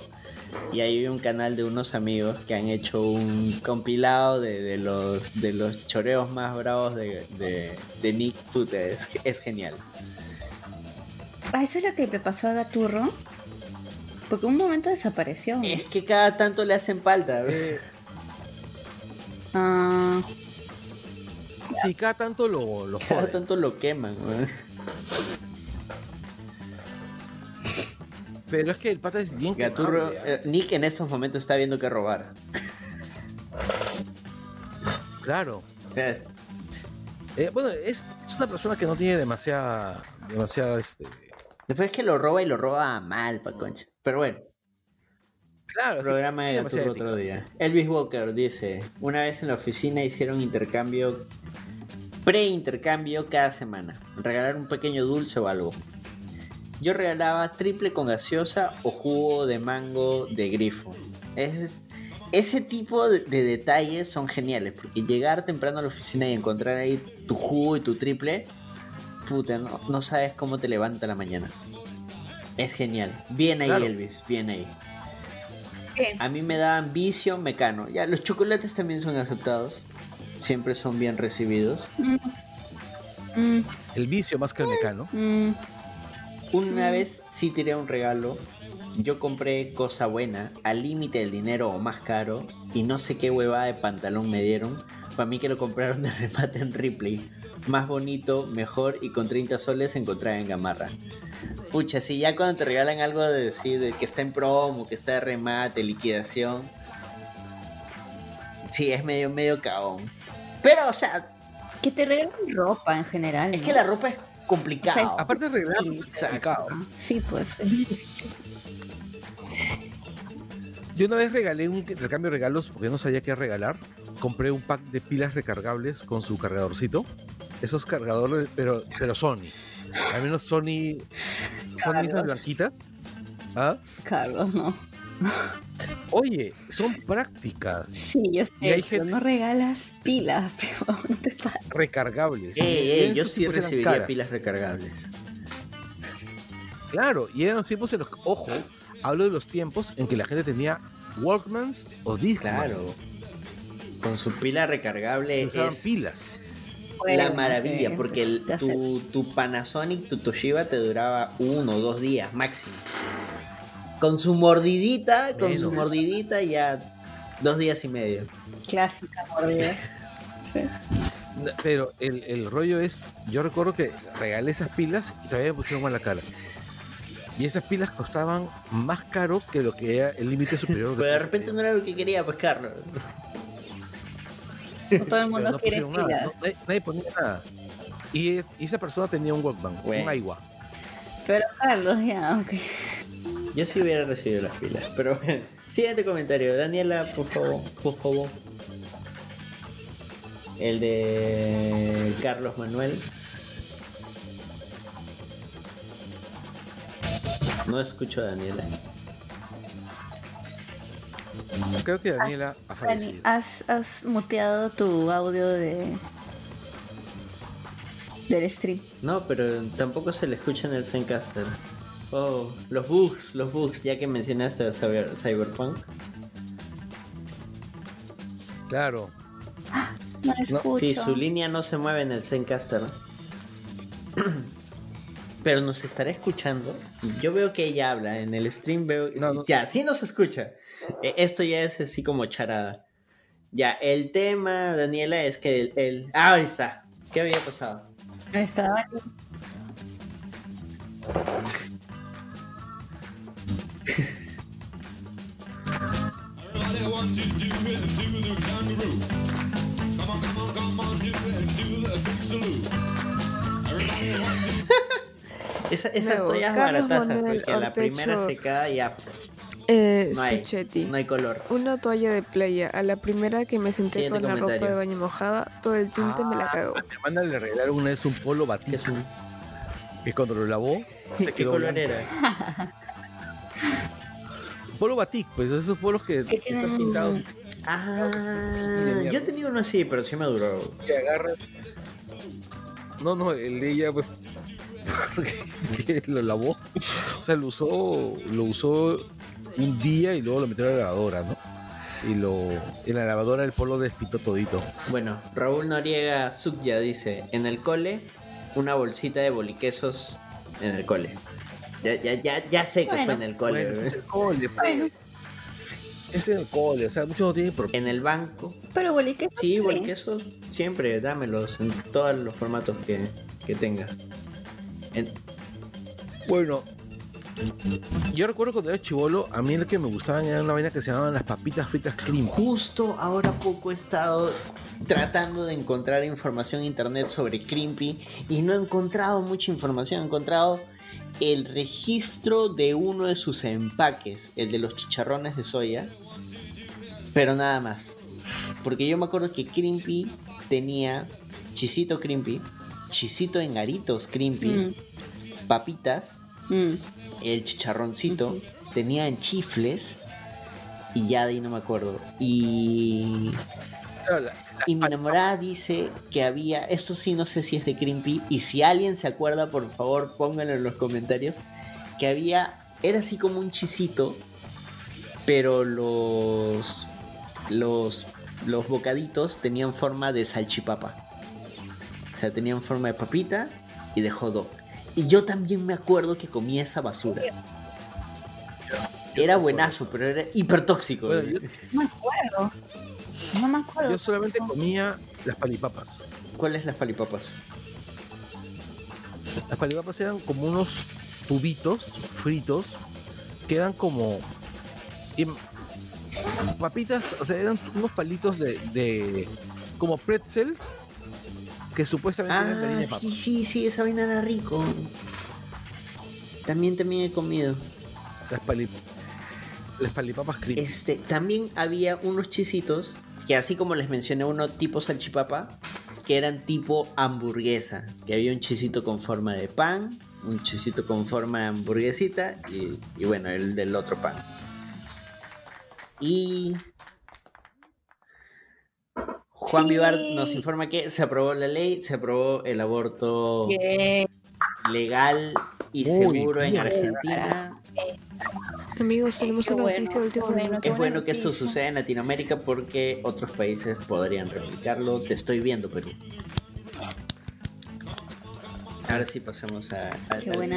Y ahí hay un canal de unos amigos que han hecho un compilado de, de los de los choreos más bravos de, de, de Nick. Puta, es, es genial. Ah, eso es lo que le pasó a Gaturro. Porque un momento desapareció. Es que cada tanto le hacen falta. Ah. Sí, cada tanto lo, lo Cada tanto lo queman. ve. Pero es que el pata es bien Gaturro, ¿eh? Nick en esos momentos está viendo que robar. Claro. Es- Eh, bueno, es, es una persona que no tiene demasiada, demasiada, este... Después es que lo roba y lo roba mal, pa' concha. Pero bueno, Claro, programa de Gaturro otro día. Elvis Walker dice, una vez en la oficina hicieron intercambio pre-intercambio cada semana. Regalar un pequeño dulce o algo. Yo regalaba triple con gaseosa o jugo de mango de grifo. Es, ese tipo de, de detalles son geniales, porque llegar temprano a la oficina y encontrar ahí tu jugo y tu triple, puta, no, no sabes cómo te levanta la mañana. Es genial. Bien ahí, Claro. Elvis, bien ahí. Bien. A mí me daban vicio mecano. Ya, los chocolates también son aceptados. Siempre son bien recibidos. Mm, El vicio más que el mecano. mm, Una vez sí tiré un regalo. Yo compré cosa buena, al límite del dinero o más caro, y no sé qué huevada de pantalón me dieron. Para mí que lo compraron de <laughs> remate en Ripley. Más bonito, mejor y con 30 soles encontraba en Gamarra. Pucha, si ya cuando te regalan algo de decir de que está en promo, que está de remate, liquidación. Sí, es medio, medio cagón. Pero, o sea, que te regalen ropa en general. es ¿no? que la ropa es complicado. O sea, Aparte de regalar, Sí, es complicado. Sí, pues. es difícil. Yo una vez regalé un intercambio de regalos porque no sabía qué regalar. Compré un pack de pilas recargables con su cargadorcito. Esos cargadores, pero, pero Sony. Al menos Sony. Son esas blanquitas. ¿Ah? Carlos, no. Oye, son prácticas, Sí, yo sé, Y hay pero gente- no regalas pilas, <laughs> pero no te pases. recargables. Yo sí recibiría caras. pilas recargables. Claro, y eran los tiempos en los que, ojo, hablo de los tiempos en que la gente tenía Walkmans o Discman. Claro. Con su pila recargable Usaban es pilas. la maravilla, porque el- tu, tu Panasonic, tu Toshiba te duraba uno o dos días máximo. Con su mordidita, con su Menos. mordidita ya dos días y medio. Clásica mordida. <laughs> Sí. Pero el, el rollo es, yo recuerdo que regalé esas pilas y todavía me pusieron mal la cara. Y esas pilas costaban más caro que lo que era el límite superior. Pero de repente no era lo que quería, pues Carlos. No todo el mundo no quiere pusieron nada, pilas. no- nadie, nadie ponía nada. Y, y esa persona tenía un Walkman, Bueno. un Aiwa. Pero Carlos, ya, ok. Yo sí hubiera recibido las pilas, pero bueno. Siguiente comentario, Daniela, por favor, por favor. El de Carlos Manuel. No escucho a Daniela. Creo que Daniela ha Dani, fallecido. ¿has, has muteado tu audio de del stream. No, pero tampoco se le escucha en el Zencaster. Oh, los bugs, los bugs, ya que mencionaste a Cyber- Cyberpunk. Claro. No No, escucho. Sí, su línea no se mueve en el Zencaster. <clears throat> Pero nos estará escuchando. Yo veo que ella habla. En el stream veo. No, no. Ya, sí nos escucha. Eh, Esto ya es así como charada. Ya, el tema, Daniela, es que el. el- Ah, ahí está. ¿Qué había pasado? Ahí está. <laughs> Esa, esas toallas Manuel porque a la primera Ortecho- secada ya pff, Eh, no hay, Suchetti. no hay color. Una toalla de playa. A la primera que me senté Siguiente con la ropa de baño mojada, todo el tinte me la cagó. A mi hermana le regalaron una vez un polo ¿Qué batik es un- que cuando lo lavó <laughs> se ¿Qué quedó color blanco. era? <laughs> Polo batik, pues esos polos que, Que están pintados Ah, yo tenía uno así, pero sí me duró. que agarran. No, no, el de ella, pues, <laughs> que lo lavó. O sea, lo usó, lo usó un día y luego lo metió a la lavadora, ¿no? Y lo, en la lavadora el polo despitó todito. Bueno, Raúl Noriega Sukya dice, en el cole, una bolsita de boliquesos en el cole. Ya, ya, ya, ya sé que fue en el cole. Bueno, es el cole, pues. Bueno, Es en el cole, o sea, muchos no tienen por En el banco. pero bolique. Sí, boliquesos, siempre, dámelos en todos los formatos que, que tenga. En- Bueno, yo recuerdo cuando era chivolo, a mí lo que me gustaban era una vaina que se llamaban las papitas fritas cream. Justo ahora poco he estado tratando de encontrar información en internet sobre Crimpy y no he encontrado mucha información. He encontrado el registro de uno de sus empaques, el de los chicharrones de soya, pero nada más. Porque yo me acuerdo que Crimpy tenía chisito crimpy, chisito en aritos crimpy, Mm, papitas, mm. el chicharroncito, Ujú. tenían chifles y ya de ahí no me acuerdo. Y, Claro, la- y mi enamorada dice que había, esto sí no sé si es de Crimpy, y si alguien se acuerda, por favor pónganlo en los comentarios, que había, era así como un chisito, pero los, los, los bocaditos tenían forma de salchipapa. O sea, tenían forma de papita y de hot dog. Y yo también me acuerdo que comía esa basura. yo Era buenazo, pero era hiper tóxico. Bueno, yo, No me acuerdo. No me acuerdo. yo solamente comía las palipapas. ¿Cuáles las palipapas? Las palipapas eran como unos tubitos fritos que eran como papitas, o sea, eran unos palitos de, de como pretzels que supuestamente eran de Ah, papa. sí, sí, sí, esa vaina era rico. También, también he comido. Las, pali- las palipapas creepy. Este, también había unos chisitos que así como les mencioné uno tipo salchipapa, que eran tipo hamburguesa, que había un chisito con forma de pan, un chisito con forma de hamburguesita y, y bueno, el del otro pan. Y Juan Sí. Vivar nos informa que se aprobó la ley, se aprobó el aborto legal y Muy seguro en. Argentina. Amigos, tenemos una bueno, noticia de último qué bueno, Es bueno que esto suceda en Latinoamérica porque otros países podrían replicarlo. Te estoy viendo, Perú. Ahora sí pasamos a, a- Qué al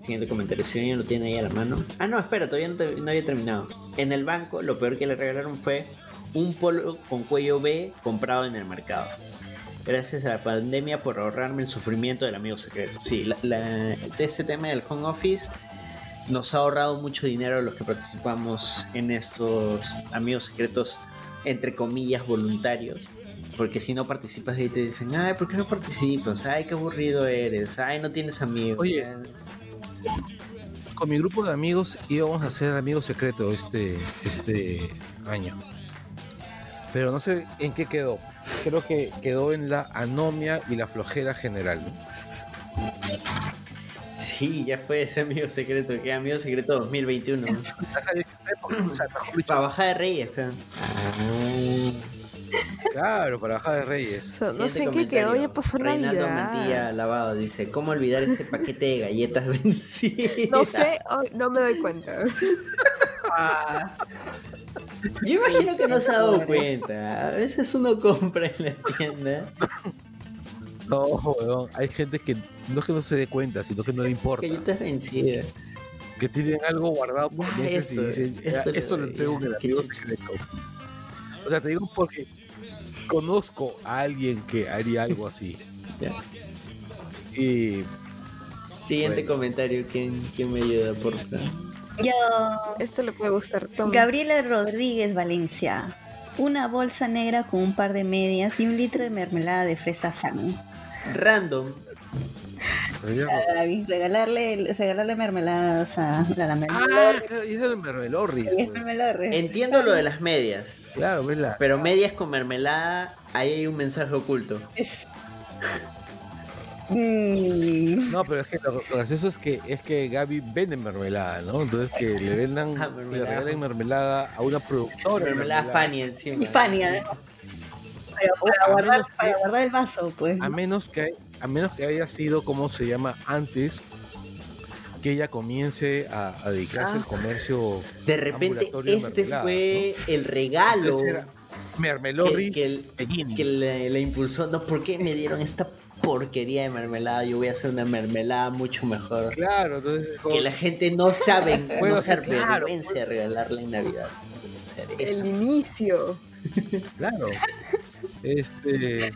siguiente, comentario. Si alguien lo tiene ahí a la mano. Ah, no, espera, todavía no, te- no había terminado. En el banco, lo peor que le regalaron fue un polo con cuello B comprado en el mercado. Gracias a la pandemia por ahorrarme el sufrimiento del amigo secreto. Sí, la- la- este tema del home office nos ha ahorrado mucho dinero los que participamos en estos amigos secretos, entre comillas, voluntarios. Porque si no participas ahí te dicen, ay, ¿por qué no participas? Ay, qué aburrido eres. Ay, no tienes amigos. Oye. Con mi grupo de amigos íbamos a ser amigos secretos este, este año. Pero no sé en qué quedó. Creo que quedó en la anomia y la flojera general. ¿no? Sí, ya fue ese amigo secreto, que amigo secreto 2021. <laughs> O sea, mejor dicho, Para bajar de Reyes, creo. Claro, para bajar de Reyes. No sé en qué quedó, ya pasó Reinaldo Navidad. Mantilla Lavado dice, ¿cómo olvidar ese paquete de galletas vencidas? No sé, hoy no me doy cuenta. Ah. Yo imagino que no se ha dado cuenta. A veces uno compra en la tienda No, weón, hay gente que no es que no se dé cuenta, sino que no le importa. galletas vencidas. Que tienen algo guardado por Ya, meses esto, y dicen, "Ya, esto esto, lo entrego en el amigo chucha". secreto. O sea, te digo porque conozco a alguien que haría algo así. Ya. Y Siguiente Bueno. comentario, ¿quién, quién me ayuda, por favor? Yo, Esto le puede gustar Tom. Gabriela Rodríguez Valencia. Una bolsa negra con un par de medias y un litro de mermelada de fresa fan. Random. A Gaby, regalarle, regalarle mermeladas a la, la Ah, mermelada. claro, y es el mermelorris. Pues. mermelada re- Entiendo lo de las medias, Claro, ves la. pero medias con mermelada, ahí hay un mensaje oculto. Es- Mm, No, pero es que lo, lo gracioso es que es que Gaby vende mermelada, ¿no? Entonces que le vendan, Ah, le mermelada. regalen mermelada a una productora. de Mermelada Fanny encima. Y Fanny, además. Pero para guardar, para guardar el vaso, pues. A menos que a menos que haya sido como se llama antes que ella comience a, a dedicarse Ah. al comercio De repente, de este fue el regalo era que, que el- que le, le impulsó. No, ¿por qué me dieron esta porquería de mermelada? Yo voy a hacer una mermelada mucho mejor. Claro, entonces Que la gente no sabe, <laughs> no se hacer, claro, avergüence de regalarla en Navidad. El inicio. Claro. <laughs> Este.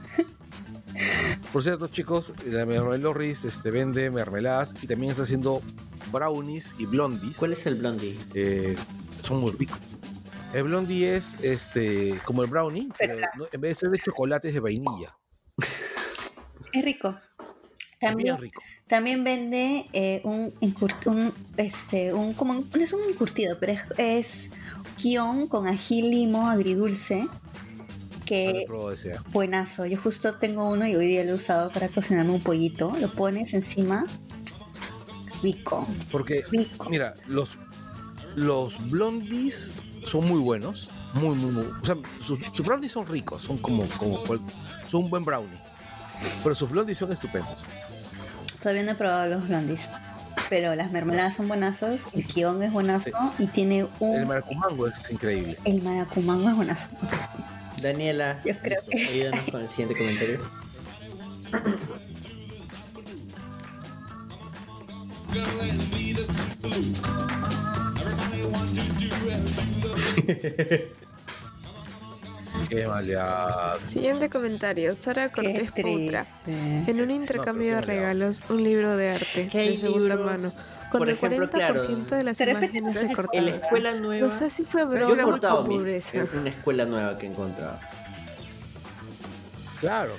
Por cierto, chicos, la Mermelorris este, vende mermeladas y también está haciendo brownies y blondies. ¿Cuál es el blondie? Eh, son muy ricos. El blondie es este como el brownie, pero no- en vez de ser de chocolate es de vainilla. Es rico. También, bien rico. también vende eh, un, un, este, un, como un- no es un encurtido, pero es, es guion con ají limo agridulce que buenazo. Yo justo tengo uno y hoy día lo he usado para cocinarme un pollito. Lo pones encima. Rico. Porque, Rico. mira, los, los blondies son muy buenos. Muy, muy, muy. O sea, sus, sus brownies son ricos. Son como, como son un buen brownie. Pero sus blondies son estupendos. Todavía no he probado los blondies. Pero las mermeladas son buenazos. El kion es buenazo. Y tiene un. El maracumango es increíble. El maracumango es buenazo. Daniela, Yo creo Listo. que. ayúdanos con el siguiente comentario. <laughs> Qué maleado. Siguiente comentario. Sara Cortés Putra. En un intercambio No, de regalos, un libro de arte ¿Qué hay de segunda libros? mano, con Por el ejemplo, 40% claro, de las ¿Te refieres imágenes En recortadas. la escuela nueva. No sé si fue yo he broma cortado mi, una escuela nueva que he encontrado. Claro.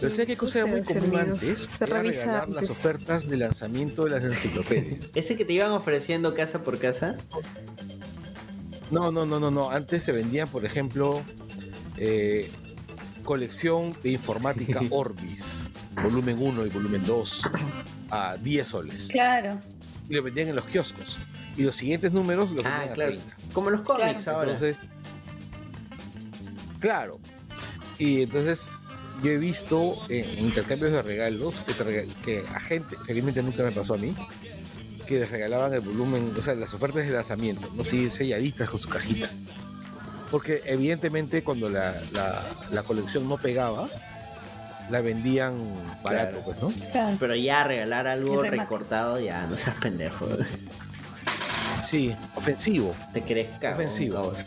Pero Sí, ¿sabes qué cosa era muy común servidos. antes? Se Era revisa regalar las antes. ofertas de lanzamiento de las enciclopedias. <laughs> Ese que te iban ofreciendo casa por casa. No, no, no, no, no. Antes se vendían, por ejemplo, eh, colección de informática <laughs> Orbis, volumen 1 y volumen 2, a 10 soles. Claro. Y lo vendían en los kioscos. Y los siguientes números los Ah, vendían a claro. 30. Como los cómics ahora. Entonces, claro. Y entonces yo he visto en en intercambios de regalos que, rega- que a gente, felizmente nunca me pasó a mí, que les regalaban el volumen, o sea, las ofertas de lanzamiento, no sé, selladitas con su cajita. Porque evidentemente cuando la, la- la colección no pegaba, la vendían barato, Claro. pues, ¿no? Claro. Pero ya regalar algo recortado, ya no seas pendejo. Sí, ofensivo. Te crees cagón, Ofensivo. baboso.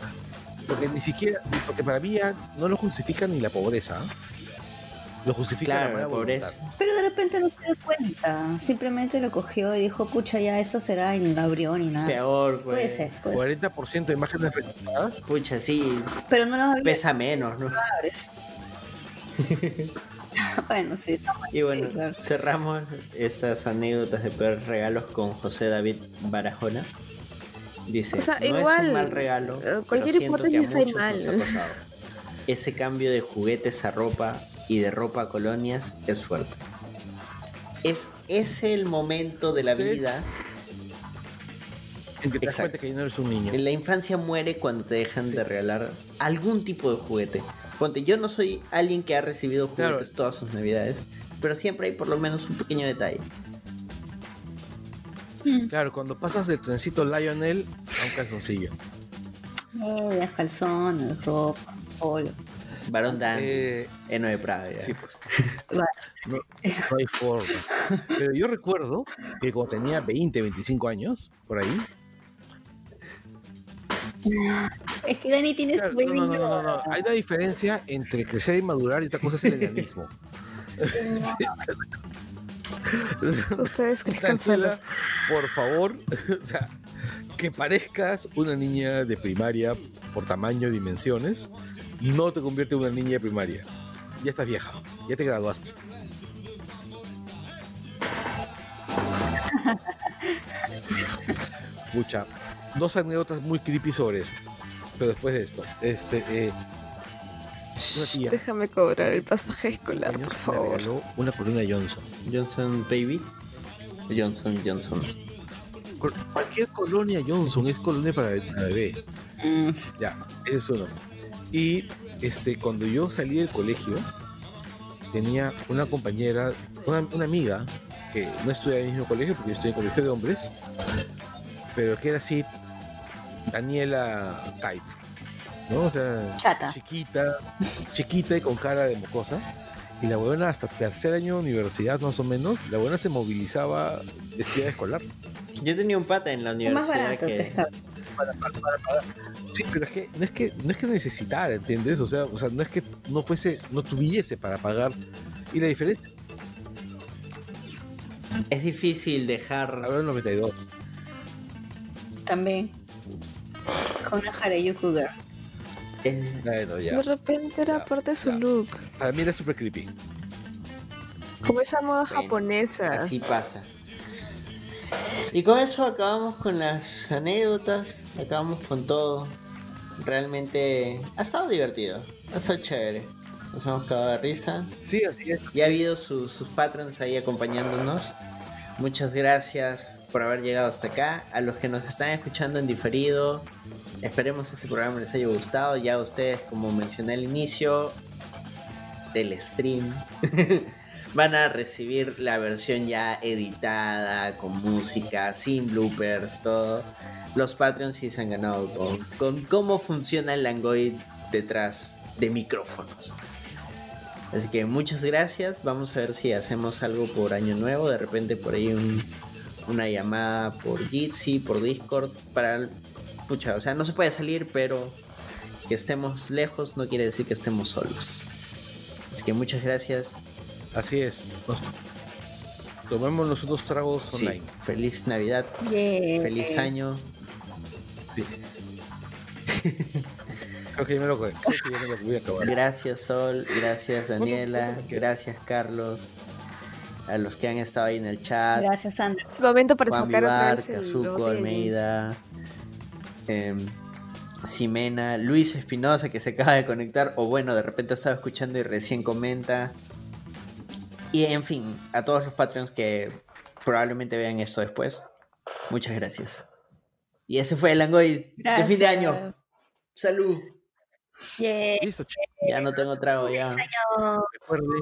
Porque ni siquiera, porque para mí ya no lo justifica ni la pobreza. ¿ah? Lo justifica la Claro, buena la pobreza. voluntad. Pero de repente no se dio cuenta. Simplemente lo cogió y dijo, pucha, ya eso será y no lo abrió ni nada. Peor, pues. Puede ser, puede ser. 40% de imágenes recortadas. Pucha, sí, Pero no los había pesa menos, ¿no? <laughs> <laughs> bueno, sí. Y bueno, Sí, claro. cerramos estas anécdotas de peores regalos con José David Barajona. Dice, O sea, no es un mal regalo, eh, pero cualquier siento que a muchos nos ha mal. pasado. Ese cambio de juguetes a ropa y de ropa a colonias es fuerte. Es, es el momento de la Sí. vida. En que te das Exacto. cuenta que ya no eres un niño. La infancia muere cuando te dejan de regalar algún tipo de juguete. Ponte, yo no soy alguien que ha recibido Claro. juguetes todas sus navidades, pero siempre hay por lo menos un pequeño detalle. Claro, cuando pasas del trencito Lionel a un calzoncillo. Eh, calzones, ropa, polo. Barón Dan, Eh, Eno de Prada. sí, pues. No hay forma. Pero yo recuerdo que cuando tenía 20, 25 años, por ahí. Es que Dani tiene Claro, su no, no, no, no. Hay una diferencia entre crecer y madurar y otra cosa es el enanismo. <laughs> Ustedes crezcan Daniela, solos. por favor, <laughs> o sea, que parezcas una niña de primaria por tamaño y dimensiones, no te convierte en una niña de primaria. Ya estás vieja, ya te graduaste. <laughs> Mucha. Dos anécdotas muy creepy sobre eso. Pero después de esto, este, eh, una tía, Déjame cobrar el pasaje escolar, años, por favor. una colonia Johnson. Johnson Baby. Johnson Johnson. Cualquier colonia Johnson es colonia para, bebé. Mm, Ya, ese es uno. Y este, cuando yo salí del colegio, tenía una compañera, una, una amiga, que no estudia en el mismo colegio, porque yo estoy en colegio de hombres, pero que era así, Daniela type, ¿no? O sea, Chata. chiquita, chiquita y con cara de mocosa. Y la buena hasta tercer año de universidad más o menos, la buena se movilizaba vestida de escolar. Yo tenía un pata en la Es más universidad barato que... Sí, pero es que no es que no es que necesitara, ¿entiendes? O sea, o sea, no es que no fuese, no tuviese para pagar. Y la diferencia, Es difícil dejar... hablo del 92. También. Con una Harajuku Girl. Bueno, ya. De repente era Ya, parte de su ya. look. Para mí era súper creepy. Como esa moda Bueno, japonesa. Así pasa. Y con eso acabamos con las anécdotas, acabamos con todo. realmente ha estado divertido, ha estado chévere. Nos hemos cagado de risa. Sí, así es. Ya ha habido sus, sus patrons ahí acompañándonos. Muchas gracias por haber llegado hasta acá. A los que nos están escuchando en diferido, esperemos este programa les haya gustado. Ya ustedes, como mencioné al inicio del stream, <laughs> van a recibir la versión ya editada, con música, sin bloopers, todo. Los Patreons sí se han ganado con, con cómo funciona el Langoid detrás de micrófonos. Así que muchas gracias. Vamos a ver si hacemos algo por año nuevo. De repente por ahí un- una llamada por Jitsi, por Discord. Para. Pucha, o sea, no se puede salir, pero que estemos lejos no quiere decir que estemos solos. Así que muchas gracias. Así es. Nos... Tomémonos unos tragos Sí, online. feliz Navidad, Yeah. feliz año. Sí. creo que ya me lo, creo que ya me lo voy a acabar. Gracias Sol, gracias Daniela, gracias Carlos. A los que han estado ahí en el chat. Gracias, Sandra. Momento para Juan sacar otra Vivar, vez el Kazuko Almeida, em, Ximena, Luis Espinosa que se acaba de conectar, o bueno, de repente estaba escuchando y recién comenta. Y en fin, a todos los Patreons que probablemente vean esto después, muchas gracias. Y ese fue el Langoid de fin de año. Salud. Yeah. Listo. Ya no tengo trago, ya. Recuerden.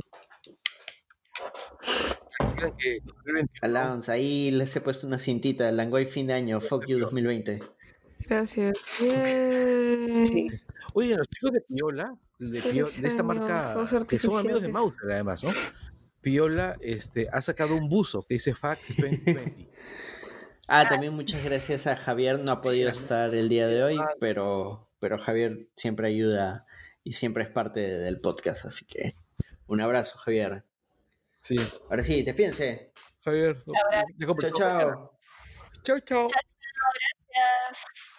Recuerden que 2021 Allowance, ahí les he puesto una cintita, Langoid fin de año, fuck you 2020. Gracias. <laughs> Oye, los chicos de Piola, de, Pio- Feliz de esta marca, que son amigos de. Mauser además, ¿no? Piola este, ha sacado un buzo que dice FAC <laughs> 2020. Ah, también muchas gracias a Javier, no ha podido estar el día de hoy, pero, pero Javier siempre ayuda y siempre es parte de- del podcast, así que un abrazo, Javier. Sí. Ahora sí, despídense. Javier, te compro- Chao, chao. Chao, chao. No